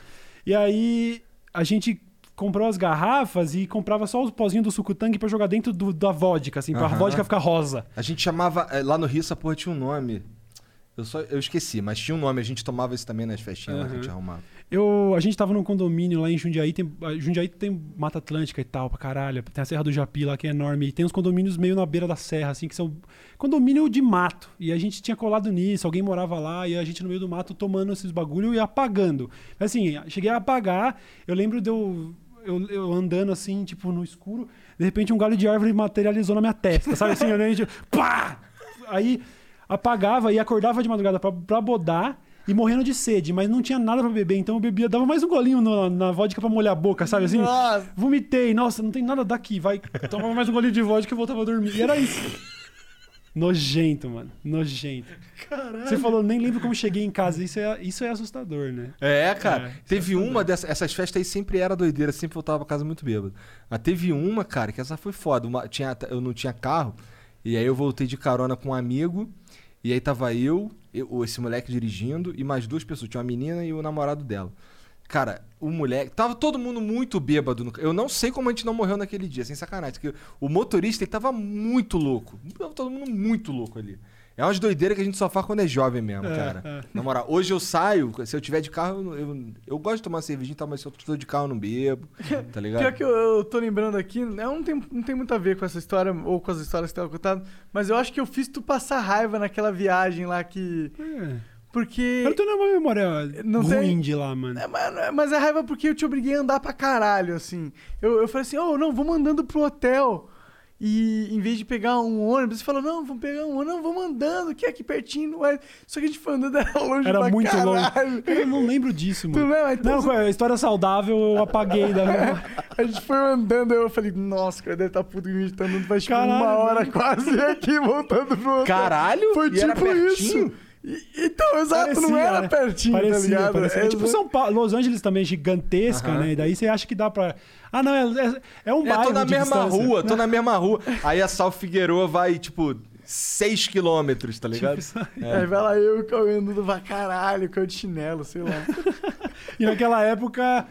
E aí a gente comprou as garrafas e comprava só os pozinhos do suco-tangue pra jogar dentro do- da vodka, assim, pra Aham. vodka ficar rosa. A gente chamava. eh, Lá no Rio, essa porra tinha um nome. Eu, só, eu esqueci, mas tinha um nome. A gente tomava isso também nas festinhas lá que a gente arrumava. Eu, a gente tava num condomínio lá em Jundiaí, tem, a Jundiaí tem Mata Atlântica e tal, pra caralho. Tem a Serra do Japi lá, que é enorme. E tem uns condomínios meio na beira da serra, assim, que são condomínio de mato. E a gente tinha colado nisso, alguém morava lá, e a gente no meio do mato tomando esses bagulho e apagando. Assim, cheguei a apagar, eu lembro de eu, eu, eu andando assim, tipo, no escuro, de repente um galho de árvore materializou na minha testa, sabe assim? Eu, tipo, pá! Aí apagava e acordava de madrugada pra, pra bodar. e morrendo de sede, mas não tinha nada pra beber, então eu bebia, dava mais um golinho no- na vodka pra molhar a boca, sabe assim? Nossa. Vomitei, nossa, não tem nada daqui, vai. Tomava mais um golinho de vodka e voltava a dormir. E era isso. Nojento, mano. Nojento. Caralho. Você falou, nem lembro como cheguei em casa. Isso é, isso é assustador, né? É, cara. É, teve assustador. uma dessas. Essas festas aí sempre era doideira, sempre voltava pra casa muito bêbado. Mas teve uma, cara, que essa foi foda. Uma- tinha, eu não tinha carro. E aí eu voltei de carona com um amigo. E aí tava eu, eu, esse moleque dirigindo, e mais duas pessoas. Tinha uma menina e o namorado dela. Cara, o moleque. Tava todo mundo muito bêbado. no- Eu não sei como a gente não morreu naquele dia, sem sacanagem. Porque o motorista, ele tava muito louco. Tava todo mundo muito louco ali. É umas doideiras que a gente só faz quando é jovem mesmo, É, cara. é. Na moral, hoje eu saio, se eu tiver de carro, eu, eu, eu gosto de tomar cervejinha e tal, mas se eu tô de carro eu não bebo, tá ligado? Pior que eu, eu tô lembrando aqui, não tem, não tem muito a ver com essa história ou com as histórias que tava contando, mas eu acho que eu fiz tu passar raiva naquela viagem lá que. É. Porque. Eu não tenho uma memória Não ruim tem? de lá, mano. É, mas, mas é raiva porque eu te obriguei a andar pra caralho, assim. Eu, eu falei assim, ô, não, vamos andando pro hotel. E em vez de pegar um ônibus, você falou, não, vamos pegar um ônibus, não, vamos andando, que é aqui pertinho, não é. Só que a gente foi andando, era longe Era pra muito caralho. longe. Eu não lembro disso, Tu mano. lembra? Então, Não, a história saudável eu apaguei da memória. a gente foi andando, eu falei, nossa, cara, deve estar puto que a gente tá andando, vai tipo Caralho, uma hora mano. quase aqui, voltando pro hotel. Caralho! Foi E tipo isso. Então, exato, não Parecia, era né? pertinho, parecia, tá ligado? parecia. É tipo São Paulo, Los Angeles também é gigantesca, né? E daí você acha que dá pra. Ah, não, é, é, é um É, bairro tô na de mesma distância. rua, tô na mesma rua. Aí a Sal Figueroa vai, tipo, 6 quilômetros, tá ligado? Tipo isso aí. Vai lá eu correndo pra caralho, com de chinelo, sei lá. E naquela época.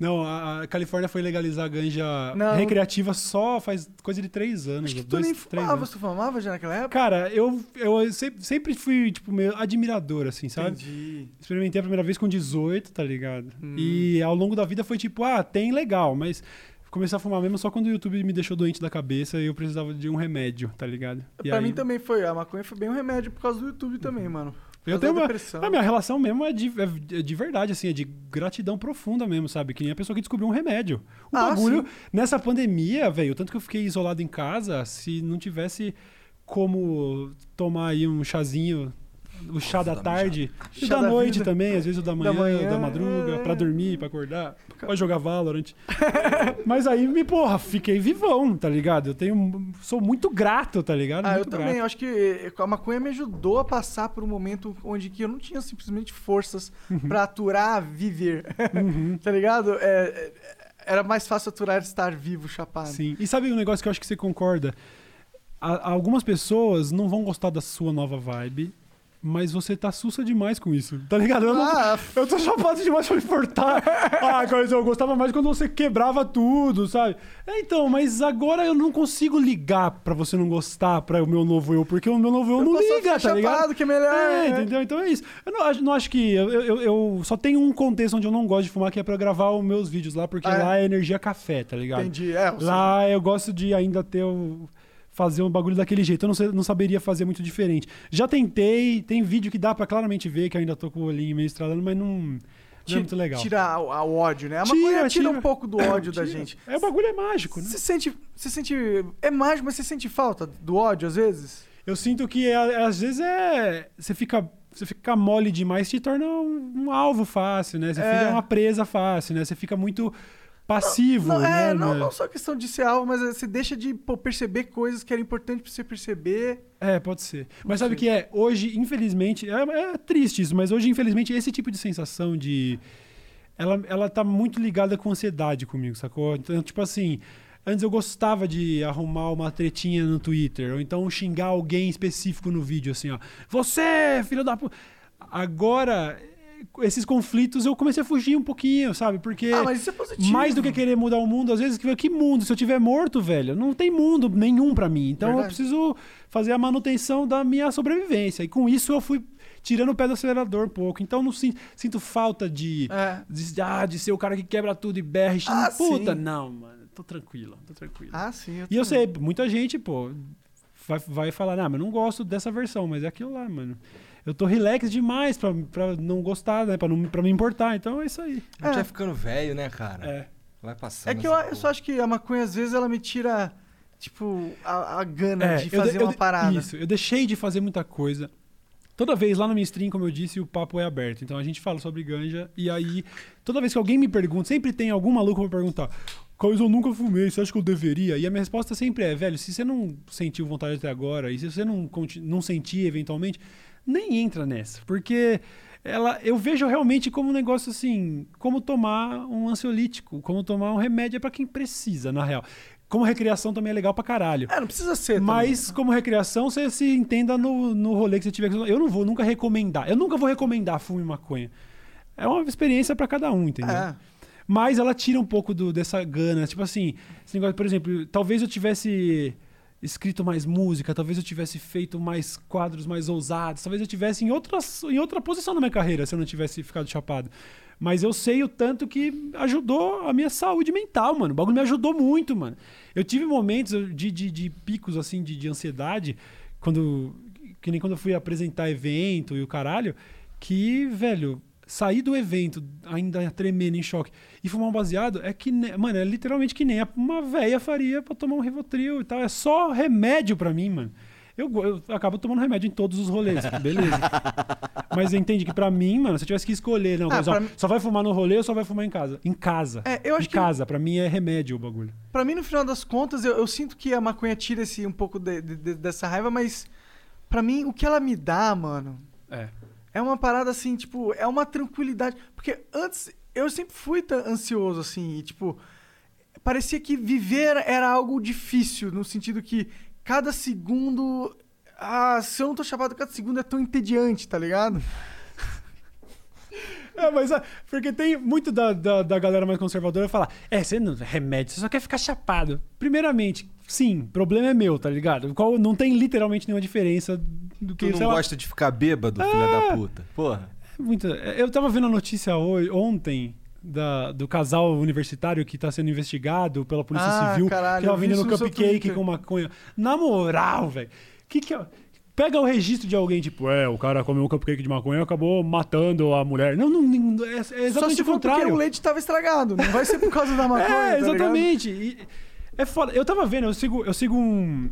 Não, a Califórnia foi legalizar a ganja Não. recreativa só faz coisa de três anos. Acho que tu dois, nem fumava, anos. tu fumava já naquela época? Cara, eu, eu sempre, sempre fui, tipo, meio admirador, assim, sabe? Entendi. Experimentei a primeira vez com 18, tá ligado? Hum. E ao longo da vida foi tipo, ah, tem legal, mas comecei a fumar mesmo só quando o YouTube me deixou doente da cabeça e eu precisava de um remédio, tá ligado? E pra aí- mim também foi, a maconha foi bem um remédio por causa do YouTube também, mano. Eu tenho uma. A minha relação mesmo é de, é de verdade, assim, é de gratidão profunda mesmo, sabe? Que nem a pessoa que descobriu um remédio. O Ah, bagulho, sim. nessa pandemia, velho, tanto que eu fiquei isolado em casa, se não tivesse como tomar aí um chazinho, o chá da tarde, e Chá da da noite vida. também, às vezes o da manhã, manhã, da madruga, é. pra dormir, pra acordar, pra jogar Valorant. Mas aí, me, porra, fiquei vivão, tá ligado? Eu tenho. Sou muito grato, tá ligado? Ah, eu muito também. Eu acho que a maconha me ajudou a passar por um momento onde que eu não tinha simplesmente forças Uhum. pra aturar viver. tá ligado? É, é, era mais fácil aturar estar vivo, chapado. Sim. E sabe um negócio que eu acho que você concorda? Algumas pessoas não vão gostar da sua nova vibe, mas você tá sussa demais com isso. Tá ligado? Eu, não- Ah, eu tô chapado demais pra me importar. ah, mas eu gostava mais quando você quebrava tudo, sabe? É, então, mas agora eu não consigo ligar pra você não gostar pra o meu novo eu, porque o meu novo eu, eu não liga, tá ligado? chapado, que é melhor. É, né? entendeu? Então é isso. Eu não, acho- não acho que. Eu, eu, eu só tenho um contexto onde eu não gosto de fumar, que é pra gravar os meus vídeos lá, porque Ah, é? lá é energia café, tá ligado? Entendi. É, Lá eu gosto de ainda ter o. Fazer um bagulho daquele jeito. Eu não, sei- não saberia fazer muito diferente. Já tentei, tem vídeo que dá pra claramente ver que eu ainda tô com o olhinho meio estralando, mas não, não é muito legal. Tira o, ódio, né? A Tira, maconha tira, tira. um pouco do ódio da gente. É, o bagulho é mágico, né? Você sente, você sente. É mágico, mas você sente falta do ódio às vezes? Eu sinto que é- às vezes é. Você fica. Você fica mole demais, te torna um, um alvo fácil, né? Você É. fica uma presa fácil, né? Você fica muito passivo, Não, né? é, não, né? não só questão de ser alvo, mas você deixa de pô, perceber coisas que eram importantes pra você perceber. É, pode ser. Mas sabe o que é? Hoje, infelizmente, é, é triste isso, mas hoje, infelizmente, esse tipo de sensação de. Ela, ela tá muito ligada com ansiedade comigo, sacou? Então, tipo assim. Antes eu gostava de arrumar uma tretinha no Twitter, ou então xingar alguém específico no vídeo, assim, ó. Você, filho da puta. Agora, esses conflitos eu comecei a fugir um pouquinho, sabe? Porque. Ah, mas isso é positivo. Mais do que querer mudar o mundo, às vezes, que que mundo? Se eu tiver morto, velho, não tem mundo nenhum pra mim. Então eu Verdade. preciso fazer a manutenção da minha sobrevivência. E com isso eu fui tirando o pé do acelerador um pouco. Então não sinto, sinto falta de, É. de, ah, de ser o cara que quebra tudo e berra. e Ah, Puta, sim. não, mano. Tô tranquilo, tô tranquilo. Ah, sim. e eu sei, muita gente, pô, vai, vai falar, ah, mas não gosto dessa versão, mas é aquilo lá, mano. Eu tô relax demais pra, pra não gostar, né? Pra, não, pra me importar. Então é isso aí. A gente É. vai ficando velho, né, cara? É. Vai passando. É que eu, eu só acho que a maconha, às vezes, ela me tira, tipo, a, a gana É, de fazer de- uma parada. Isso, eu deixei de fazer muita coisa. Toda vez lá no minha stream, como eu disse, o papo é aberto. Então a gente fala sobre ganja e aí, toda vez que alguém me pergunta, sempre tem algum maluco pra perguntar. Coisa eu nunca fumei, você acha que eu deveria? E a minha resposta sempre é, velho, se você não sentiu vontade até agora, e se você não, não sentir eventualmente, nem entra nessa. Porque ela, eu vejo realmente como um negócio assim, como tomar um ansiolítico, como tomar um remédio é pra quem precisa, na real. Como recreação também é legal pra caralho. É, não precisa ser. também. Mas, como recreação, você se entenda no, no rolê que você tiver. Eu não vou nunca recomendar. Eu nunca vou recomendar fume maconha. É uma experiência pra cada um, entendeu? É. Mas ela tira um pouco do, dessa gana. Tipo assim, esse negócio, por exemplo, talvez eu tivesse escrito mais música, talvez eu tivesse feito mais quadros mais ousados, talvez eu tivesse em, outras, em outra posição na minha carreira se eu não tivesse ficado chapado. Mas eu sei o tanto que ajudou a minha saúde mental, mano. O bagulho me ajudou muito, mano. Eu tive momentos de, de, de picos, assim, de, de ansiedade, quando. Que nem quando eu fui apresentar evento e o caralho, que, velho, sair do evento ainda tremendo em choque e fumar um baseado é que, mano, é literalmente que nem uma véia faria pra tomar um Rivotril e tal. É só remédio pra mim, mano. Eu, eu acabo tomando remédio em todos os rolês, beleza. Mas entende que pra mim, mano, se eu tivesse que escolher, não, Ah, mas, ó, pra mim- só vai fumar no rolê ou só vai fumar em casa? Em casa. É, eu acho em que- casa, pra mim é remédio o bagulho. Pra mim, no final das contas, eu, eu sinto que a maconha tira esse, um pouco de- de- de- dessa raiva, mas pra mim, o que ela me dá, mano, É. é uma parada assim, tipo, é uma tranquilidade. Porque antes eu sempre fui ansioso, assim, e tipo, parecia que viver era algo difícil, no sentido que cada segundo. Ah, se eu não tô chapado, cada segundo é tão entediante, tá ligado? É, mas ah, porque tem muito da, da, da galera mais conservadora falar, é, você não remédio, você só quer ficar chapado. Primeiramente, sim, problema é meu, tá ligado? Qual, não tem literalmente nenhuma diferença do que, Tu não sei lá, gosta de ficar bêbado, filha da puta. Porra. Muito. Eu tava vendo a notícia hoje, ontem da- do casal universitário que tá sendo investigado pela Polícia Ah, Civil, caralho, que tava vendendo no cupcake com maconha. Na moral, velho. Que que é- Pega o registro de alguém, tipo, é, o cara comeu um cupcake de maconha e acabou matando a mulher. Não, não, não é, é Só exatamente se o for porque contrário. o leite tava estragado. Não vai ser por causa da maconha. É, tá ligado? exatamente. E é foda. Eu tava vendo, eu sigo, eu sigo um,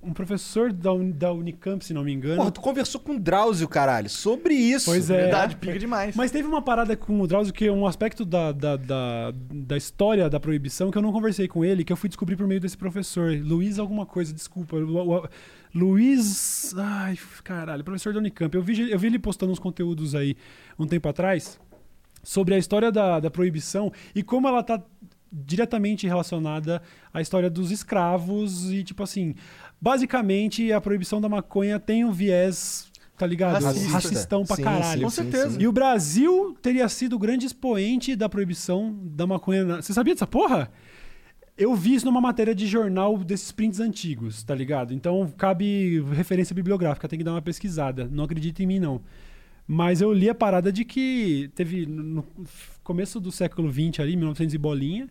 um professor da, da Unicamp, se não me engano. Porra, tu conversou com o Drauzio, caralho, sobre isso. Pois é. Verdade, pica demais. Mas teve uma parada com o Drauzio que é um aspecto da, da, da, da história da proibição que eu não conversei com ele, que eu fui descobrir por meio desse professor. Luiz alguma coisa, desculpa. Lu- Lu- Luiz. Ai, caralho, professor da Unicamp. Eu vi, eu vi ele postando uns conteúdos aí um tempo atrás sobre a história da, da proibição e como ela tá diretamente relacionada à história dos escravos e tipo assim, basicamente a proibição da maconha tem um viés, tá ligado? Racista. Racistão pra Sim, caralho. Com certeza. E o Brasil teria sido o grande expoente da proibição da maconha. na- Você sabia dessa porra? Eu vi isso numa matéria de jornal desses prints antigos, tá ligado? Então cabe referência bibliográfica, tem que dar uma pesquisada. Não acredita em mim, não. Mas eu li a parada de que teve no começo do século XX ali, 1900 e bolinha,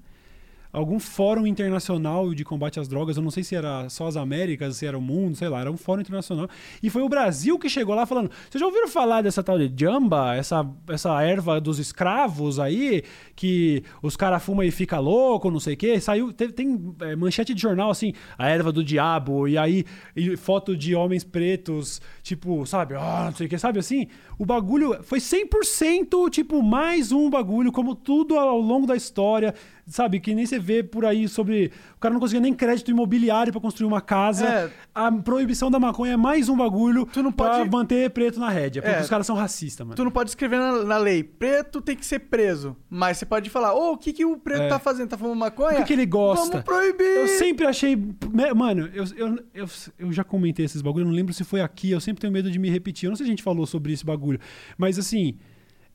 algum fórum internacional de combate às drogas, eu não sei se era só as Américas, se era o mundo, sei lá, era um fórum internacional. E foi o Brasil que chegou lá falando: "Vocês já ouviram falar dessa tal de jamba, essa essa erva dos escravos aí, que os caras fumam e fica louco, não sei o quê?" Saiu, teve- tem é, manchete de jornal assim, a erva do diabo, e aí e foto de homens pretos, tipo, sabe, ah, não sei o que, sabe assim? O bagulho foi 100% tipo mais um bagulho, como tudo ao longo da história, sabe? Que nem você vê por aí sobre. O cara não conseguia nem crédito imobiliário pra construir uma casa. É. A proibição da maconha é mais um bagulho Tu não pra pode- manter preto na rédea, porque É. os caras são racistas, mano. Tu não pode escrever na, na lei, preto tem que ser preso. Mas você pode falar, ô, o que, que o preto É. tá fazendo? Tá fumando maconha? O que, que ele gosta? Vamos proibir! Eu sempre achei. me- Mano, eu, eu, eu, eu já comentei esses bagulho, eu não lembro se foi aqui, eu sempre tenho medo de me repetir. Eu não sei se a gente falou sobre esse bagulho. Mas assim,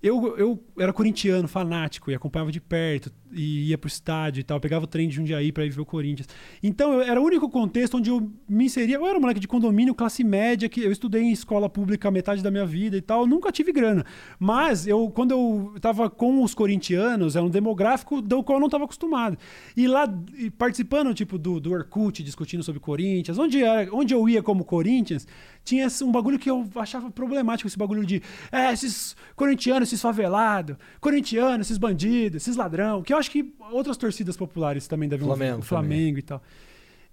eu, eu era corintiano, fanático, e acompanhava de perto, e ia pro estádio e tal, pegava o trem de Jundiaí pra ir ver o Corinthians. Então, eu, era o único contexto onde eu me inseria. Eu era um moleque de condomínio, classe média, que eu estudei em escola pública metade da minha vida e tal, nunca tive grana. Mas eu, quando eu tava com os corintianos, era um demográfico do qual eu não tava acostumado. E lá, participando, tipo, do, do Orkut, discutindo sobre Corinthians, onde, era, onde eu ia como Corinthians, tinha um bagulho que eu achava problemático, esse bagulho de, é, esses corintianos, esses favelados, corintianos, esses bandidos, esses ladrão, que eu acho que outras torcidas populares também devem Flamengo o Flamengo e tal.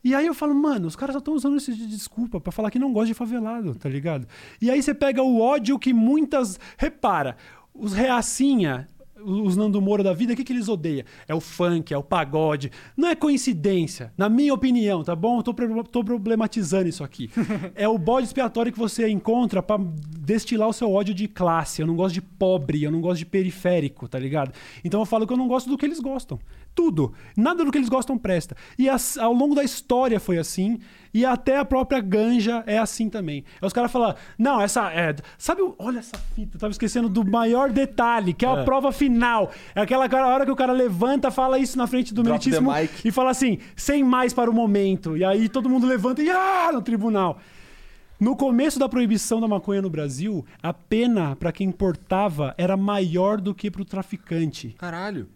E aí eu falo, mano, os caras só estão usando isso de desculpa pra falar que não gosta de favelado, tá ligado? E aí você pega o ódio que muitas. Repara, os reacinha, os Nando Moura da vida, o que, que eles odeiam? É o funk, é o pagode. Não é coincidência, na minha opinião, tá bom? Eu tô, tô problematizando isso aqui. é o bode expiatório que você encontra pra destilar o seu ódio de classe. Eu não gosto de pobre, eu não gosto de periférico, tá ligado? Então eu falo que eu não gosto do que eles gostam. Tudo. Nada do que eles gostam presta. E as- ao longo da história foi assim. E até a própria ganja é assim também. Aí os caras falam, não, essa. É, sabe, olha essa fita, eu tava esquecendo do maior detalhe, que é a prova final. É aquela cara- hora que o cara levanta, fala isso na frente do Drop meritíssimo e fala assim, sem mais para o momento. E aí todo mundo levanta e ah, no tribunal. No começo da proibição da maconha no Brasil, a pena para quem importava era maior do que para o traficante. Caralho.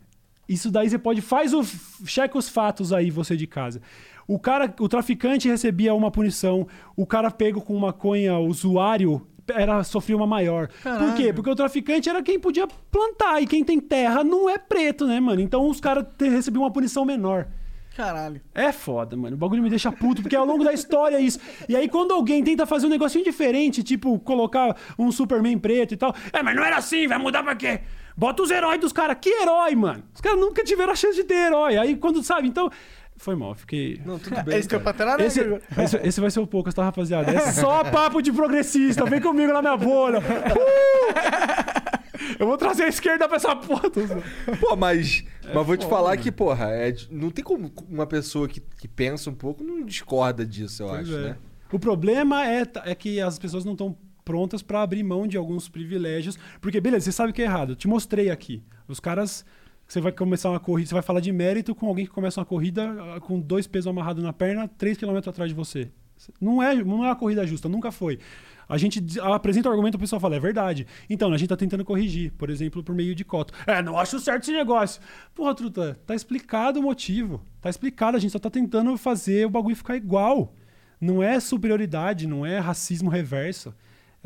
Isso daí você pode. Faz o. Checa os fatos aí, você de casa. O cara, o traficante recebia uma punição, o cara pego com maconha, usuário, era, sofria uma maior. Por quê? Porque o traficante era quem podia plantar, e quem tem terra não é preto, né, mano? Então os caras recebiam uma punição menor. Caralho. É foda, mano. O bagulho me deixa puto, porque ao longo da história é isso. E aí, quando alguém tenta fazer um negocinho diferente, tipo, colocar um Superman preto e tal. É, mas não era assim, vai mudar pra quê? Bota os heróis dos caras. Que herói, mano? Os caras nunca tiveram a chance de ter herói. Aí, quando sabe, então. Foi mal, fiquei. Não, tudo bem. Esse cara. Esse, esse, esse vai ser o poucas, tá, rapaziada? É só papo de progressista. Vem comigo na minha bolha. Uh! Eu vou trazer a esquerda pra essa porra. Pô, mas, mas vou te falar mano. que, porra, é não tem como uma pessoa que, que pensa um pouco não discorda disso, eu Pois acho, é. né? O problema é, é que as pessoas não estão prontas pra abrir mão de alguns privilégios. Porque, beleza, você sabe que é errado. Eu te mostrei aqui. Os caras. Você vai começar uma corrida, você vai falar de mérito com alguém que começa uma corrida ah, com dois pesos amarrados na perna, 3 km atrás de você. Não é, não é uma corrida justa, nunca foi. A gente apresenta o argumento, o pessoal fala, é verdade. Então, a gente tá tentando corrigir, por exemplo, por meio de coto. É, não acho certo esse negócio. Porra, Truta, tá explicado o motivo. Tá explicado, a gente só tá tentando fazer o bagulho ficar igual. Não é superioridade, não é racismo reverso.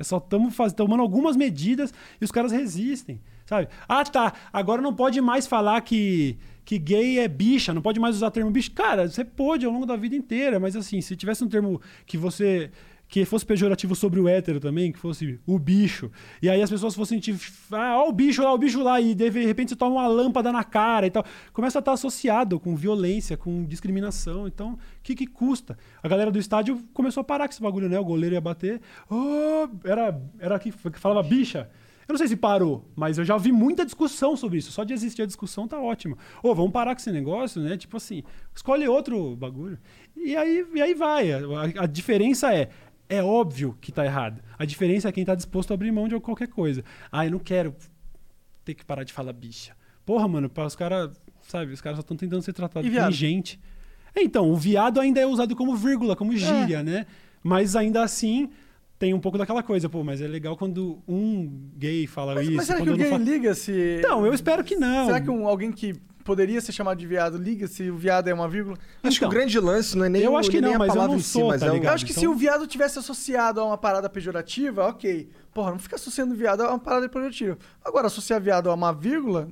É só estamos tomando algumas medidas e os caras resistem, sabe? Ah, tá. Agora não pode mais falar que, que gay é bicha, não pode mais usar o termo bicho. Cara, você pode ao longo da vida inteira, mas assim, se tivesse um termo que você que fosse pejorativo sobre o hétero também, que fosse o bicho. E aí as pessoas fossem tipo, ah, ó o bicho lá, o bicho lá, e de repente você toma uma lâmpada na cara e tal. Começa a estar associado com violência, com discriminação. Então, o que, que custa? A galera do estádio começou a parar com esse bagulho, né? O goleiro ia bater. Oh, era, era que, falava bicha. Eu não sei se parou, mas eu já vi muita discussão sobre isso. Só de existir a discussão tá ótimo. Ô, vamos parar com esse negócio, né? Tipo assim, escolhe outro bagulho. E aí, e aí vai. A, a diferença é. É óbvio que tá errado. A diferença é quem tá disposto a abrir mão de qualquer coisa. Ah, eu não quero ter que parar de falar bicha. Porra, mano, os caras, sabe, os caras só estão tentando ser tratados E como viado? gente. Então, o viado ainda é usado como vírgula, como gíria, né? Mas ainda assim tem um pouco daquela coisa, pô, mas é legal quando um gay fala Mas, isso, mas será que o gay falo- liga se. Não, eu espero que não. Será que um- alguém que poderia ser chamado de viado liga se o viado é uma vírgula? Acho que o Então, grande lance não é nem, eu acho que nem não, a mas eu palavra não em si, sou, mas tá é o- ligado? Eu acho que Então- se o viado tivesse associado a uma parada pejorativa, ok. Porra, não fica associando viado a uma parada pejorativa. Agora, associar viado a uma vírgula.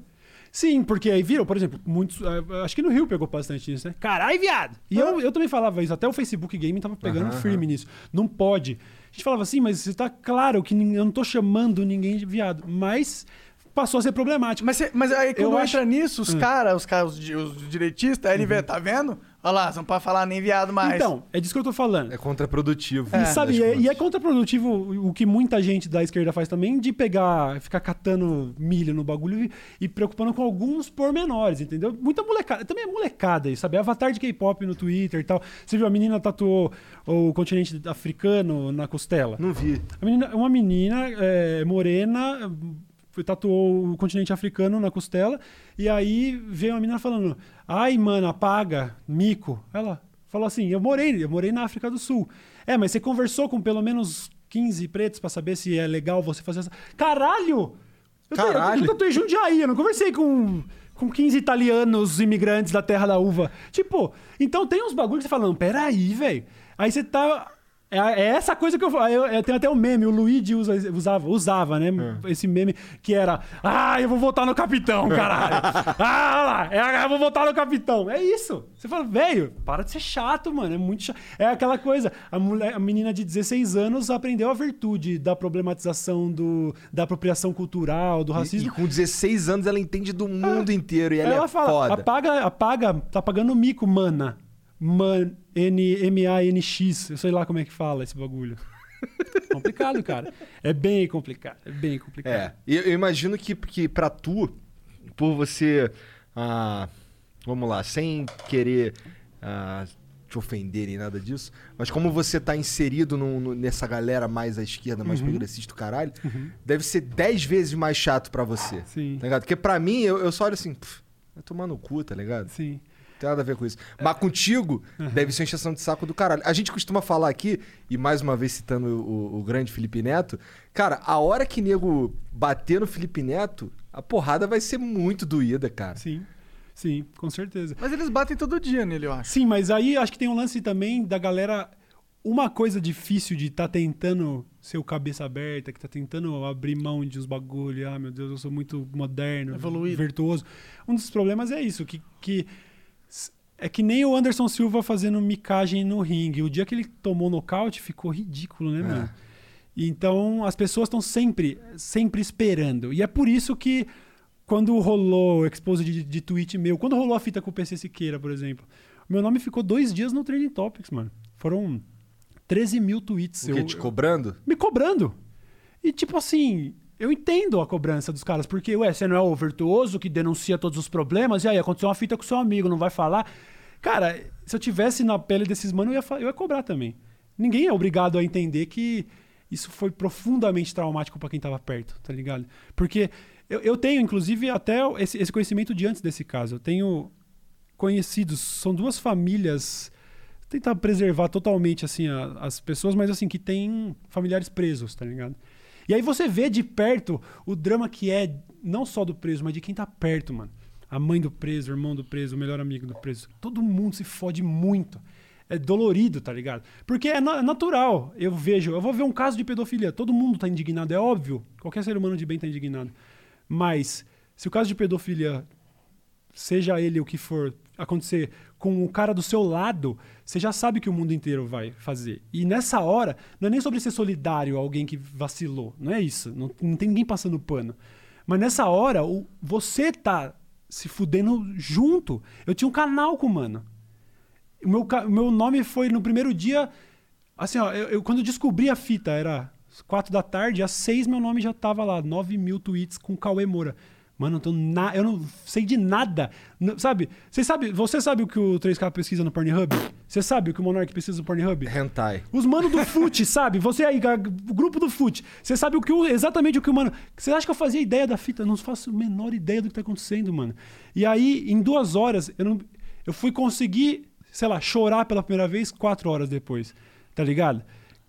Sim, porque aí viram, por exemplo, muitos. ah, Acho que no Rio pegou bastante isso, né? Carai, viado! E eu, eu também falava isso, até o Facebook Game tava pegando firme nisso. Não pode. A gente falava assim, mas tá claro que eu não tô chamando ninguém de viado. Mas passou a ser problemático. Mas, cê- mas aí quando Eu entra acho- Hum. nisso, os caras, os caras, os, di- os direitistas, ele vê, tá vendo? Olha lá, não pode falar nem viado mais. Então, é disso que eu tô falando. É contraprodutivo. E no sabe, e é, e é contraprodutivo o que muita gente da esquerda faz também, de pegar, ficar catando milho no bagulho e, e preocupando com alguns pormenores, entendeu? Muita molecada, também é molecada isso, sabe? Avatar de K-pop no Twitter e tal. Você viu, a menina tatuou o continente africano na costela. Não vi. A menina, uma menina é, morena tatuou o continente africano na costela e aí veio uma menina falando: "Ai, mano, apaga, mico". Ela falou assim: "Eu morei, eu morei na África do Sul". É, mas você conversou com pelo menos 15 pretos pra saber se é legal você fazer essa Caralho! Eu, tô- Caralho! eu, eu tatuei Jundiaí, eu não conversei com com 15 italianos imigrantes da terra da uva. Tipo, então tem uns bagulhos que você fala, não, peraí, velho. Aí você tá É, é essa coisa que eu falo. Eu, eu tenho até um meme, o Luigi usa, usava, usava, né? É. Esse meme que era. Ah, eu vou votar no capitão, caralho. ah, lá, é, eu vou votar no capitão. É isso. Você fala, velho, para de ser chato, mano. É muito chato. É aquela coisa. A, mulher, a menina de 16 anos aprendeu a virtude da problematização do, da apropriação cultural, do E, racismo. e com 16 anos ela entende do mundo inteiro e ela, Ela é fala, foda. apaga, apaga, tá pagando mico, mana. Man, N, M-A-N-X. Eu sei lá como é que fala esse bagulho. complicado, cara. É bem complicado. É bem complicado. É, e eu, eu imagino que, que pra tu, por você, ah, vamos lá, sem querer ah, te ofender nem nada disso, mas como você tá inserido no- no- nessa galera mais à esquerda, mais Uhum. progressista do caralho, deve ser 10 vezes mais chato pra você. Sim. Tá ligado? Porque pra mim, eu, eu só olho assim, "Pff, vai tomar no cu, tá ligado? Sim. Não tem nada a ver com isso. Mas contigo, deve ser uma encheção de saco do caralho. A gente costuma falar aqui, e mais uma vez citando o, o grande Felipe Neto, cara, a hora que nego bater no Felipe Neto, a porrada vai ser muito doída, cara. Sim. Sim, com certeza. Mas eles batem todo dia nele, eu acho. Sim, mas aí acho que tem um lance também da galera. Uma coisa difícil de estar tentando ser o cabeça aberta, que tá tentando abrir mão de uns bagulho, ah, meu Deus, eu sou muito moderno, Evoluído. virtuoso. Um dos problemas é isso, que, que é que nem o Anderson Silva fazendo micagem no ringue. O dia que ele tomou nocaute ficou ridículo, né, mano? Então as pessoas estão sempre, sempre esperando. E é por isso que quando rolou o expose de, de tweet meu, quando rolou a fita com o PC Siqueira, por exemplo, meu nome ficou dois dias no Trending Topics, mano. Foram 13 mil tweets. O? Eu- Te cobrando? me cobrando. E tipo assim, eu entendo a cobrança dos caras, porque, ué, você não é o virtuoso que denuncia todos os problemas, e aí aconteceu uma fita com seu amigo, não vai falar. Cara, se eu tivesse na pele desses manos, eu ia, eu ia cobrar também. Ninguém é obrigado a entender que isso foi profundamente traumático pra quem tava perto, tá ligado? Porque eu, eu tenho, inclusive, até esse, esse conhecimento de antes desse caso. Eu tenho conhecidos, são duas famílias tentar preservar totalmente assim a- as pessoas, mas assim que tem familiares presos, tá ligado? E aí você vê de perto o drama que é não só do preso, mas de quem tá perto, mano. A mãe do preso, o irmão do preso, o melhor amigo do preso. Todo mundo se fode muito. É dolorido, tá ligado? Porque é é natural. Eu vejo, eu vou ver um caso de pedofilia, todo mundo tá indignado, é óbvio. Qualquer ser humano de bem tá indignado. Mas se o caso de pedofilia seja ele o que for acontecer com o cara do seu lado, você já sabe que o mundo inteiro vai fazer. E nessa hora, não é nem sobre ser solidário a alguém que vacilou. Não é isso. Não, não tem ninguém passando pano. Mas nessa hora, o, você tá se fudendo junto. Eu tinha um canal com o mano. O meu, meu nome foi no primeiro dia. Assim, ó, eu, eu- quando eu descobri a fita, era quatro da tarde, às seis meu nome já tava lá, 9 mil tweets com Cauê Moura. Mano, eu, tô na, eu não sei de nada. Sabe? Você sabe, você sabe o que o 3K pesquisa no Pornhub? Você sabe o que o Monark pesquisa no Pornhub? Hentai. Os mano do fute, sabe? Você aí, o grupo do fute. Você sabe o que o- exatamente o que o mano. Você acha que eu fazia ideia da fita? Eu não faço a menor ideia do que tá acontecendo, mano. E aí, em duas horas, eu, não, eu fui conseguir, sei lá, chorar pela primeira vez quatro horas depois. Tá ligado?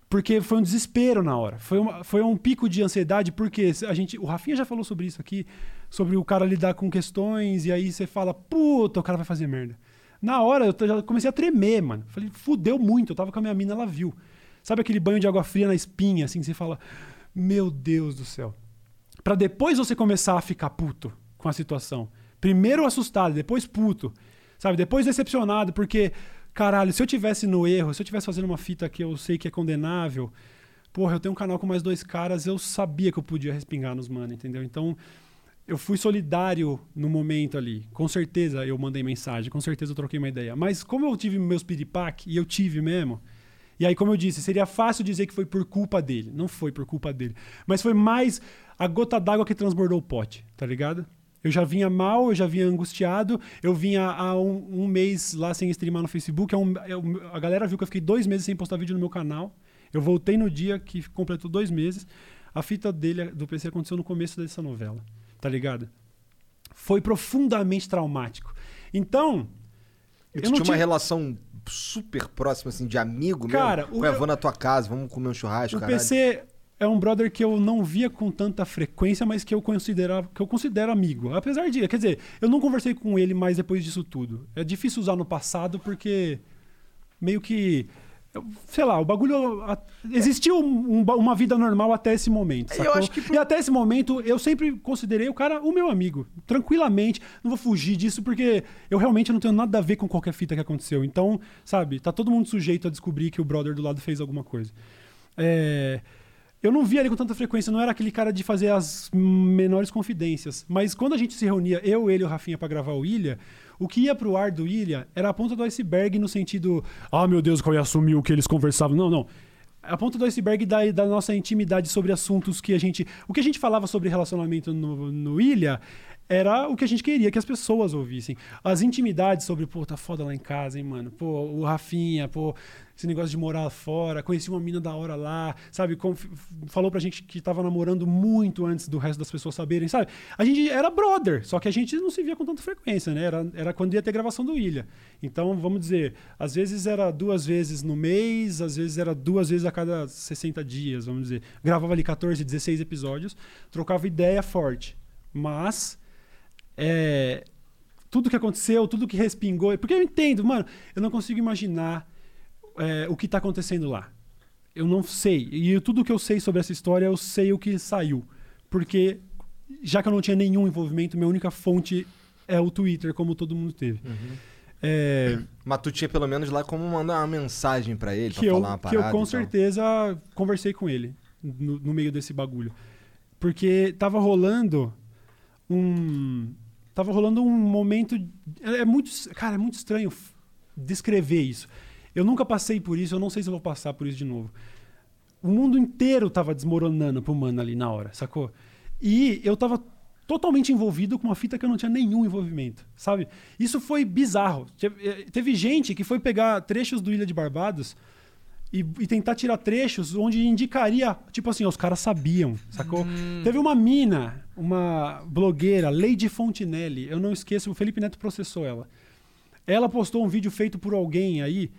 Porque foi um desespero na hora. Foi, uma- foi um pico de ansiedade, porque a gente. O Rafinha já falou sobre isso aqui, sobre o cara lidar com questões, e aí você fala, puta, o cara vai fazer merda. Na hora eu já comecei a tremer, mano. Falei, fudeu muito. Eu tava com a minha mina, ela viu. Sabe aquele banho de água fria na espinha, assim, que você fala, meu Deus do céu. Pra depois você começar a ficar puto com a situação. Primeiro assustado, depois puto. Sabe? Depois decepcionado, porque, caralho, se eu tivesse no erro, se eu tivesse fazendo uma fita que eu sei que é condenável, porra, eu tenho um canal com mais dois caras, eu sabia que eu podia respingar nos mano, entendeu? Então, eu fui solidário no momento ali. Com certeza eu mandei mensagem, com certeza eu troquei uma ideia. Mas como eu tive meus piripaque, e eu tive mesmo, e aí, como eu disse, seria fácil dizer que foi por culpa dele. Não foi por culpa dele. Mas foi mais a gota d'água que transbordou o pote, tá ligado? Eu já vinha mal, eu já vinha angustiado, eu vinha há um, um mês lá sem streamar no Facebook. é um- eu- a galera viu que eu fiquei dois meses sem postar vídeo no meu canal. Eu voltei no dia que completou dois meses. A fita dele, do PC, aconteceu no começo dessa novela, tá ligado? Foi profundamente traumático. Então, Eu não tinha uma tinha- relação super próxima, assim, de amigo Cara, mesmo? Pô, eu vou na tua casa, vamos comer um churrasco, O caralho. PC é um brother que eu não via com tanta frequência, mas que eu considerava, que eu considero amigo. Apesar de, quer dizer, eu não conversei com ele mais depois disso tudo. É difícil usar no passado porque meio que sei lá, o bagulho. a- Existiu um- um uma vida normal até esse momento. Eu sacou? acho que E até esse momento eu sempre considerei o cara o meu amigo. Tranquilamente. Não vou fugir disso porque eu realmente não tenho nada a ver com qualquer fita que aconteceu. Então, sabe, tá todo mundo sujeito a descobrir que o brother do lado fez alguma coisa. É, Eu não via ele com tanta frequência, não era aquele cara de fazer as menores confidências. Mas quando a gente se reunia, eu, ele e o Rafinha, pra gravar o Ilha, o que ia pro ar do Ilha era a ponta do iceberg no sentido, ah, meu Deus, qual ia assumir o que eles conversavam. Não, não. A ponta do iceberg da, da nossa intimidade sobre assuntos que a gente. O que a gente falava sobre relacionamento no, no Ilha era o que a gente queria que as pessoas ouvissem. As intimidades sobre, pô, tá foda lá em casa, hein, mano? Pô, o Rafinha, pô, esse negócio de morar fora, conheci uma mina da hora lá, sabe? Com- falou pra gente que tava namorando muito antes do resto das pessoas saberem, sabe? A gente era brother, só que a gente não se via com tanta frequência, né? Era, era quando ia ter gravação do Ilha. Então, vamos dizer, às vezes era duas vezes no mês, às vezes era duas vezes a cada 60 dias, vamos dizer. Gravava ali 14, 16 episódios, trocava ideia forte. Mas é, tudo que aconteceu, tudo que respingou. Porque eu entendo, mano, eu não consigo imaginar é, o que tá acontecendo lá. Eu não sei. E tudo que eu sei sobre essa história, eu sei o que saiu. Porque, já que eu não tinha nenhum envolvimento, minha única fonte é o Twitter, como todo mundo teve. É, Mas tu tinha pelo menos lá como mandar uma mensagem pra ele, que pra eu, falar uma que parada. eu com certeza conversei com ele no, no meio desse bagulho. Porque tava rolando um. Tava rolando um momento. É é muito. Cara, é muito estranho descrever isso. Eu nunca passei por isso, eu não sei se eu vou passar por isso de novo. O mundo inteiro tava desmoronando pro mano ali na hora, sacou? E eu tava totalmente envolvido com uma fita que eu não tinha nenhum envolvimento, sabe? Isso foi bizarro. Teve, eh, teve gente que foi pegar trechos do Ilha de Barbados e, e tentar tirar trechos onde indicaria, tipo assim, os caras sabiam, sacou? Teve uma mina, uma blogueira, Lady Fontinelli, eu não esqueço, o Felipe Neto processou ela. Ela postou um vídeo feito por alguém aí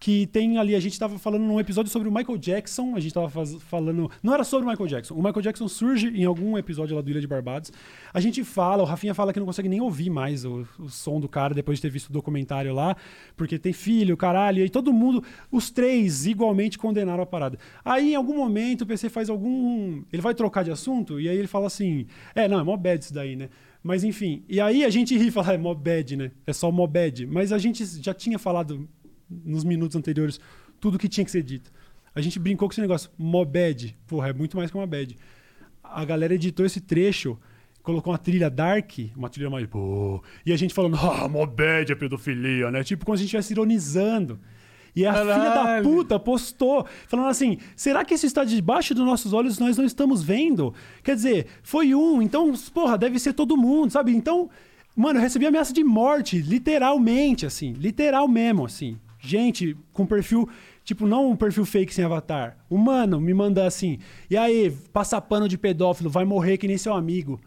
que tem ali, a gente tava falando num episódio sobre o Michael Jackson, a gente tava faz- falando, não era sobre o Michael Jackson, o Michael Jackson surge em algum episódio lá do Ilha de Barbados, a gente fala, o Rafinha fala que não consegue nem ouvir mais o, o som do cara depois de ter visto o documentário lá, porque tem filho, caralho, e todo mundo, os três igualmente condenaram a parada. Aí em algum momento o PC faz algum, ele vai trocar de assunto, e aí ele fala assim, é, não, é mó bad isso daí, né? Mas enfim, e aí a gente ri e fala, é mó bad, né? É só mó bad. Mas a gente já tinha falado nos minutos anteriores tudo que tinha que ser dito. A gente brincou com esse negócio, mó bad. Porra, é muito mais que uma bad. A galera editou esse trecho, colocou uma trilha dark, uma trilha mais. Pô, e a gente falando, ah, mó bad é pedofilia, né? Tipo como se a gente estivesse ironizando. E a filha da Caralho. puta postou, falando assim: será que isso está debaixo dos nossos olhos nós não estamos vendo? Quer dizer, foi um, então, porra, deve ser todo mundo, sabe? Então, mano, eu recebi ameaça de morte, literalmente, assim, literal mesmo, assim. Gente com perfil, tipo, não um perfil fake sem avatar. Humano, me manda assim: e aí, passa pano de pedófilo, vai morrer que nem seu amigo.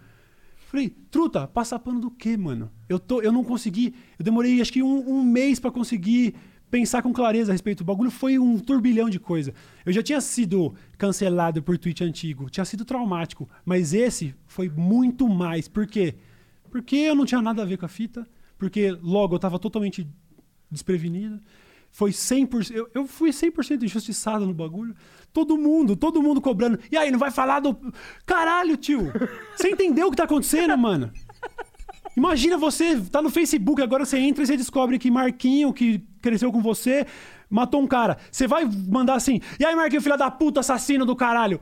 Falei, truta, passa pano do quê, mano? Eu, tô, eu não consegui. Eu demorei acho que um, um mês pra conseguir pensar com clareza a respeito. O bagulho foi um turbilhão de coisa. Eu já tinha sido cancelado por tweet antigo, tinha sido traumático. Mas esse foi muito mais. Por quê? Porque eu não tinha nada a ver com a fita. Porque logo eu tava totalmente desprevenido. Foi 100%. Eu, eu fui 100% injustiçado no bagulho. Todo mundo, todo mundo cobrando. E aí, não vai falar do. Caralho, tio! Você entendeu o que tá acontecendo, mano? Imagina você tá no Facebook, agora você entra e você descobre que Marquinho, que cresceu com você, matou um cara. Você vai mandar assim, e aí, Marquinho, filha da puta, assassino do caralho.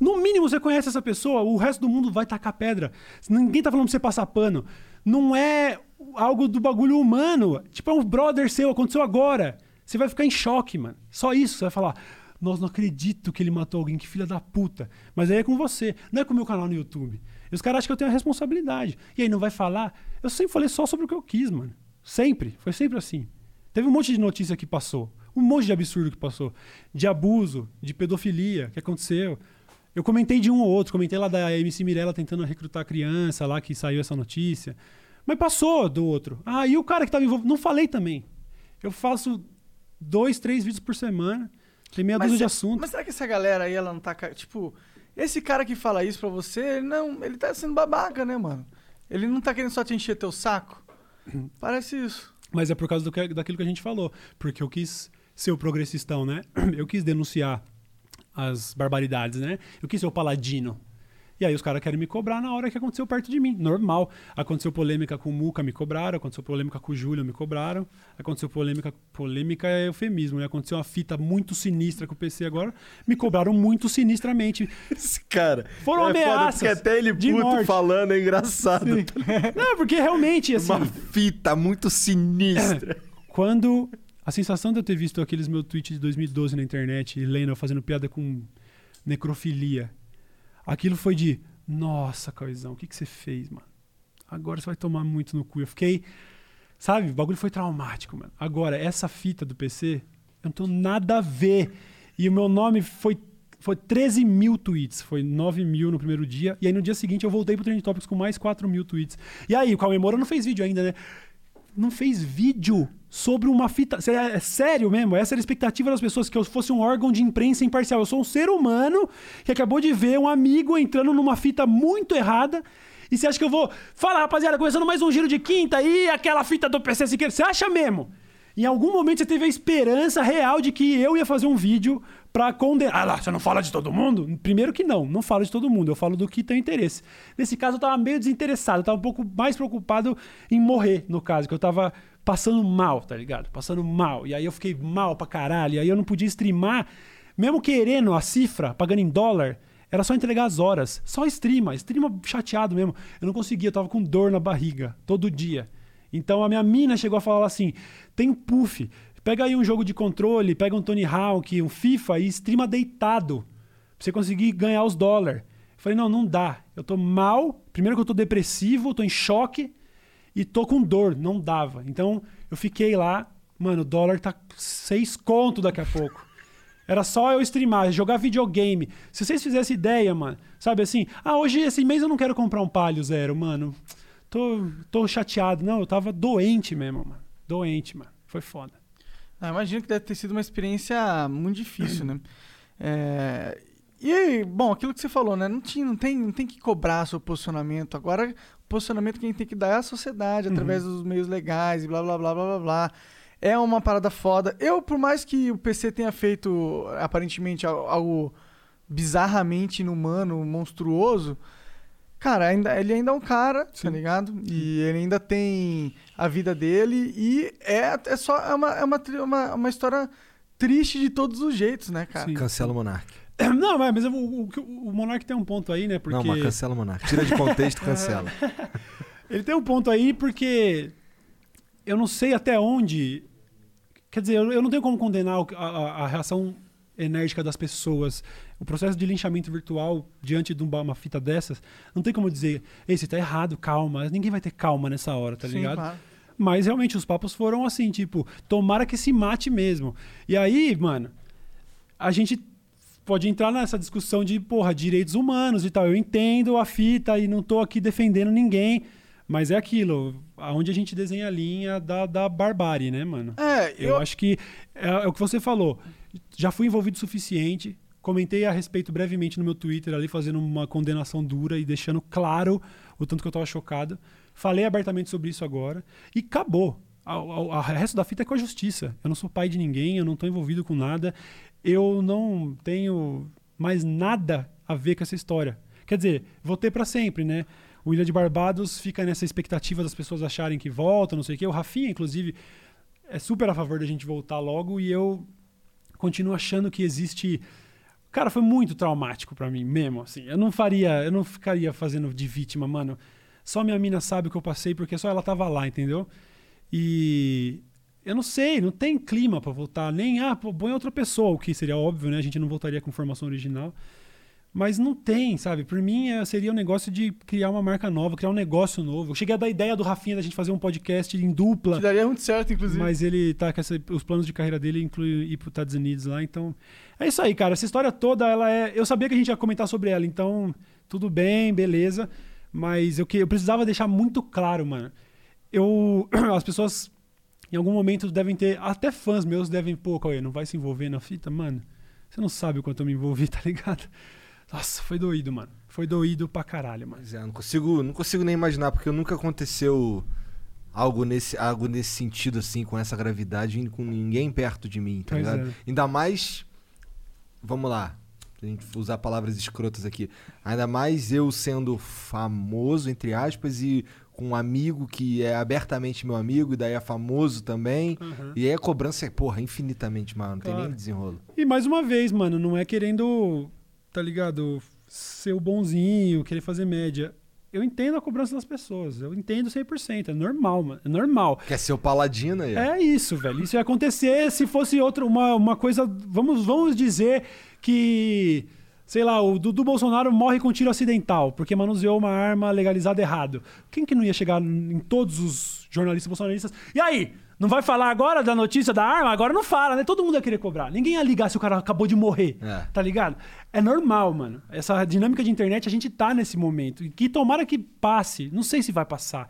No mínimo você conhece essa pessoa, o resto do mundo vai tacar pedra. Ninguém tá falando pra você passar pano. Não é algo do bagulho humano. Tipo, é um brother seu, aconteceu agora. Você vai ficar em choque, mano. Só isso, você vai falar. Nossa, não acredito que ele matou alguém, que filha da puta. Mas aí é com você, não é com o meu canal no YouTube. E os caras acham que eu tenho a responsabilidade. E aí não vai falar. Eu sempre falei só sobre o que eu quis, mano. Sempre. Foi sempre assim. Teve um monte de notícia que passou. Um monte de absurdo que passou. De abuso, de pedofilia que aconteceu. Eu comentei de um ou outro. Comentei lá da MC Mirella tentando recrutar criança lá que saiu essa notícia. Mas passou do outro. Ah, e o cara que estava envolvido. Não falei também. Eu faço dois, três vídeos por semana. Tem meia dúzia de assuntos. mas será que essa galera aí, ela não tá. Tipo, esse cara que fala isso pra você, ele não. Ele tá sendo babaca, né, mano? Ele não tá querendo só te encher teu saco. Parece isso. Mas é por causa do que- daquilo que a gente falou. Porque eu quis ser o progressistão, né? Eu quis denunciar as barbaridades, né? Eu quis ser o paladino. E aí os caras querem me cobrar na hora que aconteceu perto de mim. Normal. Aconteceu polêmica com o Muca, me cobraram. Aconteceu polêmica com o Júlio, me cobraram. Aconteceu polêmica... Polêmica é eufemismo, né? Aconteceu uma fita muito sinistra com o PC agora. Me cobraram muito sinistramente. Esse cara. Foram é foda, ameaças porque até ele de puto morte. falando é engraçado. Não, porque realmente, assim... Uma fita muito sinistra. Quando a sensação de eu ter visto aqueles meus tweets de 2012 na internet e lendo fazendo piada com necrofilia, aquilo foi de nossa, Cauizão, o que, que você fez, mano? Agora você vai tomar muito no cu. Eu fiquei, sabe, o bagulho foi traumático, mano. Agora, essa fita do PC, eu não tenho nada a ver. E o meu nome foi, foi 13 mil tweets, foi 9 mil no primeiro dia. E aí no dia seguinte eu voltei pro Trending Topics com mais 4 mil tweets. E aí, o Cauê Moura não fez vídeo ainda, né? não fez vídeo sobre uma fita. Sé- É sério mesmo? Essa era a expectativa das pessoas, que eu fosse um órgão de imprensa imparcial. Eu sou um ser humano que acabou de ver um amigo entrando numa fita muito errada. E você acha que eu vou. Fala, rapaziada, começando mais um giro de quinta aí, aquela fita do PC Siqueira. Você acha mesmo? Em algum momento você teve a esperança real de que eu ia fazer um vídeo pra condenar. Ah lá, você não fala de todo mundo? Primeiro que não, não falo de todo mundo, eu falo do que tem interesse. Nesse caso eu tava meio desinteressado, eu tava um pouco mais preocupado em morrer, no caso, que eu tava passando mal, tá ligado? Passando mal. E aí eu fiquei mal pra caralho, e aí eu não podia streamar, mesmo querendo a cifra, pagando em dólar. Era só entregar as horas. Só streama. Streama chateado mesmo. Eu não conseguia, eu tava com dor na barriga. Todo dia. Então a minha mina chegou a falar assim: tem um puff. Pega aí um jogo de controle, pega um Tony Hawk, um FIFA e streama deitado. Pra você conseguir ganhar os dólares. Falei, não, não dá. Eu tô mal. Primeiro que eu tô depressivo, tô em choque e tô com dor. Não dava. Então eu fiquei lá. Mano, o dólar tá seis conto daqui a pouco. Era só eu streamar, jogar videogame. Se vocês fizessem ideia, mano, sabe assim, ah, hoje, esse mês eu não quero comprar um palio zero, mano. Tô, tô chateado. Não, eu tava doente mesmo, mano. Doente, mano. Foi foda. Ah, imagino que deve ter sido uma experiência muito difícil, né? É, E bom, aquilo que você falou, né? Não, tinha, não, tem, não tem que cobrar seu posicionamento. Agora, posicionamento que a gente tem que dar é a sociedade, através dos meios legais e blá blá blá blá blá blá. É uma parada foda. Eu, por mais que o PC tenha feito aparentemente al- algo bizarramente inumano, monstruoso, cara, ainda, ele ainda é um cara, tá ligado? E ele ainda tem a vida dele e é, é só é uma, é uma, uma, uma história triste de todos os jeitos, né, cara? Sim. Cancela o Monark. Não, mas o, o, o- Monark tem um ponto aí, né? Porque Não, mas cancela o Monark. Tira de contexto, cancela. ele tem um ponto aí porque eu não sei até onde. Quer dizer, eu, eu não tenho como condenar a, a- a reação enérgica das pessoas. O processo de linchamento virtual diante de uma, uma fita dessas, não tem como dizer, ei, você tá errado, calma. Ninguém vai ter calma nessa hora, tá Sim, ligado? claro. Mas realmente os papos foram assim, tipo, tomara que se mate mesmo. E aí, mano, a gente pode entrar nessa discussão de, porra, direitos humanos e tal. Eu entendo a fita e não tô aqui defendendo ninguém, mas é aquilo, aonde a gente desenha a linha da, da barbárie, né, mano? É, Eu, eu, acho que é, é o que você falou. Já fui envolvido o suficiente. Comentei a respeito brevemente no meu Twitter ali, fazendo uma condenação dura e deixando claro o tanto que eu tava chocado. Falei abertamente sobre isso agora e acabou. O resto da fita é com a justiça. Eu não sou pai de ninguém, eu não tô envolvido com nada. Eu não tenho mais nada a ver com essa história. Quer dizer, vou ter pra sempre, né? O Ilha de Barbados fica nessa expectativa das pessoas acharem que volta, não sei o quê. O Rafinha, inclusive, é super a favor da gente voltar logo e eu continuo achando que existe. Cara, foi muito traumático pra mim mesmo, assim. Eu não faria, eu não ficaria fazendo de vítima, mano. Só minha mina sabe o que eu passei porque só ela tava lá, entendeu? E eu não sei, não tem clima pra voltar, nem ah, põe outra pessoa, o que seria óbvio, né? A gente não voltaria com formação original. Mas não tem, sabe? Por mim é, seria um negócio de criar uma marca nova, criar um negócio novo. Eu cheguei a dar ideia do Rafinha da gente fazer um podcast em dupla. que daria muito certo, inclusive. Mas ele tá com essa, os planos de carreira dele incluem ir para os Estados Unidos lá, então é isso aí, cara. Essa história toda, ela é, eu sabia que a gente ia comentar sobre ela, então tudo bem, beleza. Mas eu que eu precisava deixar muito claro, mano. Eu as pessoas em algum momento devem ter, até fãs meus devem, pô, Cauê, não vai se envolver na fita, mano. Você não sabe o quanto eu me envolvi, tá ligado? Nossa, foi doído, mano. Foi doído pra caralho, mano. Mas é, não consigo, não consigo nem imaginar, porque nunca aconteceu algo nesse, algo nesse sentido, assim, com essa gravidade, com ninguém perto de mim, tá Pois ligado? é. Ainda mais. Vamos lá. A gente usar palavras escrotas aqui. Ainda mais eu sendo famoso, entre aspas, e com um amigo que é abertamente meu amigo, e daí é famoso também. E aí a cobrança é, porra, infinitamente maior, não tem Claro. nem desenrolo. E mais uma vez, mano, não é querendo, tá ligado, ser o bonzinho, querer fazer média. Eu entendo a cobrança das pessoas, eu entendo 100%, é normal, mano, é normal. Quer ser o paladino aí? É isso, velho. Isso ia acontecer se fosse outra, uma, uma coisa. Vamos, vamos dizer que, sei lá, o Dudu Bolsonaro morre com tiro acidental, porque manuseou uma arma legalizada errado. Quem que não ia chegar em todos os jornalistas bolsonaristas? E aí? Não vai falar agora da notícia da arma? Agora não fala, né? Todo mundo ia querer cobrar. Ninguém ia ligar se o cara acabou de morrer. É. Tá ligado? É normal, mano. Essa dinâmica de internet, a gente tá nesse momento. E que tomara que passe. Não sei se vai passar.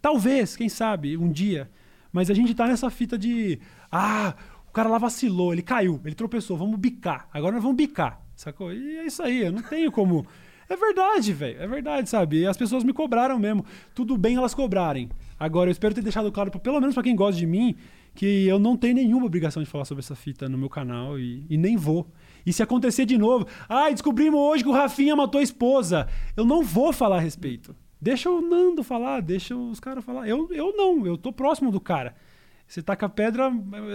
Talvez, quem sabe, um dia. Mas a gente tá nessa fita de. Ah, o cara lá vacilou, ele caiu, ele tropeçou, vamos bicar. Agora nós vamos bicar. Sacou? E é isso aí, eu não tenho como. É verdade, velho. É verdade, sabe? E as pessoas me cobraram mesmo. Tudo bem elas cobrarem. Agora, eu espero ter deixado claro, pelo menos pra quem gosta de mim, que eu não tenho nenhuma obrigação de falar sobre essa fita no meu canal e, e nem vou. E se acontecer de novo, ai, descobrimos hoje que o Rafinha matou a esposa. Eu não vou falar a respeito. Deixa o Nando falar, deixa os caras falar. Eu, eu não, eu tô próximo do cara. Você taca a pedra,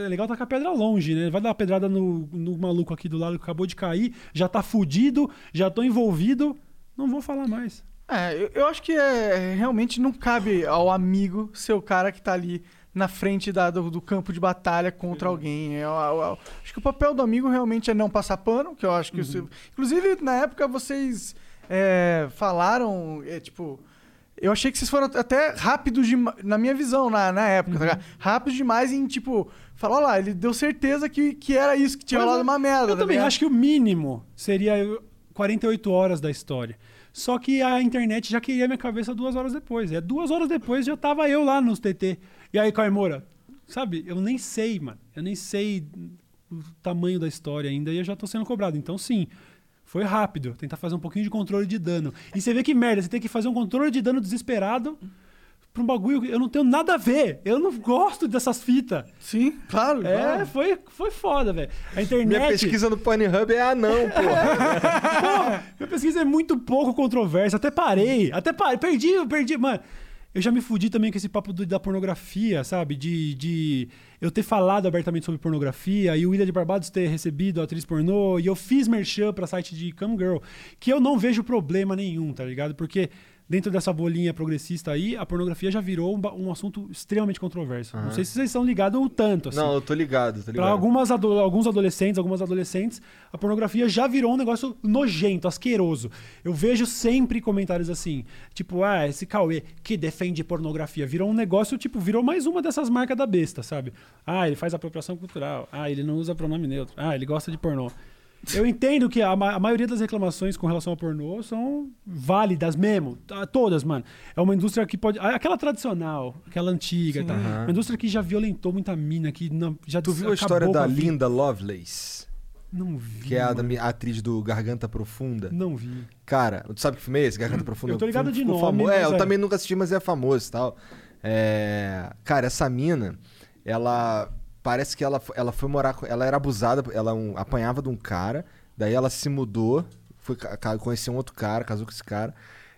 é legal tacar a pedra longe, né? Vai dar uma pedrada no, no maluco aqui do lado que acabou de cair, já tá fudido, já tô envolvido, não vou falar mais. É, eu, acho que é, realmente não cabe ao amigo ser o cara que tá ali na frente da- do, do campo de batalha contra alguém. Eu, eu- eu acho que o papel do amigo realmente é não passar pano, que eu acho que... isso- inclusive, na época, vocês é, falaram, é, tipo... Eu achei que vocês foram até rápidos demais, na minha visão, na, na época, tá ligado? Rápidos demais em, tipo... Falar, olha lá, ele deu certeza que, que era isso, que tinha rolado uma merda. Eu tá também ligado? acho que o mínimo seria 48 horas da história. Só que a internet já queria minha cabeça duas horas depois. É duas horas depois já tava eu lá nos TT. E aí, Caio Moura, sabe? Eu nem sei, mano. Eu nem sei o tamanho da história ainda e eu já tô sendo cobrado. Então, sim, foi rápido. Tentar fazer um pouquinho de controle de dano. E você vê que merda, você tem que fazer um controle de dano desesperado pra um bagulho que eu não tenho nada a ver. Eu não gosto dessas fitas. Sim, claro. É, claro. foi, foi foda, velho. A internet. Minha pesquisa no Pornhub é anão, porra. Porra, minha pesquisa é muito pouco controversa. Até parei. Até parei. Perdi, perdi. Mano, eu já me fudi também com esse papo do- da pornografia, sabe? De, de eu ter falado abertamente sobre pornografia e o Ilha de Barbados ter recebido a atriz pornô e eu fiz merchan pra site de Cam Girl, que eu não vejo problema nenhum, tá ligado? Porque dentro dessa bolinha progressista aí, a pornografia já virou um, um assunto extremamente controverso. Não sei se vocês estão ligados o tanto, assim. Não, eu tô ligado, tô Pra ligado. algumas ado- alguns adolescentes, algumas adolescentes, a pornografia já virou um negócio nojento, asqueroso. Eu vejo sempre comentários assim, tipo, ah, esse Cauê que defende pornografia. Virou um negócio, tipo, virou mais uma dessas marcas da besta, sabe? Ah, ele faz apropriação cultural. Ah, ele não usa pronome neutro. Ah, ele gosta de pornô. Eu entendo que a, ma- a maioria das reclamações com relação ao pornô são válidas mesmo. Todas, mano. É uma indústria que pode. Aquela tradicional, aquela antiga, tá? Uma indústria que já violentou muita mina, que não, já Tu viu a história da. Linda Lovelace? Não vi. Que é a, a atriz do Garganta Profunda? Não vi. Cara, tu sabe que filme é esse? Garganta Profunda? eu tô ligado de nome, famo- É, eu é. também nunca assisti, mas é famoso e tal. É... Cara, essa mina, ela... Parece que ela, ela foi morar... com- Ela era abusada, ela um- apanhava de um cara, daí ela se mudou, foi conheceu um outro cara, casou com esse cara.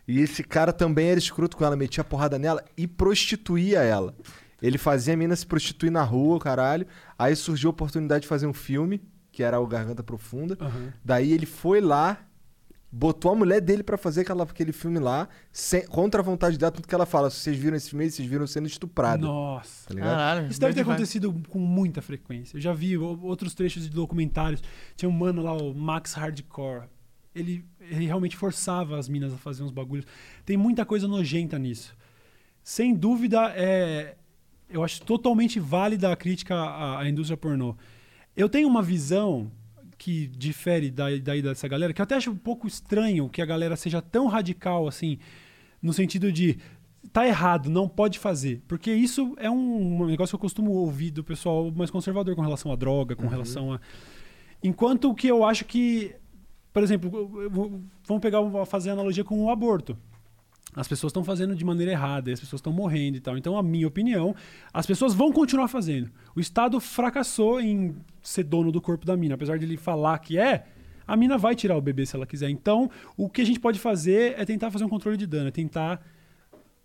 E esse cara também era escroto com ela, metia porrada nela e prostituía ela. Ele fazia a mina se prostituir na rua, caralho. Aí surgiu a oportunidade de fazer um filme, que era o Garganta Profunda. Aham. Daí ele foi lá, botou a mulher dele pra fazer aquela, aquele filme lá, sem- contra a vontade dela, tanto que ela fala: se vocês viram esse filme, aí, vocês viram sendo estuprada. Nossa. Tá? Caralho. Isso deve ter vibe. acontecido com muita frequência. Eu já vi outros trechos de documentários. Tinha um mano lá, o Max Hardcore. Ele, ele realmente forçava as minas a fazer uns bagulhos. Tem muita coisa nojenta nisso. Sem dúvida, é, eu acho totalmente válida a crítica à, à indústria pornô. Eu tenho uma visão que difere daí, daí dessa galera, que eu até acho um pouco estranho que a galera seja tão radical assim, no sentido de tá errado, não pode fazer. Porque isso é um, negócio que eu costumo ouvir do pessoal mais conservador com relação à droga, com relação a. Enquanto que eu acho que, por exemplo, vamos pegar fazer analogia com o aborto. As pessoas estão fazendo de maneira errada, e as pessoas estão morrendo e tal. Então, a minha opinião, as pessoas vão continuar fazendo. O Estado fracassou em ser dono do corpo da mina, apesar de ele falar que é. A mina vai tirar o bebê se ela quiser. Então, o que a gente pode fazer é tentar fazer um controle de dano, é tentar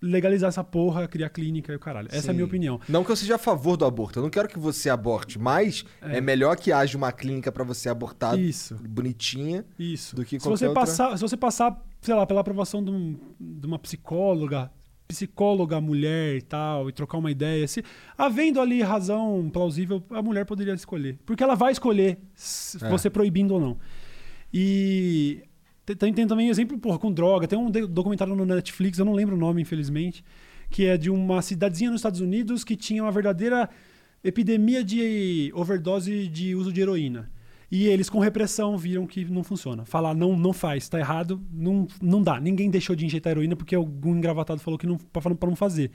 legalizar essa porra, criar clínica e o caralho. Essa é a Sim. minha opinião. Não que eu seja a favor do aborto. Eu não quero que você aborte, mas é, melhor que haja uma clínica pra você abortar Isso. bonitinha. Isso. do que se qualquer você outra- passar, se você passar, sei lá, pela aprovação de, um- de uma psicóloga, psicóloga mulher e tal, e trocar uma ideia, se havendo ali razão plausível, a mulher poderia escolher, porque ela vai escolher se É. você proibindo ou não. E te- tem, tem também exemplo, porra, com droga. Tem um documentário no Netflix, eu não lembro o nome, infelizmente, que é de uma cidadezinha nos Estados Unidos que tinha uma verdadeira epidemia de overdose de uso de heroína. E eles, com repressão, viram que não funciona. Falar, não, não faz, tá errado, não, não dá. Ninguém deixou de injetar heroína porque algum engravatado falou que não, pra não fazer.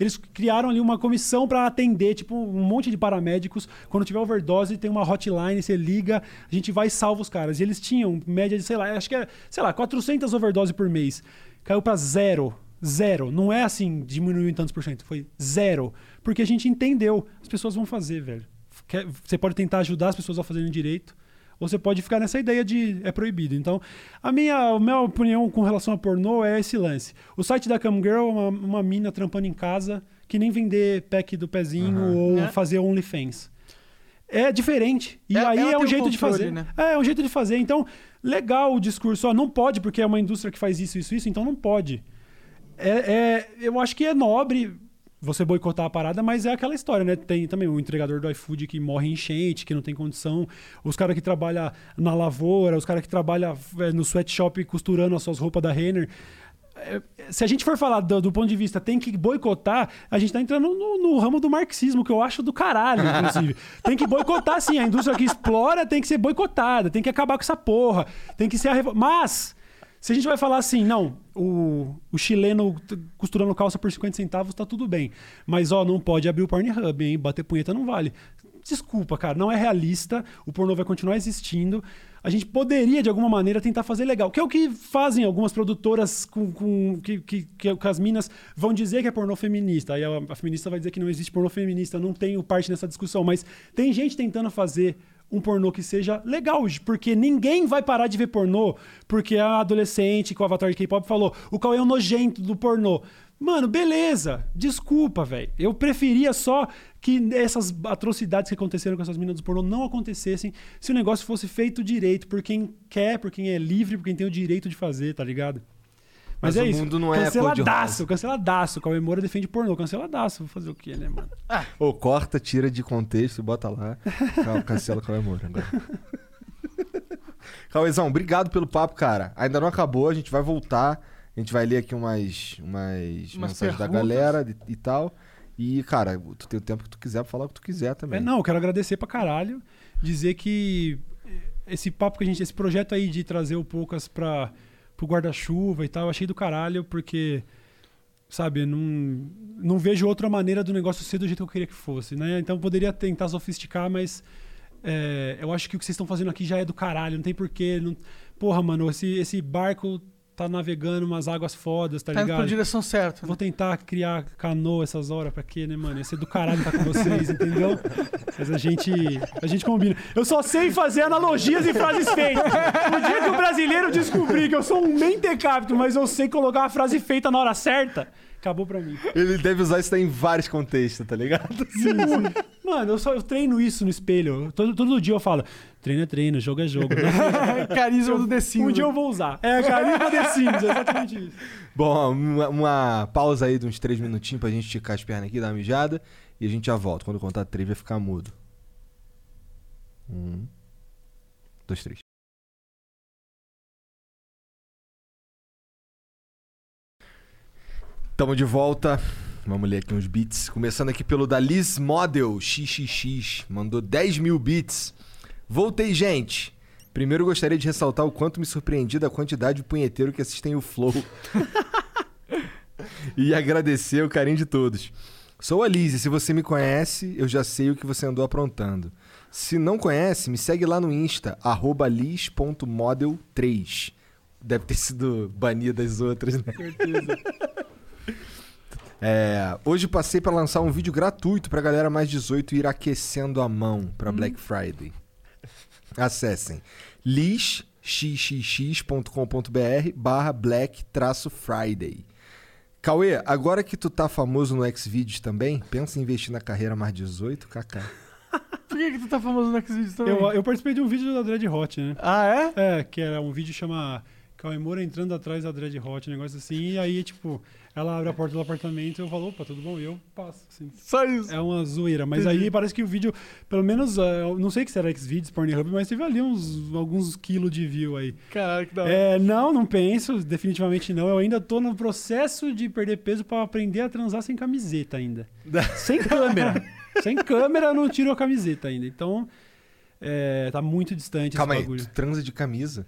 Eles criaram ali uma comissão para atender, tipo, um monte de paramédicos. Quando tiver overdose, tem uma hotline, você liga, a gente vai e salva os caras. E eles tinham média de, sei lá, acho que é, sei lá, 400 overdose por mês. Caiu para zero. Zero. Não é assim, diminuiu em tantos por cento. Foi zero. Porque a gente entendeu. As pessoas vão fazer, velho. Quer- Você pode tentar ajudar as pessoas a fazerem direito. Ou você pode ficar nessa ideia de é proibido. Então, a minha, a minha opinião com relação a pornô é esse lance. O site da Camgirl é uma, uma mina trampando em casa que nem vender pack do pezinho ou É. fazer OnlyFans. É diferente. E É- aí é um o jeito de controle, fazer. né? É, é um jeito de fazer. Então, legal o discurso. Ó, não pode porque é uma indústria que faz isso, isso, isso, então não pode. É, é- eu acho que é nobre você boicotar a parada, mas é aquela história, né? Tem também o entregador do iFood que morre em enchente, que não tem condição, os caras que trabalham na lavoura, os caras que trabalham é, no sweatshop costurando as suas roupas da Renner. É, Se a gente for falar do, do ponto de vista tem que boicotar, a gente tá entrando no, no ramo do marxismo, que eu acho do caralho, inclusive. tem que boicotar, sim. A indústria que explora tem que ser boicotada, tem que acabar com essa porra, tem que ser a revo... Mas, se a gente vai falar assim, não, o, o chileno costurando calça por 50 centavos tá tudo bem. Mas, ó, não pode abrir o Pornhub, hein? Bater punheta não vale. Desculpa, cara, não é realista. O pornô vai continuar existindo. A gente poderia, de alguma maneira, tentar fazer legal. Que é o que fazem algumas produtoras com, com- que, que, que, que as minas vão dizer que é pornô feminista. Aí a, a feminista vai dizer que não existe pornô feminista. Não tenho parte nessa discussão. Mas tem gente tentando fazer um pornô que seja legal, porque ninguém vai parar de ver pornô porque a adolescente com o avatar de K-pop falou o qual é o nojento do pornô. Mano, beleza. Desculpa, velho. Eu preferia só que essas atrocidades que aconteceram com essas meninas do pornô não acontecessem se o negócio fosse feito direito por quem quer, por quem é livre, por quem tem o direito de fazer, tá ligado? Mas é o isso. mundo não é Canceladaço, canceladaço. Cauê Moura defende pornô. Canceladaço. Vou fazer o quê, né, mano? Ou corta, tira de contexto e bota lá. Cancela o Cauê Moura agora. Cauêzão, obrigado pelo papo, cara. Ainda não acabou, a gente vai voltar. A gente vai ler aqui umas, umas, mensagens da perguntas. galera e, e tal. E, cara, tu tem o tempo que tu quiser pra falar o que tu quiser também. É, não, eu quero agradecer pra caralho. Dizer que esse papo que a gente. Esse projeto aí de trazer o Poucas pra, pro guarda-chuva e tal, eu achei do caralho, porque. Sabe, não, não vejo outra maneira do negócio ser do jeito que eu queria que fosse, né? Então poderia tentar sofisticar, mas. é, eu acho que o que vocês estão fazendo aqui já é do caralho, não tem porquê. Não... Porra, mano, esse, esse barco tá navegando umas águas fodas, tá, Tá ligado? pra direção certa. Vou tentar criar canoa essas horas pra quê, né, mano? Ia ser do caralho estar com vocês, entendeu? Mas a gente, a gente combina. Eu só sei fazer analogias e frases feitas. O dia que o brasileiro descobrir que eu sou um mentecapto, mas eu sei colocar uma frase feita na hora certa, acabou pra mim. Ele deve usar isso daí em vários contextos, tá ligado? Mano, eu só eu treino isso no espelho. Todo, todo dia eu falo, treino é treino, jogo é jogo. Carisma do The Sims. um dia eu vou usar. É, carisma The Sims, é exatamente isso. Bom, uma, uma pausa aí de uns três minutinhos pra gente esticar as pernas aqui, dar uma mijada. E a gente já volta. Quando contar três, vai ficar mudo. Um, dois, três. Tamo de volta. Vamos ler aqui uns beats. Começando aqui pelo da Liz Model XXX. Mandou 10 mil bits. Voltei, gente. Primeiro gostaria de ressaltar o quanto me surpreendi da quantidade de punheteiro que assistem o Flow. e agradecer o carinho de todos. Sou a Liz e se você me conhece, eu já sei o que você andou aprontando. Se não conhece, me segue lá no Insta, arroba liz.model3. deve ter sido banida as outras, né? Certeza. É, hoje passei pra lançar um vídeo gratuito pra galera mais 18 ir aquecendo a mão pra Black Friday. Acessem lixxxx.com.br barra black traço Friday. Cauê, agora que tu tá famoso no Xvideos também, pensa em investir na carreira mais 18, kaká. Por que, que tu tá famoso no Xvideos também? Eu, eu participei de um vídeo da Dread Hot, né? Ah, é? É, que era um vídeo chama Cauê Moura entrando atrás da Dread Hot, um negócio assim, e aí, tipo, ela abre a porta do apartamento e eu falo, opa, tudo bom? E eu passo, assim. Só isso. É uma zoeira, mas Entendi. aí parece que o vídeo, pelo menos, eh, eu não sei que será Xvideos, Pornhub, mas teve ali uns alguns quilos de view aí. Caralho, que da hora. É, não, não penso, definitivamente não. Eu ainda tô no processo de perder peso pra aprender a transar sem camiseta ainda. sem câmera. sem câmera eu não tiro a camiseta ainda. Então, é, tá muito distante Calma esse aí, bagulho. tu transa de camisa?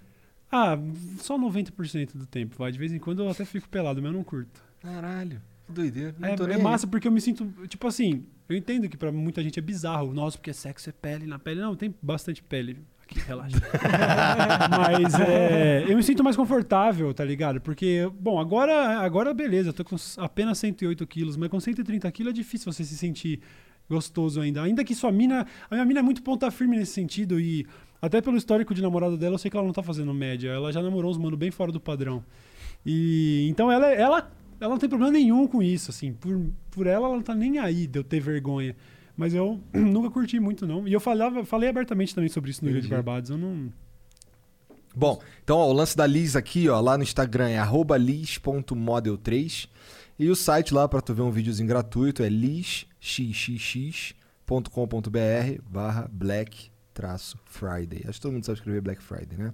Ah, só 90% do tempo, vai. De vez em quando eu até fico pelado, mas eu não curto. Caralho, que doideira. Não É, tô é massa porque eu me sinto, tipo assim, eu entendo que pra muita gente é bizarro. Nossa, porque sexo é pele na pele. Não, tem bastante pele. Aqui, relaxa. Mas é, eu me sinto mais confortável, tá ligado? Porque, bom, agora, agora beleza, eu tô com apenas 108 quilos, mas com 130 quilos é difícil você se sentir gostoso ainda. Ainda que sua mina. A minha mina é muito ponta firme nesse sentido e. Até pelo histórico de namorado dela, eu sei que ela não tá fazendo média. Ela já namorou uns mano bem fora do padrão. E então ela, ela, ela não tem problema nenhum com isso, assim. Por, por ela, ela não tá nem aí de eu ter vergonha. Mas eu nunca curti muito, não. E eu falava, falei abertamente também sobre isso no Ilha de Entendi. Barbados. Eu não. Bom, então ó, o lance da Liz aqui, ó, lá no Instagram é arroba liz.model3 e o site lá pra tu ver um videozinho gratuito é lizxxx.com.br barra black traço Friday. Acho que todo mundo sabe escrever Black Friday, né?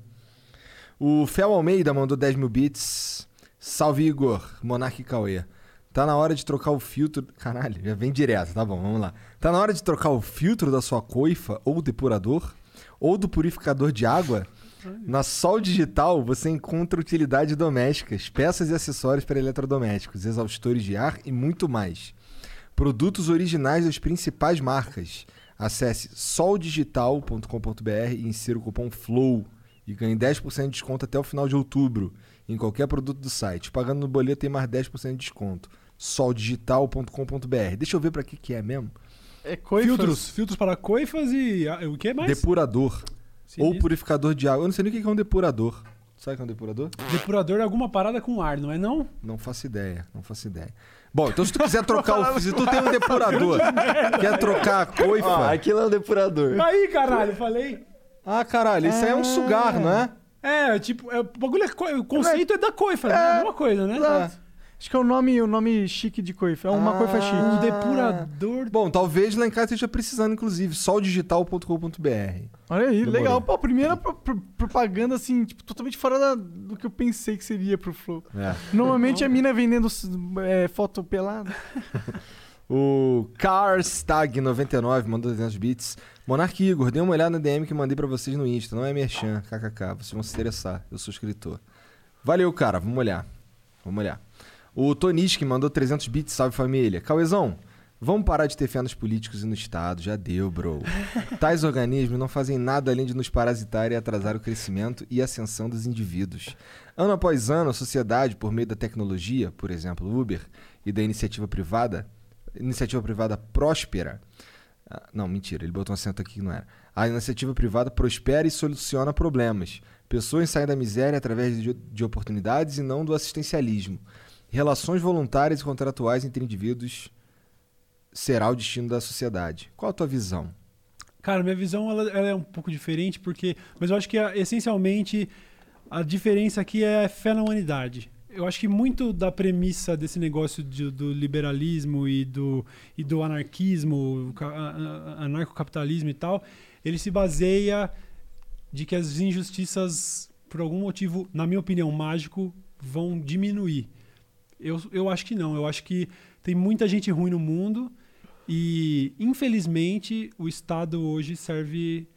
O Fel Almeida mandou 10 mil bits. Salve Igor, Monark e Cauê. Tá na hora de trocar o filtro. Caralho, já vem direto, tá bom, vamos lá. Tá na hora de trocar o filtro da sua coifa ou depurador? Ou do purificador de água? Na Sol Digital você encontra utilidades domésticas, peças e acessórios para eletrodomésticos, exaustores de ar e muito mais. Produtos originais das principais marcas. Acesse soldigital.com.br e insira o cupom FLOW e ganhe 10% de desconto até o final de outubro em qualquer produto do site. Pagando no boleto tem mais 10% de desconto. soldigital.com.br. Deixa eu ver para que que é mesmo. É coifas. Filtros, filtros para coifas e. ah, O que mais? Depurador ou Sinistro. purificador de água. Eu não sei nem o que é um depurador. Sabe o que é um depurador? Depurador é alguma parada com ar, não é não? Não faço ideia, não faço ideia. Bom, então se tu quiser trocar o. Se tu tem um depurador, quer trocar a coifa. aquilo é um depurador. Aí, caralho, falei. Ah, caralho, isso aí é um sugar, não é? É, tipo, é, o bagulho é co- o conceito é, da coifa, né? É a mesma coisa, né? Exato. Acho que é o nome, o nome chique de coifa. É uma Ah. coifa chique. Um depurador. Bom, talvez lá em casa esteja precisando, inclusive, soldigital.com.br. Olha aí, Demorou. legal. Pô, primeira pro- pro- propaganda, assim, tipo, totalmente fora da- do que eu pensei que seria pro Flow. É. Normalmente a mina vendendo é, foto pelada. O Carstag99 mandou 200 bits. Monark Igor, dê uma olhada na DM que mandei pra vocês no Insta. Não é merchan, kkk. Vocês vão se interessar. Eu sou escritor. Valeu, cara. Vamos olhar. Vamos olhar. O Toniski mandou 300 bits. Salve, família. Cauezão, vamos parar de ter fé nos políticos e no Estado. Já deu, bro. Tais organismos não fazem nada além de nos parasitar e atrasar o crescimento e ascensão dos indivíduos. Ano após ano, a sociedade, por meio da tecnologia, por exemplo, Uber, e da iniciativa privada, iniciativa privada próspera. Ah, não, mentira, ele botou um acento aqui que não era. A iniciativa privada prospera e soluciona problemas. Pessoas saem da miséria através de, de oportunidades e não do assistencialismo. Relações voluntárias e contratuais entre indivíduos será o destino da sociedade. Qual a tua visão? Cara, minha visão ela, ela é um pouco diferente, porque. Mas eu acho que essencialmente a diferença aqui é fé na humanidade. Eu acho que muito da premissa desse negócio de- do liberalismo e do, e do anarquismo, anarcocapitalismo e tal, ele se baseia de que as injustiças, por algum motivo, na minha opinião, mágico, vão diminuir. Eu, eu acho que não. Eu acho que tem muita gente ruim no mundo e, infelizmente, o Estado hoje serve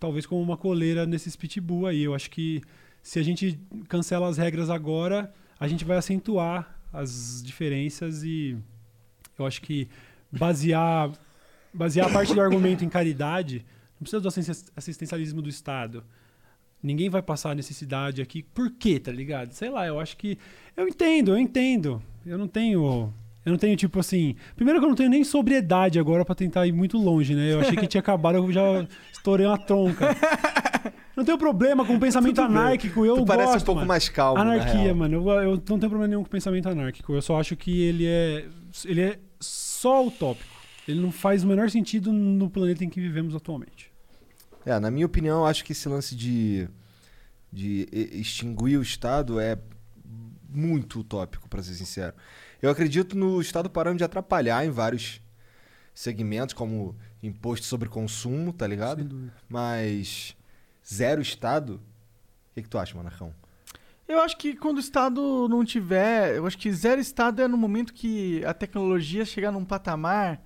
talvez como uma coleira nesses pitbull aí. Eu acho que se a gente cancela as regras agora, a gente vai acentuar as diferenças e eu acho que basear, basear a parte do argumento em caridade, não precisa do assisten- assistencialismo do Estado. Ninguém vai passar necessidade aqui. Por quê, tá ligado? Sei lá, eu acho que. Eu entendo, eu entendo. Eu não tenho. Eu não tenho, tipo assim. Primeiro que eu não tenho nem sobriedade agora pra tentar ir muito longe, né? Eu achei que tinha acabado, eu já estourei uma tronca. Não tenho problema com o pensamento Tudo anárquico. Eu tu parece gosto, um pouco mano. mais calmo. na Anarquia, mano. Eu, eu não tenho problema nenhum com pensamento anárquico. Eu só acho que ele é. Ele é só utópico. Ele não faz o menor sentido no planeta em que vivemos atualmente. É, na minha opinião, eu acho que esse lance de, de extinguir o Estado é muito utópico, pra ser sincero. Eu acredito no Estado parando de atrapalhar em vários segmentos, como imposto sobre consumo, tá ligado? Mas zero Estado? O que, que tu acha, Manacão? Eu acho que quando o Estado não tiver. Eu acho que zero Estado é no momento que a tecnologia chegar num patamar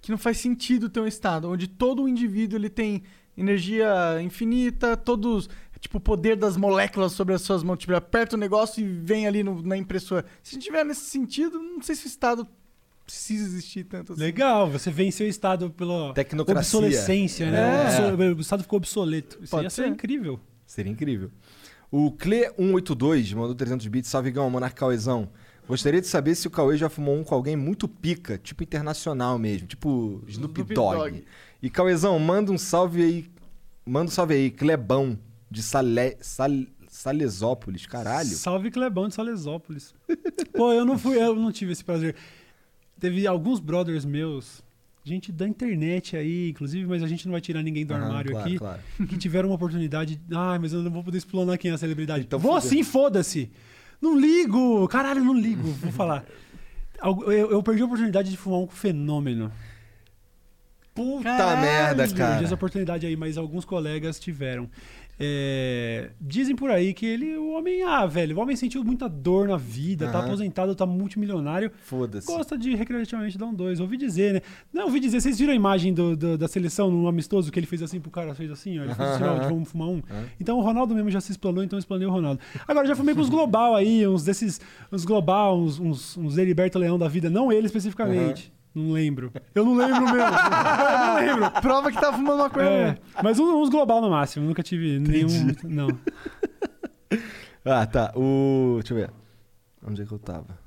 que não faz sentido ter um Estado, onde todo o indivíduo ele tem energia infinita, todos. Tipo, o poder das moléculas sobre as suas mãos. Tipo, aperta o negócio e vem ali no- na impressora. Se a gente tiver nesse sentido, não sei se o Estado precisa existir tanto assim. Legal, você venceu o Estado pela Tecnocracia. obsolescência, né? É. Obso- O Estado ficou obsoleto. Isso Pode ia ser ser. incrível. Seria incrível. O Cle182 mandou 300 bits. Salve, Gão, Monarca Cauezão. Gostaria de saber se o Cauê já fumou um com alguém muito pica, tipo internacional mesmo, tipo Snoop, Snoop Dogg. Dogg. E Cauezão, manda um salve aí. Manda um salve aí, Clebão, de Sale, Sal, Salesópolis, caralho. Salve Clebão de Salesópolis. Pô, eu não fui, eu não tive esse prazer. Teve alguns brothers meus, gente da internet aí, inclusive, mas a gente não vai tirar ninguém do Aham, armário claro, aqui, claro. que tiveram uma oportunidade. Ai, mas eu não vou poder explanar quem é a celebridade. Então vou assim, foda-se. Não ligo, caralho, não ligo, vou falar. Eu, eu perdi a oportunidade de fumar um fenômeno. Puta Caralho, merda, Eu perdi essa cara. oportunidade aí, mas alguns colegas tiveram. É, dizem por aí que ele, o homem, ah, velho, o homem sentiu muita dor na vida, tá Aham. aposentado, tá multimilionário, Foda-se. gosta de recreativamente dar um dois. Ouvi dizer, né? Não, ouvi dizer, vocês viram a imagem do- do- da seleção no amistoso que ele fez assim pro cara, fez assim, ó, ele fez assim, ó, de vamos fumar um. Então o Ronaldo mesmo já se explanou, então explanei o Ronaldo. Agora já fumei com os global aí, uns desses, uns global, uns, uns, uns Heriberto Leão da vida, não ele especificamente. Não lembro. Eu não lembro mesmo. eu não lembro. Prova que tá fumando maconha É, mas uns, global no máximo, nunca tive nenhum. Não. Ah, tá. O. Deixa eu ver. Onde é que eu tava?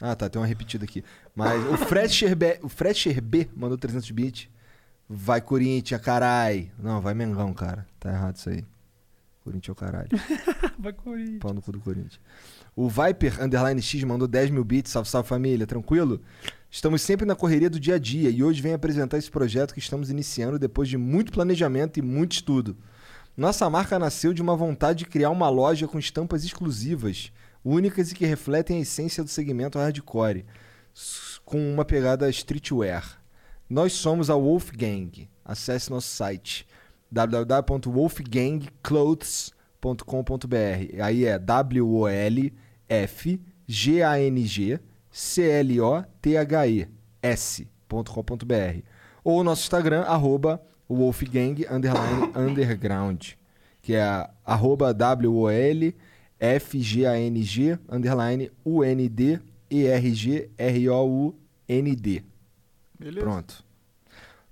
Ah, tá. Tem uma repetida aqui. Mas o Fred Sherbe, o Fred Sherbe mandou 300 bits. Vai Corinthians, carai. Não, vai Mengão, cara. Tá errado isso aí. Corinthians é o caralho. Vai Corinthians. Pau no cu do Corinthians. O Viper Underline X mandou 10 mil bits. Salve, salve família. Tranquilo? Estamos sempre na correria do dia a dia e hoje vem apresentar esse projeto que estamos iniciando depois de muito planejamento e muito estudo. Nossa marca nasceu de uma vontade de criar uma loja com estampas exclusivas, únicas e que refletem a essência do segmento hardcore, com uma pegada streetwear. Nós somos a Wolfgang. Acesse nosso site www.wolfgangclothes.com.br. Aí é W O L F G A N G C L O T H E S.com.br. Ou nosso Instagram arroba Wolfgang underline underground, que é arroba W O L F G A N G underline U N D E R G R O U N D. Beleza. Pronto.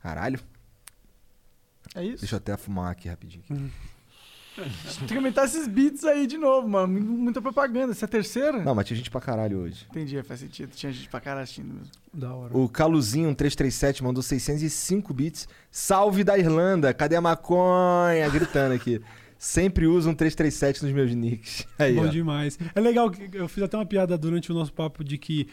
Caralho. É isso? Deixa eu até fumar aqui rapidinho. Tem que aumentar esses beats aí de novo, mano. Mu- Muita propaganda. Essa é a terceira? Não, mas tinha gente pra caralho hoje. Entendi, faz sentido. Tinha gente pra caralho assistindo mesmo. Da hora. O Caluzinho 1337 mandou 605 bits. Salve da Irlanda, cadê a maconha? Gritando aqui. Sempre uso um 337 nos meus nicks. Aí, Bom ó. demais. É legal que eu fiz até uma piada durante o nosso papo de que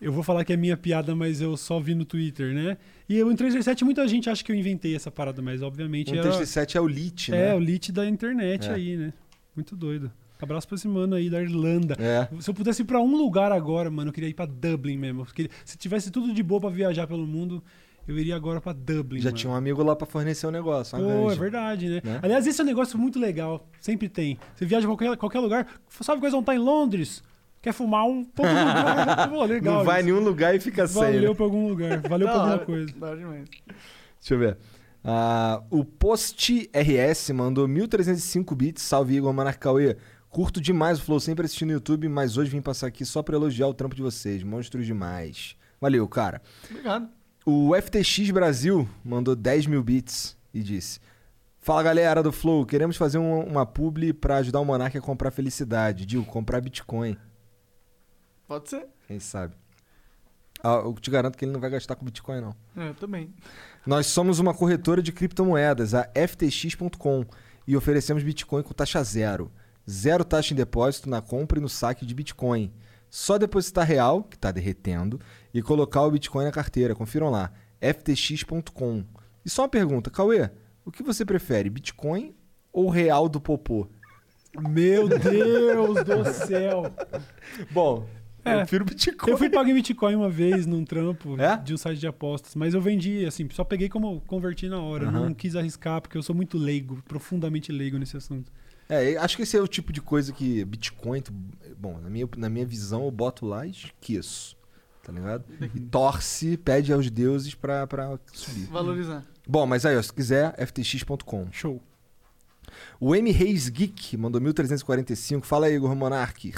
eu vou falar que é minha piada, mas eu só vi no Twitter, né? E eu, em 337 muita gente acha que eu inventei essa parada, mas obviamente Um era, 337 é o Lit, é né? o lit da internet É. aí, né? Muito doido. Abraço pra esse mano aí da Irlanda. É. Se eu pudesse ir pra um lugar agora, mano, eu queria ir pra Dublin mesmo. Porque se tivesse tudo de boa pra viajar pelo mundo, eu iria agora pra Dublin. Já mano. tinha um amigo lá pra fornecer o negócio. uma Pô, é verdade, né? Né? Aliás, esse é um negócio muito legal. Sempre tem. Você viaja pra qualquer, qualquer lugar. Sabe coisa não tá em Londres? Quer fumar um? Pô, Pô, legal. Não vai em nenhum lugar e fica sem. Valeu né? pra algum lugar. Valeu pra alguma coisa. Da hora demais. Deixa eu ver. Ah, o Post RS mandou 1305 bits. Salve Igor Manarcauê. Curto demais o Flow, sempre assistindo no YouTube, mas hoje vim passar aqui só pra elogiar o trampo de vocês. Monstros demais. Valeu, cara. Obrigado. O FTX Brasil mandou 10 mil bits e disse: Fala galera do Flow, queremos fazer um- uma publi pra ajudar o Monark a comprar felicidade. Digo, comprar Bitcoin. Pode ser. Quem sabe? Ah, eu te garanto que ele não vai gastar com Bitcoin, não. É, eu também. Nós somos uma corretora de criptomoedas, a ftx.com, e oferecemos Bitcoin com taxa zero. Zero taxa em depósito na compra e no saque de Bitcoin. Só depositar real, que está derretendo, e colocar o Bitcoin na carteira. Confiram lá, ftx.com. E só uma pergunta, Cauê, o que você prefere, Bitcoin ou real do Popô? Meu Deus do céu. Bom, É. eu prefiro Bitcoin. Eu fui pagar em Bitcoin uma vez num trampo É? de um site de apostas, mas eu vendi, assim, só peguei como converti na hora. Aham. Não quis arriscar, porque eu sou muito leigo, profundamente leigo nesse assunto. É, acho que esse é o tipo de coisa que Bitcoin, tu- bom, na minha, na minha visão, eu boto lá e esqueço. Tá ligado? E torce, pede aos deuses pra, pra subir. Valorizar. Bom, mas aí, ó, se quiser, ftx.com. Show. O M Reis Geek mandou 1345. Fala aí, Igor Monark.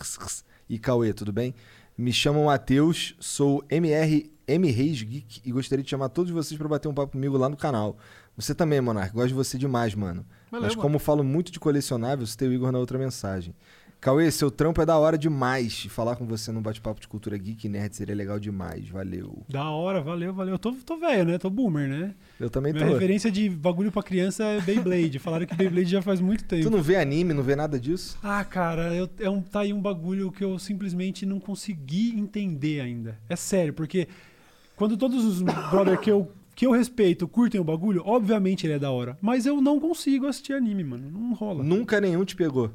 E Cauê, tudo bem? Me chamo Matheus, sou MR M Reis Geek e gostaria de chamar todos vocês pra bater um papo comigo lá no canal. Você também, Monark, gosto de você demais, mano. Valeu, Mas mano. como falo muito de colecionável, citei o Igor na outra mensagem. Cauê, seu trampo é da hora demais. Falar com você num bate-papo de cultura geek nerd seria legal demais. Valeu. Da hora, valeu, valeu. Eu tô, tô velho, né? Tô boomer, né? Eu também Minha tô. referência de bagulho pra criança é Beyblade. Falaram que Beyblade já faz muito tempo. Tu não vê anime, não vê nada disso? Ah, cara, eu, é um, tá aí um bagulho que eu simplesmente não consegui entender ainda. É sério, porque quando todos os brother que eu, que eu respeito curtem o bagulho, obviamente ele é da hora. Mas eu não consigo assistir anime, mano. Não rola. Nunca nenhum te pegou.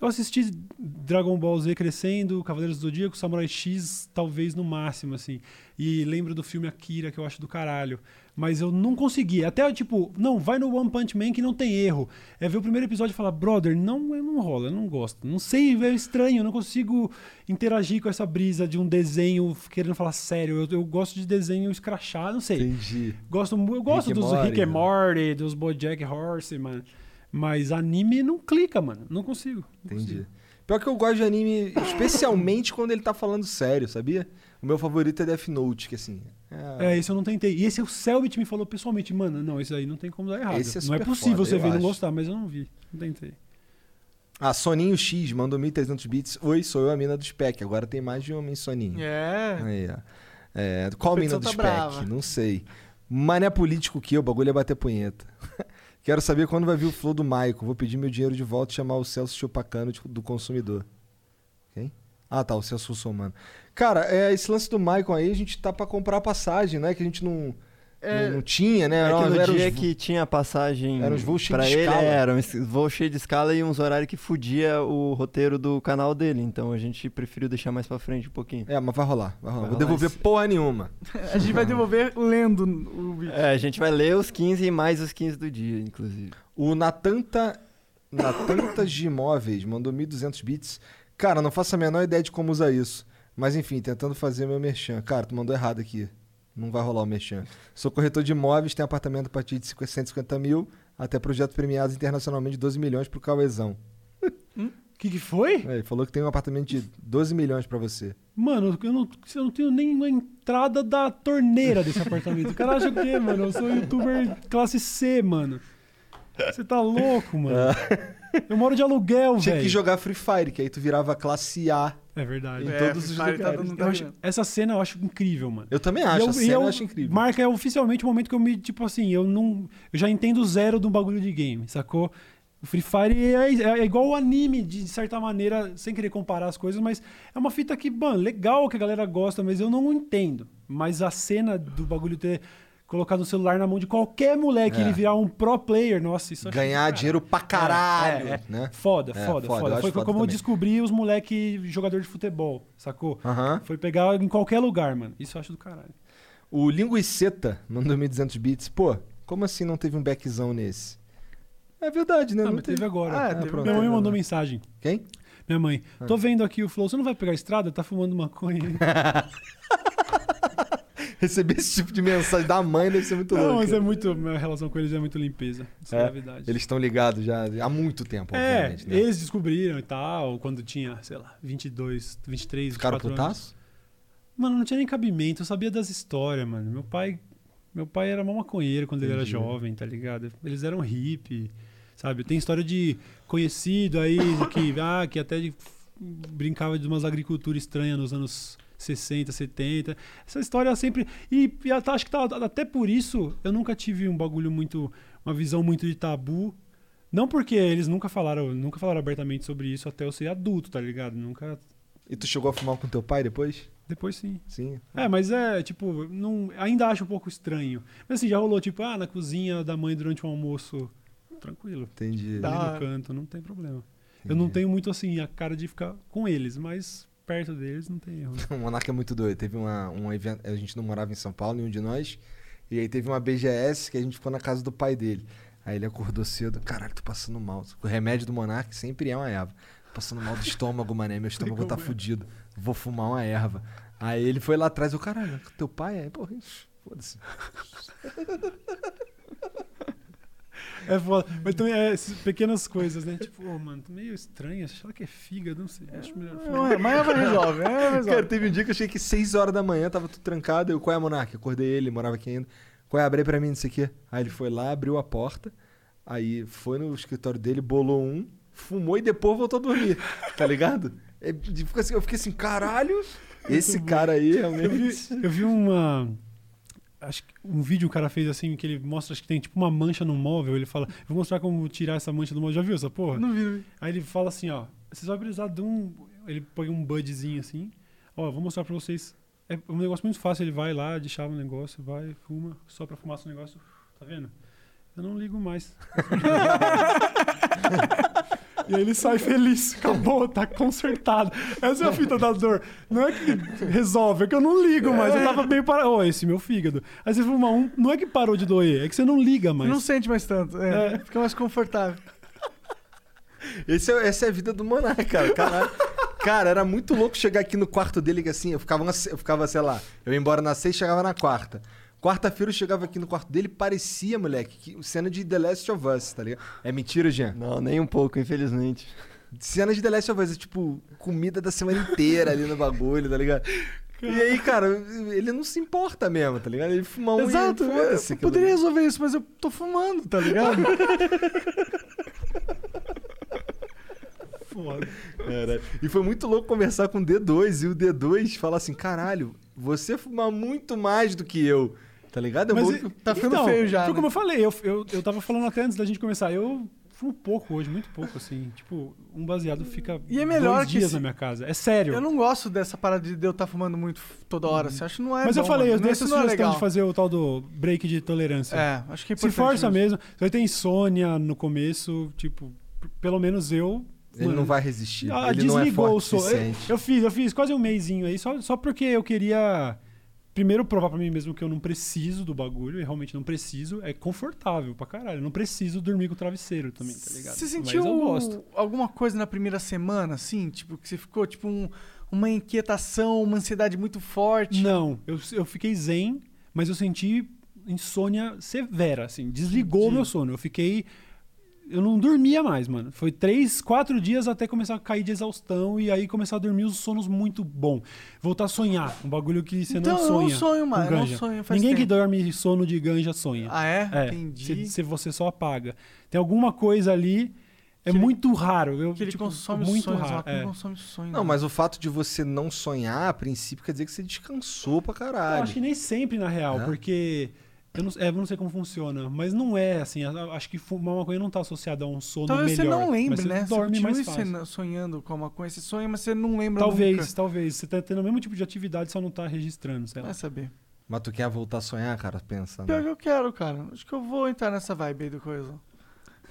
Eu assisti Dragon Ball Z crescendo, Cavaleiros do Zodíaco, Samurai X, talvez no máximo, assim. E lembro do filme Akira, que eu acho do caralho. Mas eu não consegui. Até, tipo, não, vai no One Punch Man que não tem erro. É ver o primeiro episódio e falar, brother, não, não rola, eu não gosto. Não sei, é estranho, eu não consigo interagir com essa brisa de um desenho querendo falar sério. Eu, eu gosto de desenho escrachado, não sei. Entendi. Gosto, eu gosto Rick dos Morty, Rick and né? Morty, dos Bojack Horseman. Mas anime não clica, mano. Não consigo. não Entendi. consigo. Pior que eu gosto de anime, especialmente quando ele tá falando sério, sabia? O meu favorito é Death Note, que assim. É, É, esse eu não tentei. E esse o Selbit me falou pessoalmente, mano, não, esse aí não tem como dar errado. Esse é não é super possível foda, você ver e não gostar, mas eu não vi. Não tentei. Ah, Soninho X mandou 1300 bits. Oi, sou eu a mina do spec. Agora tem mais de homem Soninho. É. Aí, ó. É, qual mina competição do tá spec? brava. Não sei. Mané político que o bagulho é bater punheta. Quero saber quando vai vir o flow do Maicon. Vou pedir meu dinheiro de volta e chamar o Celso Chupacano do consumidor. Quem? Ah, tá, o Celso Russomano. Cara, é, esse lance do Maicon aí, a gente tá pra comprar passagem, né? Que a gente não, É. não, não tinha, né? É Era- no era dia os- que tinha passagem Eram os voos cheios pra de ele, escala. era um voo cheio de escala e uns horários que fudia o roteiro do canal dele. Então a gente preferiu deixar mais pra frente um pouquinho. É, mas vai rolar, vai rolar. Vai Vou rolar devolver esse- porra nenhuma. A gente vai devolver lendo o vídeo. É, a gente vai ler os 15 e mais os 15 do dia, inclusive. O Natanta, Natantas de Imóveis mandou 1.200 bits. Cara, não faço a menor ideia de como usar isso. Mas enfim, tentando fazer meu merchan. Cara, tu mandou errado aqui. Não vai rolar o merchan. Sou corretor de imóveis, tenho apartamento a partir de 150 mil, até projetos premiados internacionalmente de 12 milhões pro Cauezão. O que, que foi? É, ele falou que tem um apartamento de 12 milhões pra você. Mano, eu não, eu não tenho nem a entrada da torneira desse apartamento. O cara acha o quê, mano? Eu sou youtuber classe C, mano. Você tá louco, mano. Eu moro de aluguel, Tinha velho. que jogar Free Fire, que aí tu virava classe A. É verdade. Em É, todos os Fire tá lugares. dando- Eu acho- essa cena eu acho incrível, mano. Eu também acho, eu- a cena eu- eu acho incrível. Marca oficialmente o momento que eu me, tipo assim, eu não. Eu já entendo zero do bagulho de game, sacou? O Free Fire é, é igual o anime, de certa maneira, sem querer comparar as coisas, mas é uma fita que, mano, legal que a galera gosta, mas eu não entendo. Mas a cena do bagulho ter colocado o celular na mão de qualquer moleque e É. ele virar um pro player, nossa, isso eu Ganhar dinheiro pra caralho, É, é. né? Foda, É, foda, foda, eu foda. Foi foda como eu também. descobri os moleque jogador de futebol, sacou? Aham. Foi pegar em qualquer lugar, mano. Isso eu acho do caralho. O Linguiceta mandou 1.200 bits. Pô, como assim não teve um backzão nesse? É verdade, né? Ah, não mas teve agora. Ah, Ah, teve pronto. Minha mãe é mandou mensagem. Quem? Minha mãe, tô vendo aqui o Flow, você não vai pegar a estrada? Tá fumando maconha. Receber esse tipo de mensagem da mãe deve ser muito não, louco. mas é muito. Minha relação com eles é muito limpeza. Suavidade. Eles estão ligados já há muito tempo, É, obviamente, né? eles descobriram e tal, quando tinha, sei lá, 22, 23, Ficaram 24 anos. putaço? Mano, não tinha nem cabimento, eu sabia das histórias, mano. Meu pai. Meu pai era mó maconheiro quando ele era Entendi. jovem, tá ligado? Eles eram hippie, sabe? Tem história de conhecido aí que, ah, que até de- brincava de umas agriculturas estranhas nos anos 60, 70. Essa história sempre. E, e até- acho que tá- até por isso eu nunca tive um bagulho muito. Uma visão muito de tabu. Não porque eles nunca falaram, nunca falaram abertamente sobre isso até eu ser adulto, tá ligado? Nunca. E tu chegou a fumar com teu pai depois? Depois sim. Sim. É, mas é, tipo, não, ainda acho um pouco estranho. Mas assim, já rolou, tipo, ah, na cozinha da mãe durante o almoço. Tranquilo. Entendi. Tá. Ali Ah. no canto, não tem problema. Eu não tenho muito, assim, a cara de ficar com eles, mas perto deles não tem erro. O Monarca é muito doido. Teve uma, um evento. A gente não morava em São Paulo, nenhum de nós. E aí teve uma BGS que a gente ficou na casa do pai dele. Aí ele acordou cedo. Caralho, tô passando mal. O remédio do Monarca sempre é uma erva. Tô passando mal do estômago, mané. Meu estômago tá fudido. Vou fumar uma erva. Aí ele foi lá atrás. Eu, caralho, teu pai é? Porra, foda-se. É foda. Mas também é essas pequenas coisas, né? Tipo, ô, mano, tô meio estranho. Será que é fígado? Não sei. Acho melhor. Não é, mas ela resolve, Cara, resolve. teve um dia que eu cheguei aqui 6 horas da manhã, tava tudo trancado. Eu, qual é a Monarca? Acordei ele, morava aqui ainda. Qual é? Abre aí pra mim, não sei o quê. Aí ele foi lá, abriu a porta. Aí foi no escritório dele, bolou um, fumou e depois voltou a dormir. Tá ligado? É, fica assim, eu fiquei assim, caralho, esse cara aí Eu vi, realmente. eu vi uma. Acho que um vídeo o cara fez assim, que ele mostra, acho que tem tipo uma mancha no móvel. Ele fala, vou mostrar como tirar essa mancha do móvel. Já viu essa porra? Não vi, não vi. Aí ele fala assim, ó, vocês vão precisar de um. Ele põe um budzinho assim. Ó, vou mostrar pra vocês. É um negócio muito fácil, ele vai lá, deixava o negócio, vai, fuma, só pra fumar o negócio. Tá vendo? Eu não ligo mais. e aí ele sai feliz. Acabou, tá consertado. Essa é a fita da dor. Não é que resolve, é que eu não ligo mais. Eu tava bem para. Ô, esse meu fígado. Aí você fuma um, não é que parou de doer, é que você não liga mais. Não sente mais tanto, é, É. fica mais confortável. Esse é, essa é a vida do Monarca, cara. Caralho. Cara, era muito louco chegar aqui no quarto dele, que assim, eu ficava, eu ficava, sei lá, eu ia embora na sexta chegava na quarta. Quarta-feira eu chegava aqui no quarto dele, parecia, moleque, que cena de The Last of Us, tá ligado? É mentira, Jean? Não, nem um pouco, infelizmente. Cena de The Last of Us, é tipo, comida da semana inteira ali no bagulho, tá ligado? E aí, cara, ele não se importa mesmo, tá ligado? Ele fuma um Exato, e eu aquilo poderia resolver isso, mas eu tô fumando, tá ligado? Foda. Cara, E foi muito louco conversar com o D2 e o D2 falar assim, caralho, você fuma muito mais do que eu, tá ligado? Eu Mas vou- tá ficando então, feio já, Foi né? como eu falei, eu, eu, eu tava falando até antes da gente começar. Eu fumo pouco hoje, muito pouco, assim. Tipo, um baseado fica E é melhor dois que dias esse- na minha casa. É sério. Eu não gosto dessa parada de eu estar fumando muito toda hora. Você acha que não é Mas eu bom, falei, eu dei essa é sugestão legal. de fazer o tal do break de tolerância. É, acho que é Se força mesmo. Você vai ter insônia no começo, tipo, pelo menos eu. Ele mano, não vai resistir. ah, ele não é desligou forte o som. Eu, eu fiz, eu fiz quase um mêsinho aí, só, só porque eu queria. Primeiro, provar pra mim mesmo que eu não preciso do bagulho, e realmente não preciso. É confortável pra caralho. Eu não preciso dormir com o travesseiro também, tá ligado? Você sentiu alguma coisa na primeira semana, assim? Tipo, que você ficou, tipo, um- uma inquietação, uma ansiedade muito forte? Não, eu, eu fiquei zen, mas eu senti insônia severa, assim. Desligou o Entendi. meu sono. Eu fiquei. Eu não dormia mais, mano. Foi três, quatro dias até começar a cair de exaustão e aí começar a dormir os sonos muito bom. Voltar a sonhar, um bagulho que você Então, não eu sonha. não sonho mais, eu não sonho faz Ninguém que tempo. dorme sono de ganja sonha. Ah, é? é, Entendi. se, se você só apaga. Tem alguma coisa ali, é Que ele- muito raro. Eu, Que ele tipo, consome muito sonhos, raro. É. não consome os sonhos. Não, mas o fato de você não sonhar, a princípio, quer dizer que você descansou pra Eu caralho. acho que nem sempre, na real, É? porque. Eu não, é, eu não sei como funciona, mas não é assim. Acho que fumar maconha não tá associado a um sono Talvez melhor. você não lembre, você né? dorme você mais fácil. sonhando com a maconha. Você sonha, mas você não lembra Talvez, nunca. talvez. Você tá tendo o mesmo tipo de atividade, só não tá registrando, sei lá. Vai saber. Mas tu quer voltar a sonhar, cara? Pensa, Pior né? que eu quero, cara. Acho que eu vou entrar nessa vibe aí do coisa.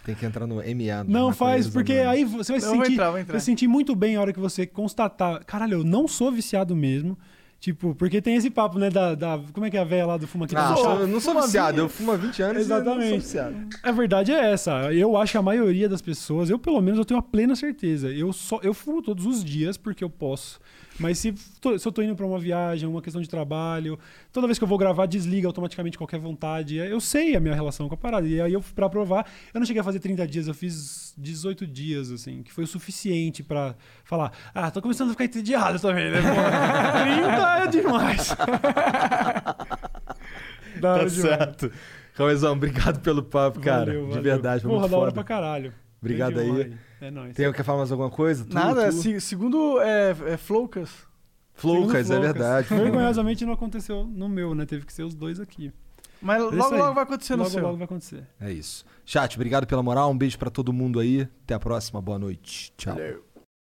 Tem que entrar no MA. do Não faz, porque aí você vai se sentir, entrar, vou entrar. vai se sentir muito bem a hora que você constatar. Caralho, eu não sou viciado mesmo. Tipo, porque tem esse papo, né, da. da- como é que é a velha lá do Fuma aqui Ah, chá? eu não sou viciado, eu fumo há 20 anos e eu não sou Exatamente. viciado. A verdade é essa. Eu acho que a maioria das pessoas, eu pelo menos eu tenho a plena certeza. Eu só eu fumo todos os dias porque eu posso. Mas se, tô- se eu tô indo pra uma viagem, uma questão de trabalho, toda vez que eu vou gravar, desliga automaticamente qualquer vontade. Eu sei a minha relação com a parada. E aí eu, pra provar, eu não cheguei a fazer 30 dias, eu fiz 18 dias, assim, que foi o suficiente pra falar: ah, tô começando a ficar entediado também, né? Pô, 30 é demais. Hora Tá certo. Cauezão, obrigado pelo papo, cara. Valeu, De verdade, foi Porra, muito da hora foda. pra caralho. Obrigado aí. É nóis. Tem, quer falar mais alguma coisa? Tu, Nada, tu? se- segundo é, é Flowcas. Flowcas, é verdade. Vergonhosamente não aconteceu no meu, né? Teve que ser os dois aqui. Mas É logo, aí. logo vai acontecer no logo, seu. logo vai acontecer. É isso. Chat, obrigado pela moral. Um beijo pra todo mundo aí. Até a próxima. Boa noite. Tchau. Valeu.